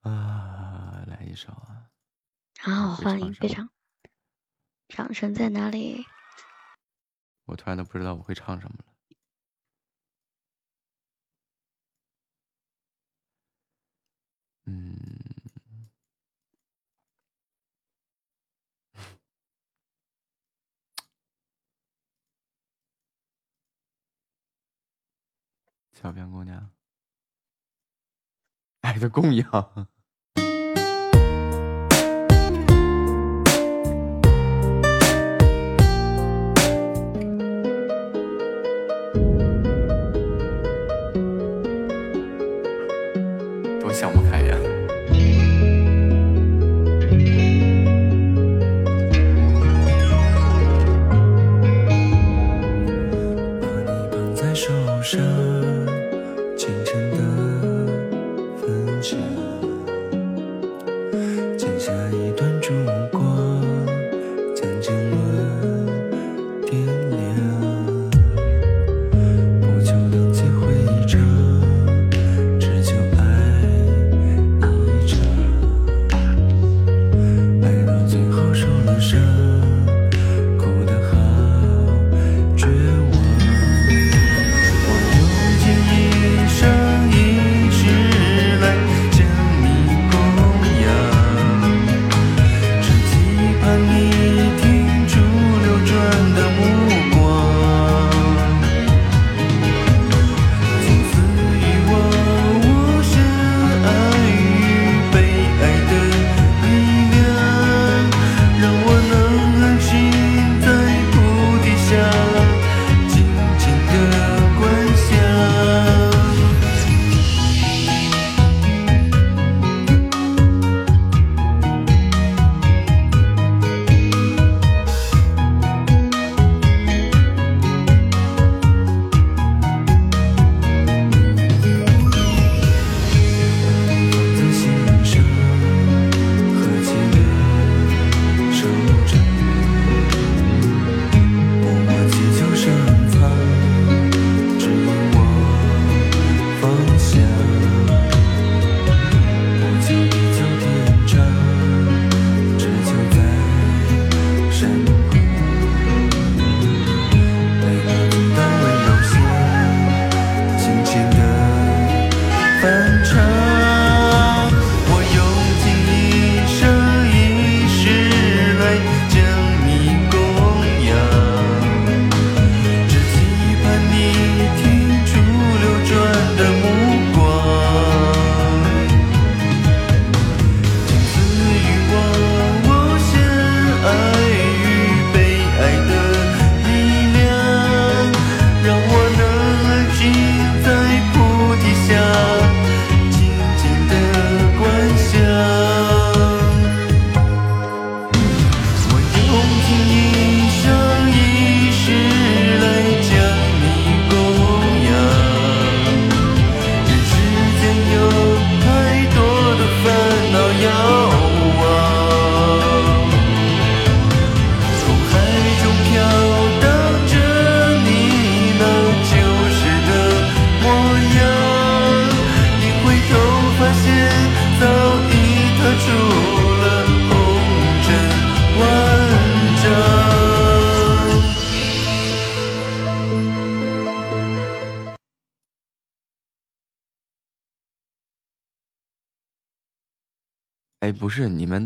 啊，来一首啊！好，欢迎，非常。掌声在哪里？我突然都不知道我会唱什么了。嗯，小边姑娘，爱的供养。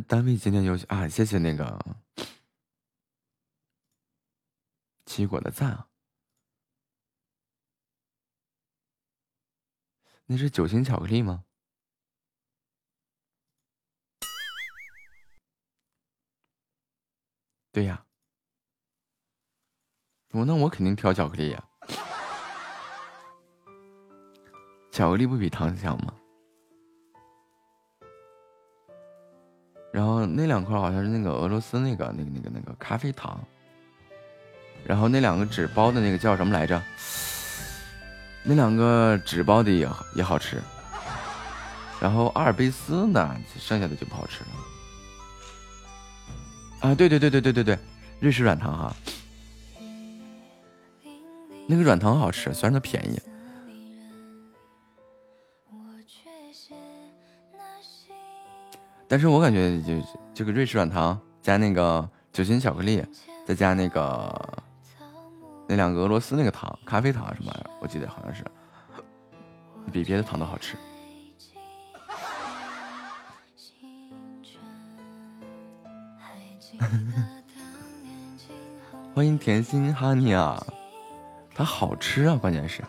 单位今天有啊？谢谢那个七果的赞啊！那是酒心巧克力吗？对呀，我那我肯定挑巧克力呀，巧克力不比糖香吗？然后那两块好像是那个俄罗斯那个那个那个那个咖啡糖，然后那两个纸包的那个叫什么来着？那两个纸包的也也好吃，然后阿尔卑斯呢，剩下的就不好吃了。啊，对对对对对对对，瑞士软糖哈，那个软糖好吃，虽然它便宜。但是我感觉就这个瑞士软糖加那个酒心巧克力，再加那个那两个俄罗斯那个糖咖啡糖什么玩意儿，我记得好像是比别的糖都好吃。欢迎甜心哈尼啊，它好吃啊，关键是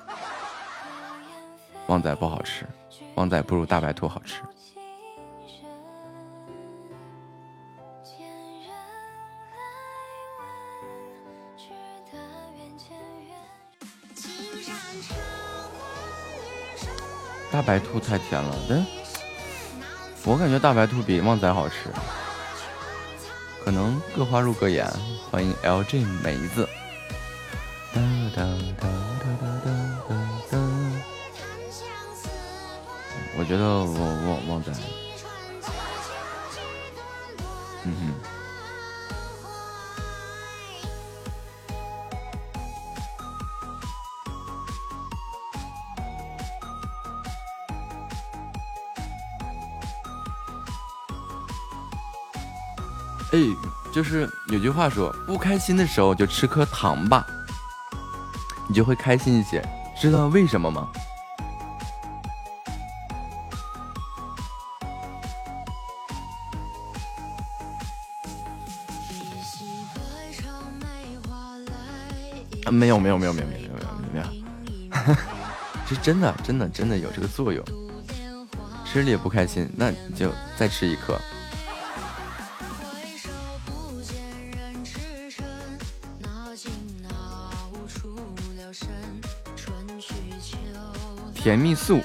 旺仔不好吃，旺仔不如大白兔好吃。大白兔太甜了，但我感觉大白兔比旺仔好吃，可能各花入各眼。欢迎 LG 梅子。我觉得我我旺仔，嗯哼。就是有句话说，不开心的时候就吃颗糖吧，你就会开心一些。知道为什么吗？啊，没有没有没有没有没有没有没有，是真的真的真的有这个作用。吃了也不开心，那你就再吃一颗。甜蜜素。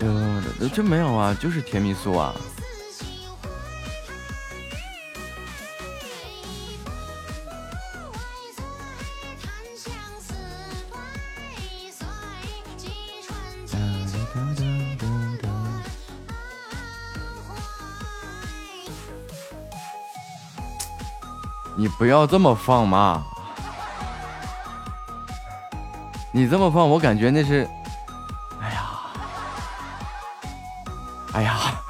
呃，真没有啊，就是甜蜜素啊。不要这么放嘛！你这么放，我感觉那是，哎呀，哎呀，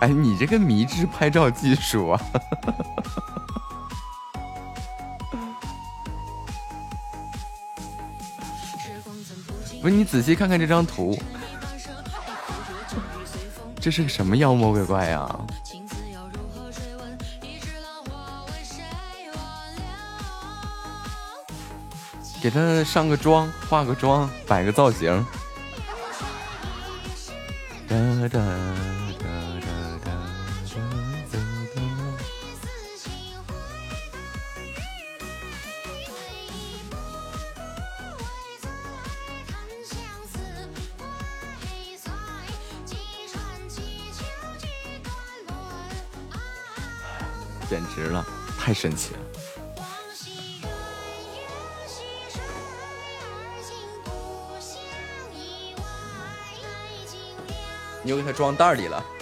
哎，你这个迷之拍照技术啊！不是，你仔细看看这张图。这是个什么妖魔鬼怪呀？给他上个妆，化个妆，摆个造型。哒哒哒神奇了！你又给他装袋里了。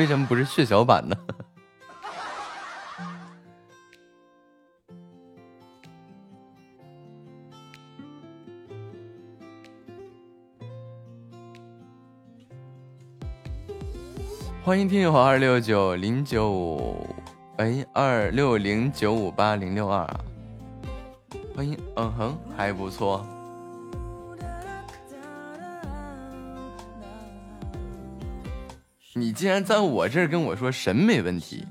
为什么不是血小板呢？欢迎听友二六九零九五，哎，二六零九五八零六二啊！欢迎，嗯哼，还不错。竟然在我这儿跟我说审美问题。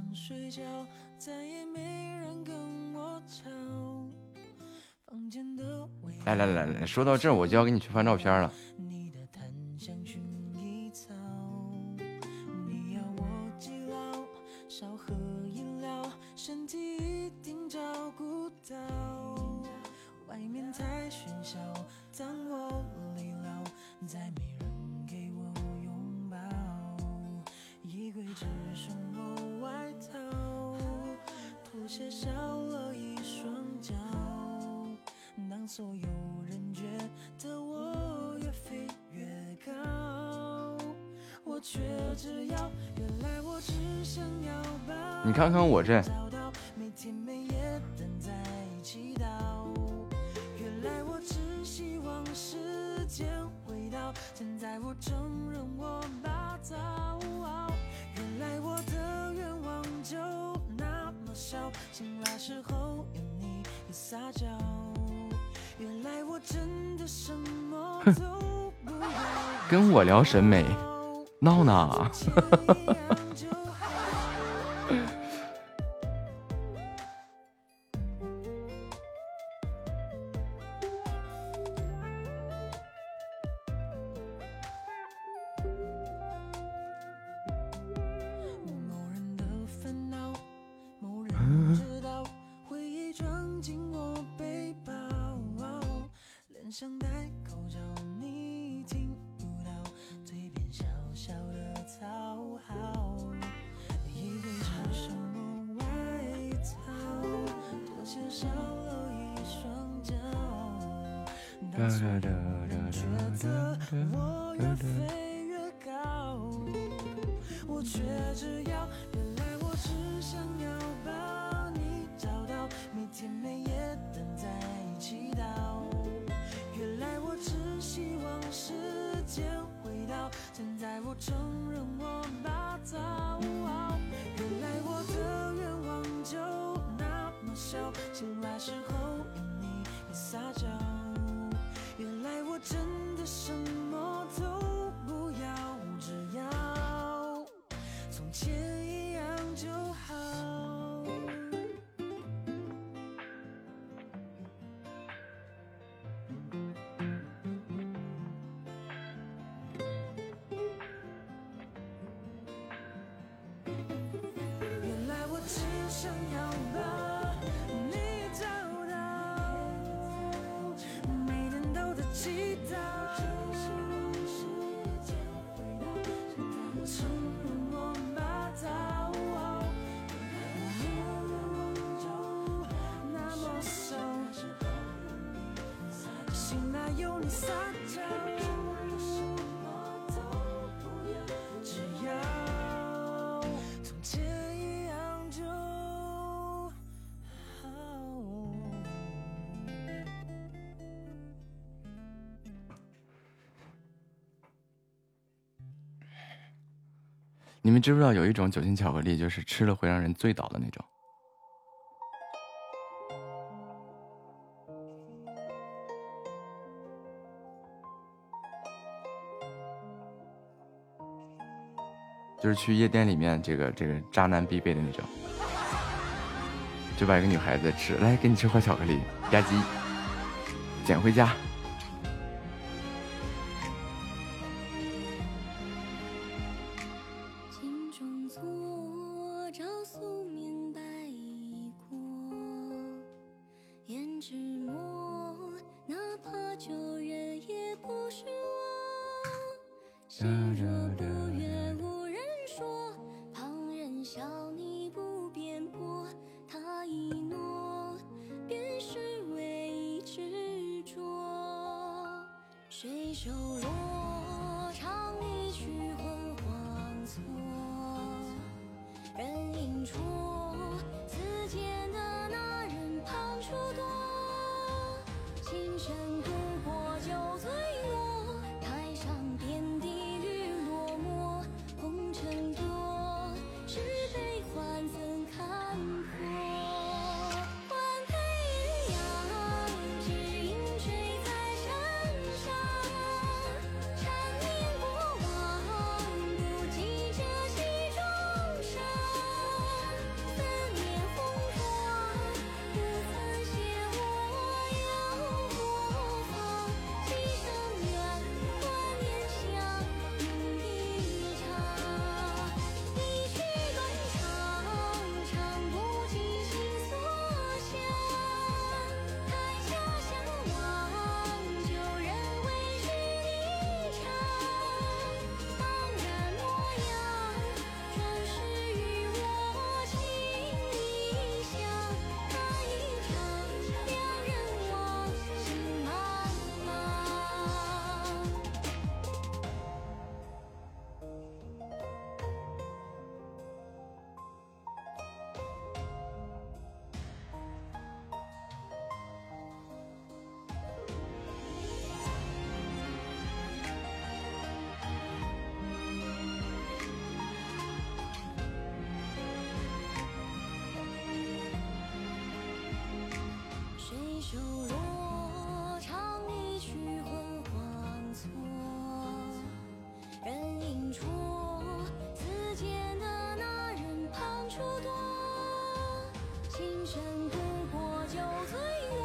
来来来来，说到这儿我就要给你去翻照片了。是什么外套，谱写少了一双脚。当所有人觉得我越飞越高，我却只要，原来我只想要把你。你看看我这。聊审美闹呢？你知不知道有一种酒精巧克力，就是吃了会让人醉倒的那种，就是去夜店里面，这个这个渣男必备的那种，就把一个女孩子吃来，给你吃块巧克力，吧唧，捡回家。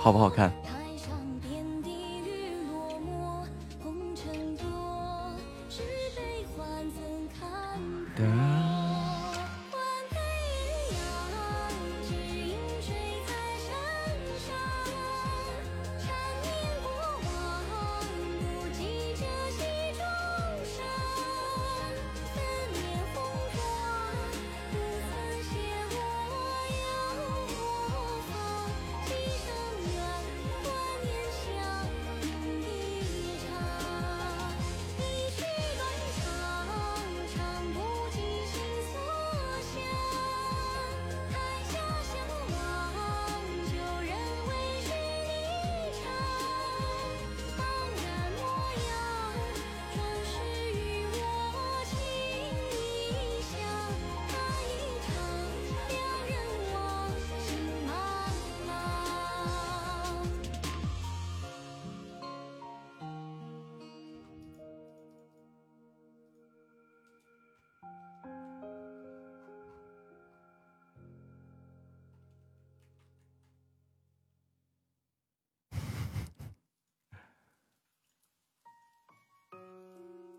好不好看？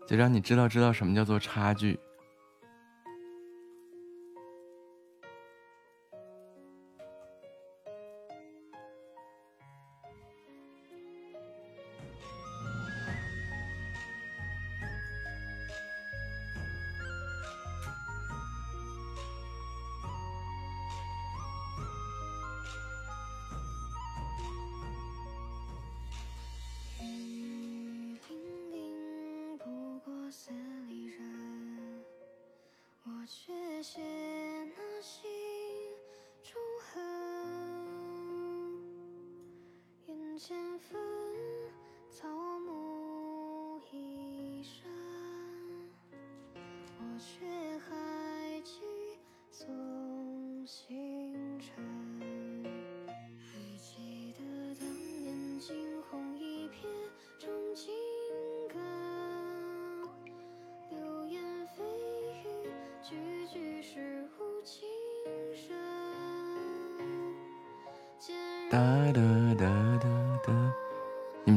就让你知道知道什么叫做差距。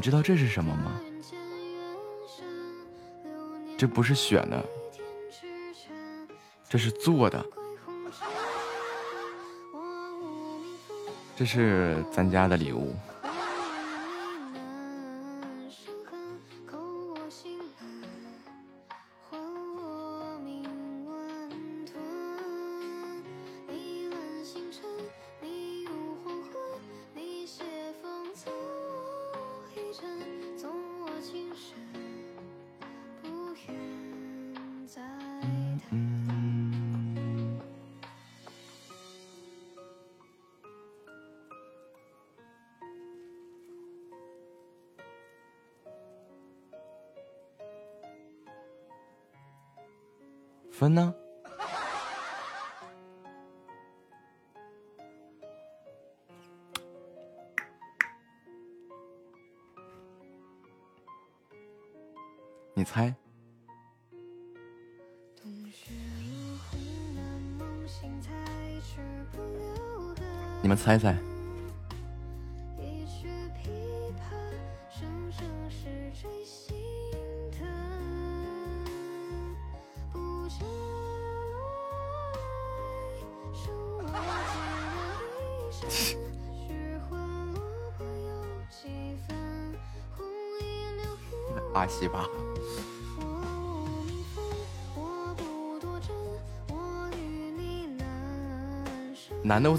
知道这是什么吗？这不是选的，这是做的。这是咱家的礼物。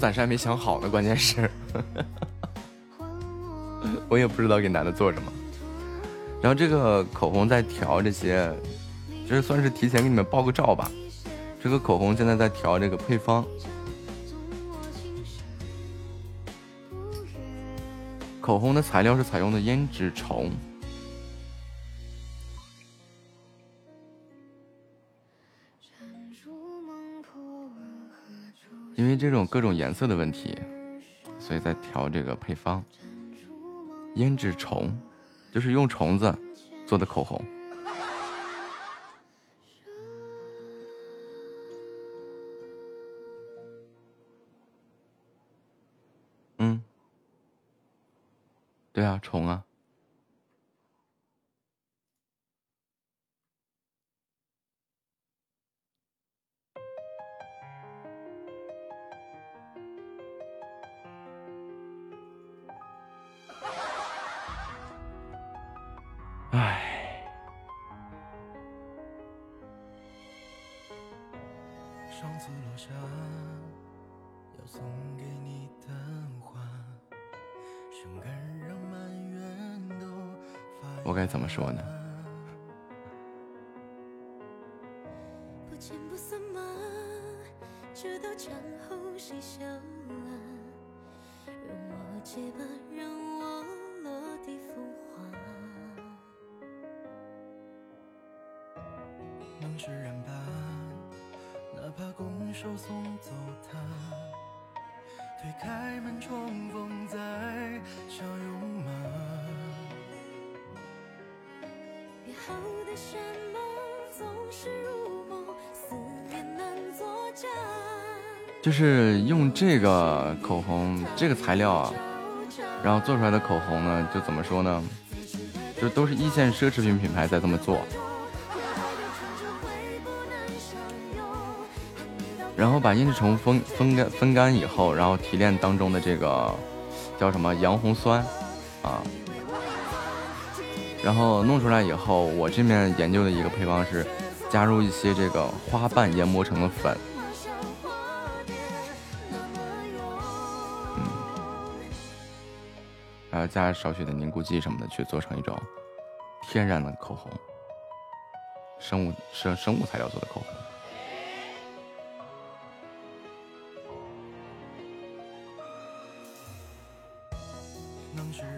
暂时还没想好呢，关键是，我也不知道给男的做什么。然后这个口红在调这些，就是算是提前给你们报个照吧。这个口红现在在调这个配方，口红的材料是采用的胭脂虫。这种各种颜色的问题，所以在调这个配方。胭脂虫就是用虫子做的口红。个口红这个材料啊，然后做出来的口红呢，就怎么说呢？就都是一线奢侈品品牌在这么做。然后把胭脂虫风风干风干以后，然后提炼当中的这个叫什么洋红酸啊，然后弄出来以后，我这边研究的一个配方是加入一些这个花瓣研磨成的粉，加少许的凝固剂什么的，去做成一种天然的口红，生物生生物材料做的口红。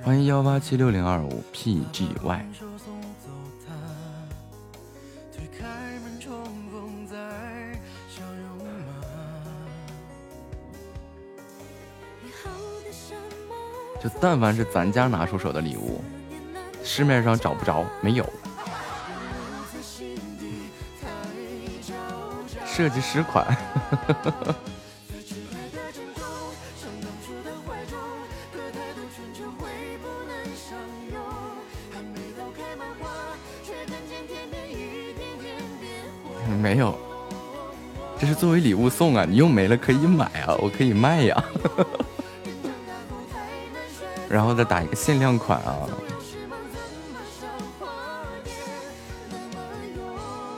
欢迎幺八七六零二五 PGY。就但凡是咱家拿出手的礼物，市面上找不着，没有。设计师款。没有，这是作为礼物送啊！你用没了可以买啊，我可以卖呀。然后再打一个限量款啊。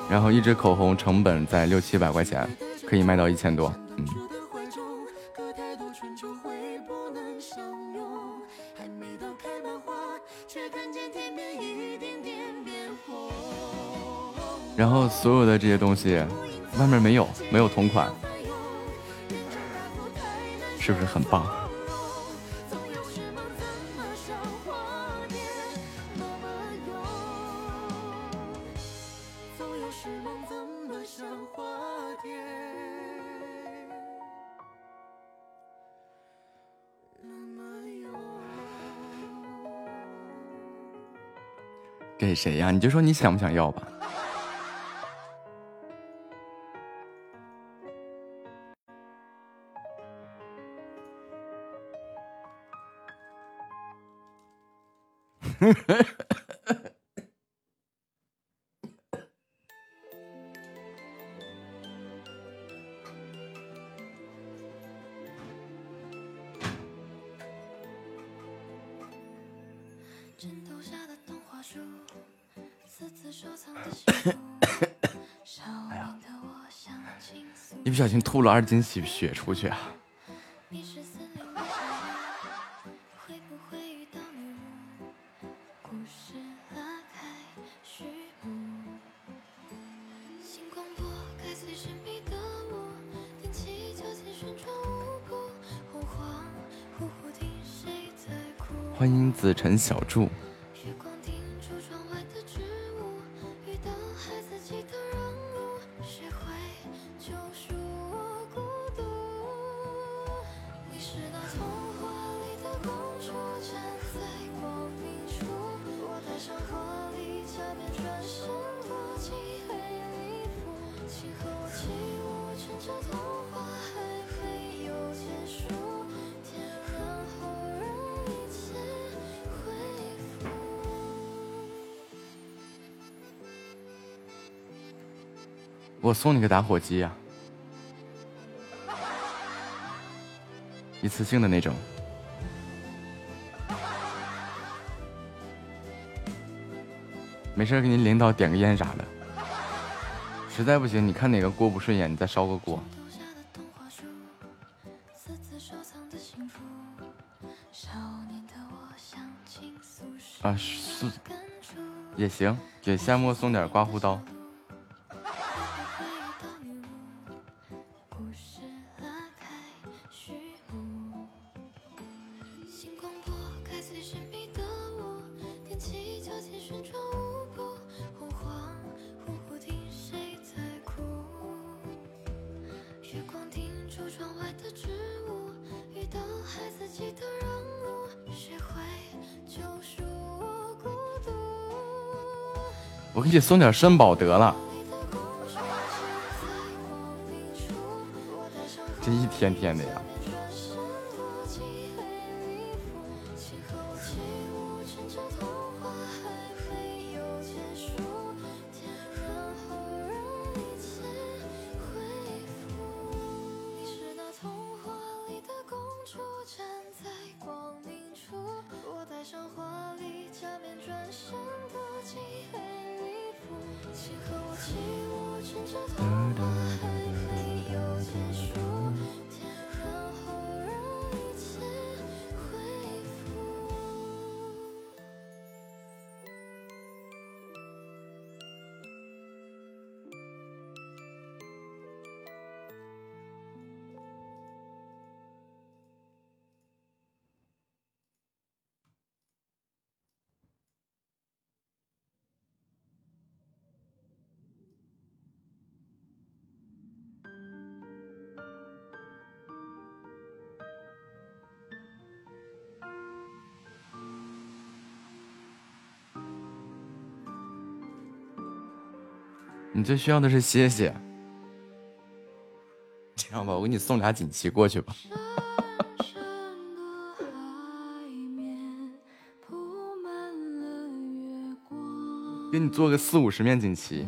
然后一支口红成本在六七百块钱，可以卖到一千多。嗯。然后所有的这些东西，外面没有，没有同款，是不是很棒？谁呀？你就说你想不想要吧。了二斤血血出去啊！欢迎子辰小筑。送你个打火机呀，一次性的那种。没事，给你领导点个烟啥的。实在不行，你看哪个锅不顺眼，你再烧个锅。啊，是也行，给夏沫送点刮胡刀。送点肾宝得了，这一天天的呀。最需要的是歇歇。这样吧，我给你送俩锦旗过去吧。给你做个四五十面锦旗。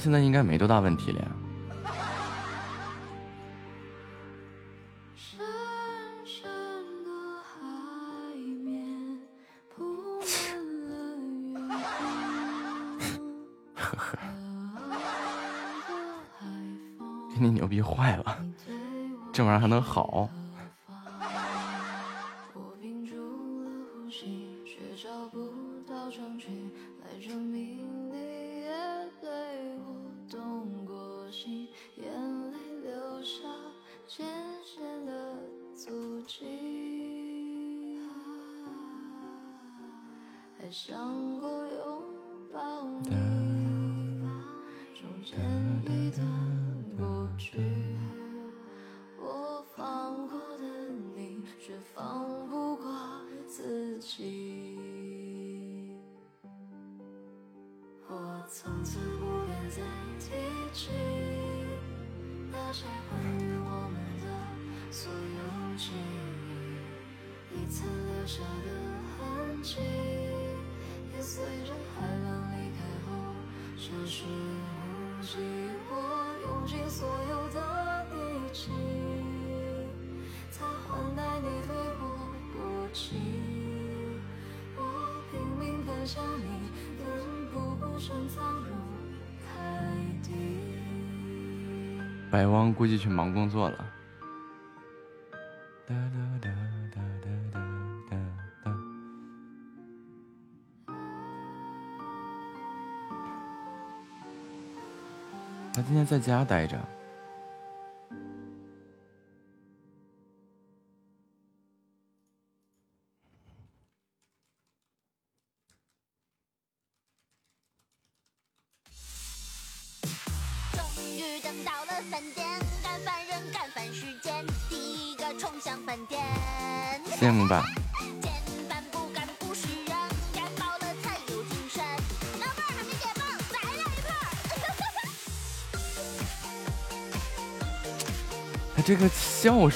现在应该没多大问题了呀。呵呵，给 你牛逼坏了，这玩意儿还能好？在家待着。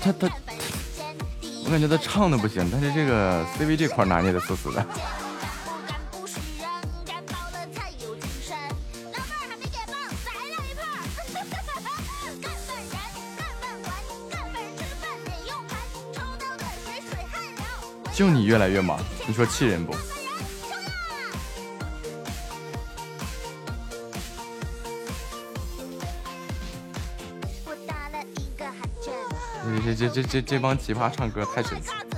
他他，我感觉他唱的不行，但是这个 CV 这块拿捏的死死的。就你越来越忙，你说气人不？这这这这帮奇葩唱歌太神奇。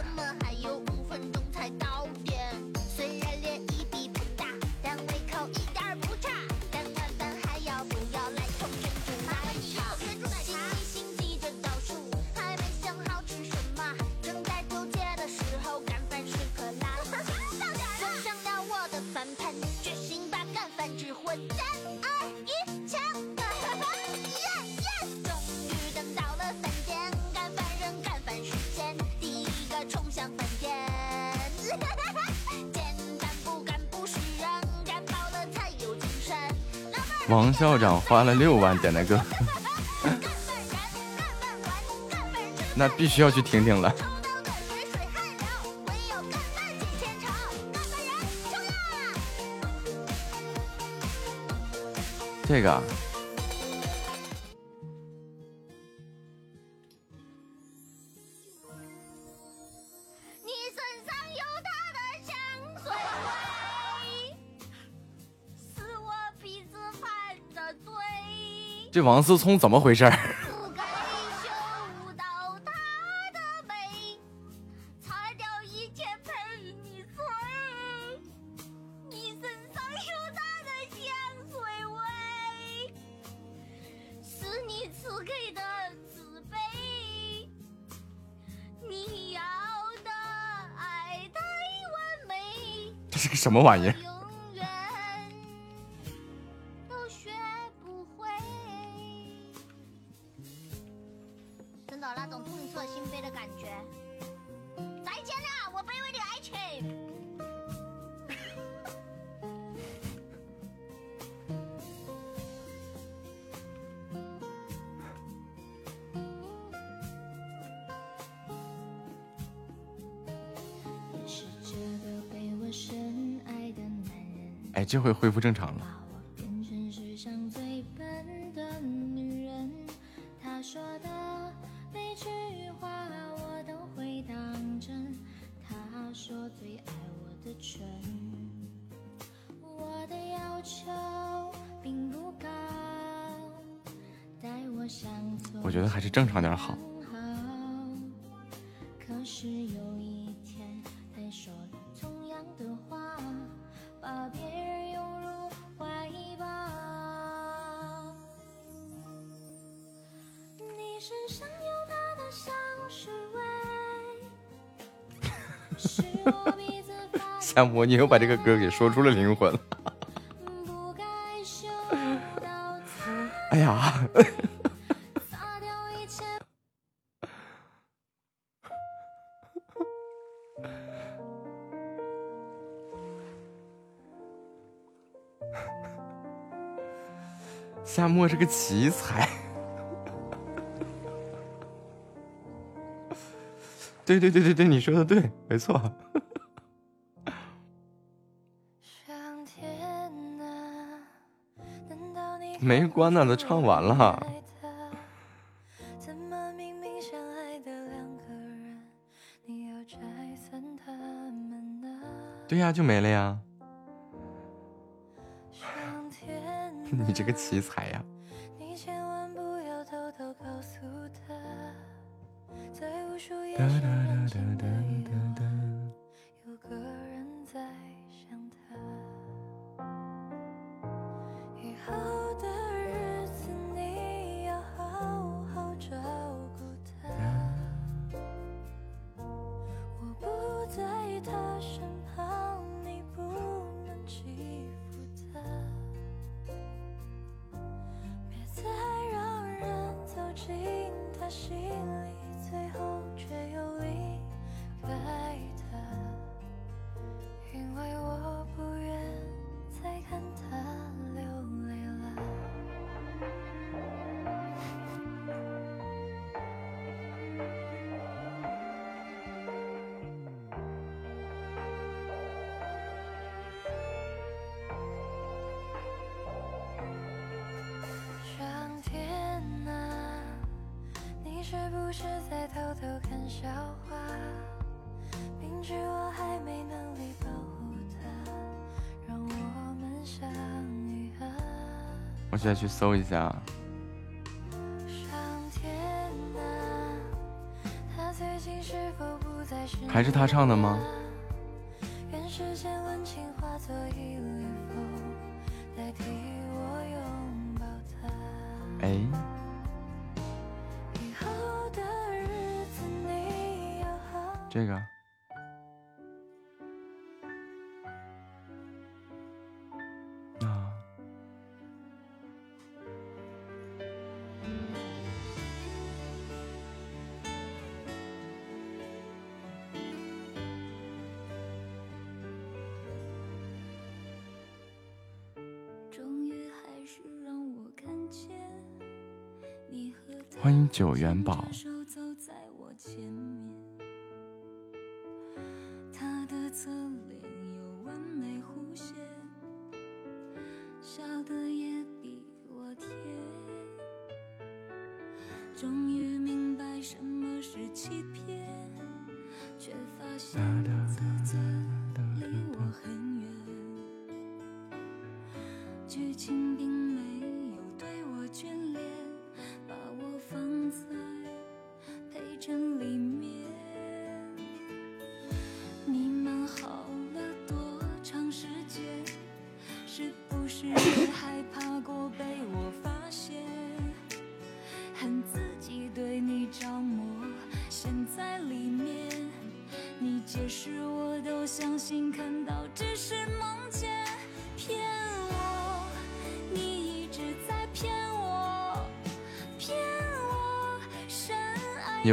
校长花了六万点的歌，那必须要去听听了。这个。王思聪怎么回事？这是个什么玩意？哎这回恢复正常了。夏沫，你又把这个歌给说出了灵魂了。哎呀！夏沫是个奇才。对对对对对，你说的对，没错。没关呢，都唱完了。对呀，就没了呀。你这个奇才呀。去搜一下，还是他唱的吗？宝。手走在我前面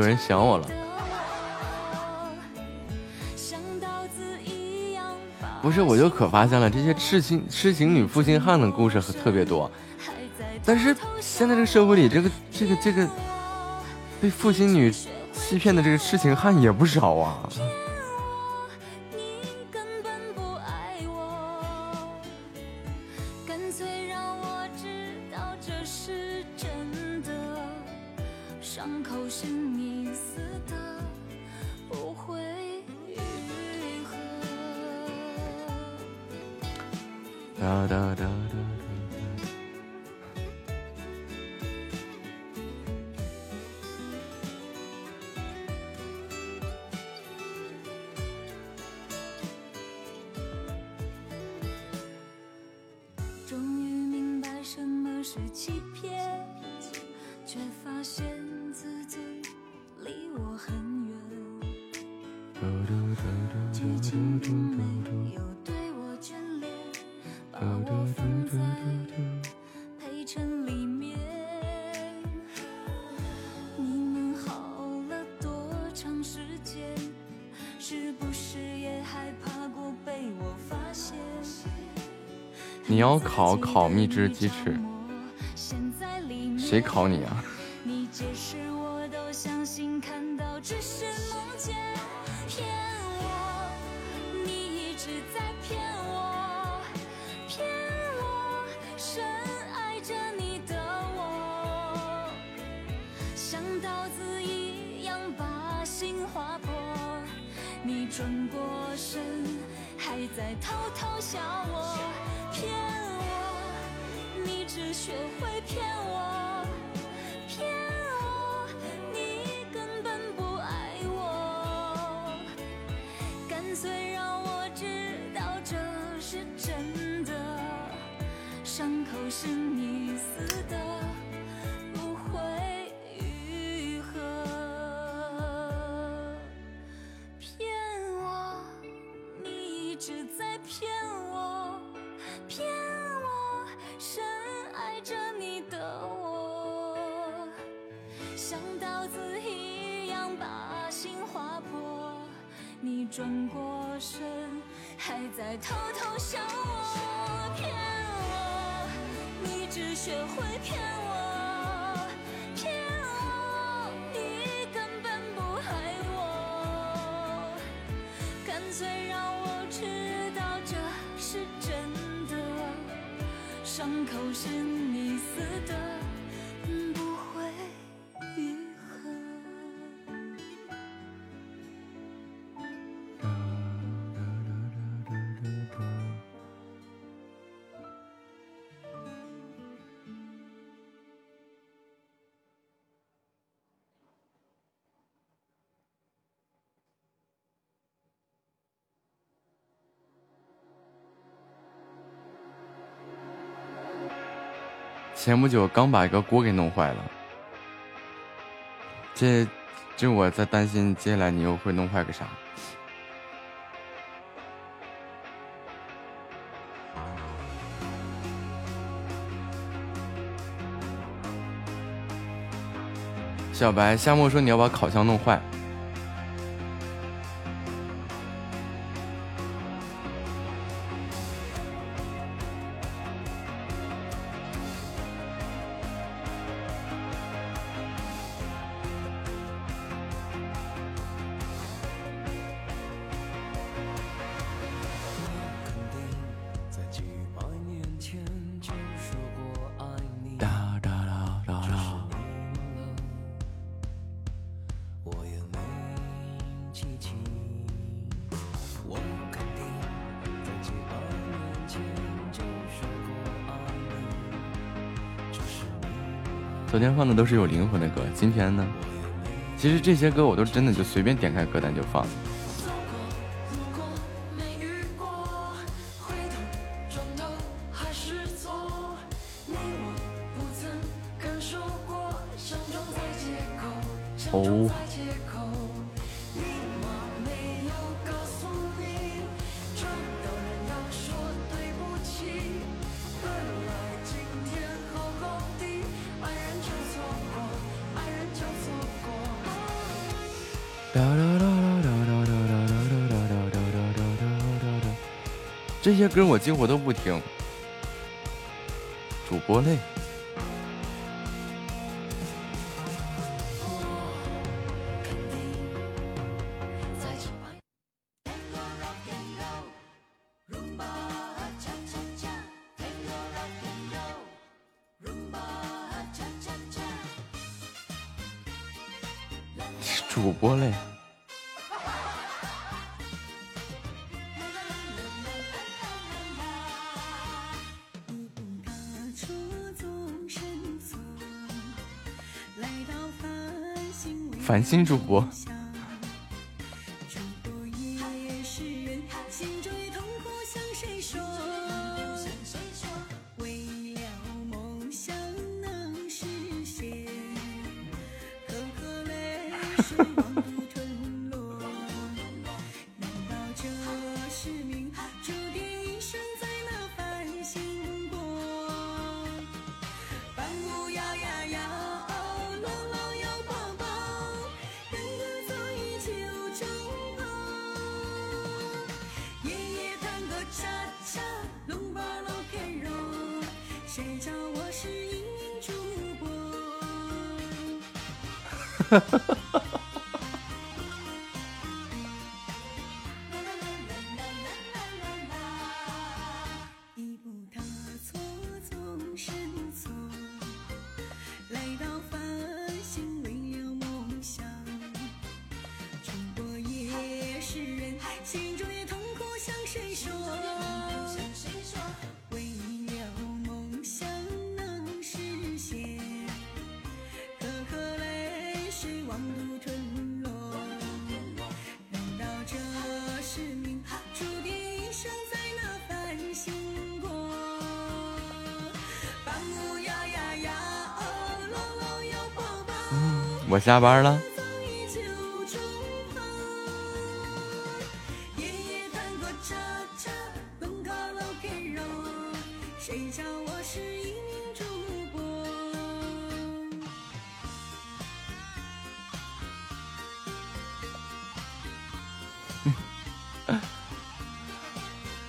有人想我了。不是我就可发现了这些痴情痴情女负心汉的故事特别多。但是现在这个社会里这个这个这个被负心女欺骗的这个痴情汉也不少啊。好蜜汁鸡翅。谁考你啊？你解释我都相信看到是梦见骗我你一直在骗我骗我深爱着你的我像刀子一样把心划破你转过身还在偷偷笑我骗是学会骗我骗我你根本不爱我。干脆让我知道这是真的伤口是转过身，还在偷偷笑我骗我，你只学会骗我骗我，你根本不爱我，干脆让我知道这是真的，伤口是。前不久刚把一个锅给弄坏了，这这我在担心接下来你又会弄坏个啥。小白，夏沫说你要把烤箱弄坏。是有灵魂的歌今天呢？其实这些歌我都真的就随便点开歌单就放。几乎都不听，主播累。新主播。下班了。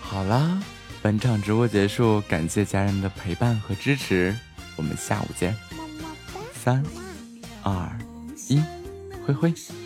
好啦，本场直播结束，感谢家人们的陪伴和支持，我们下午见，三，二。灰灰。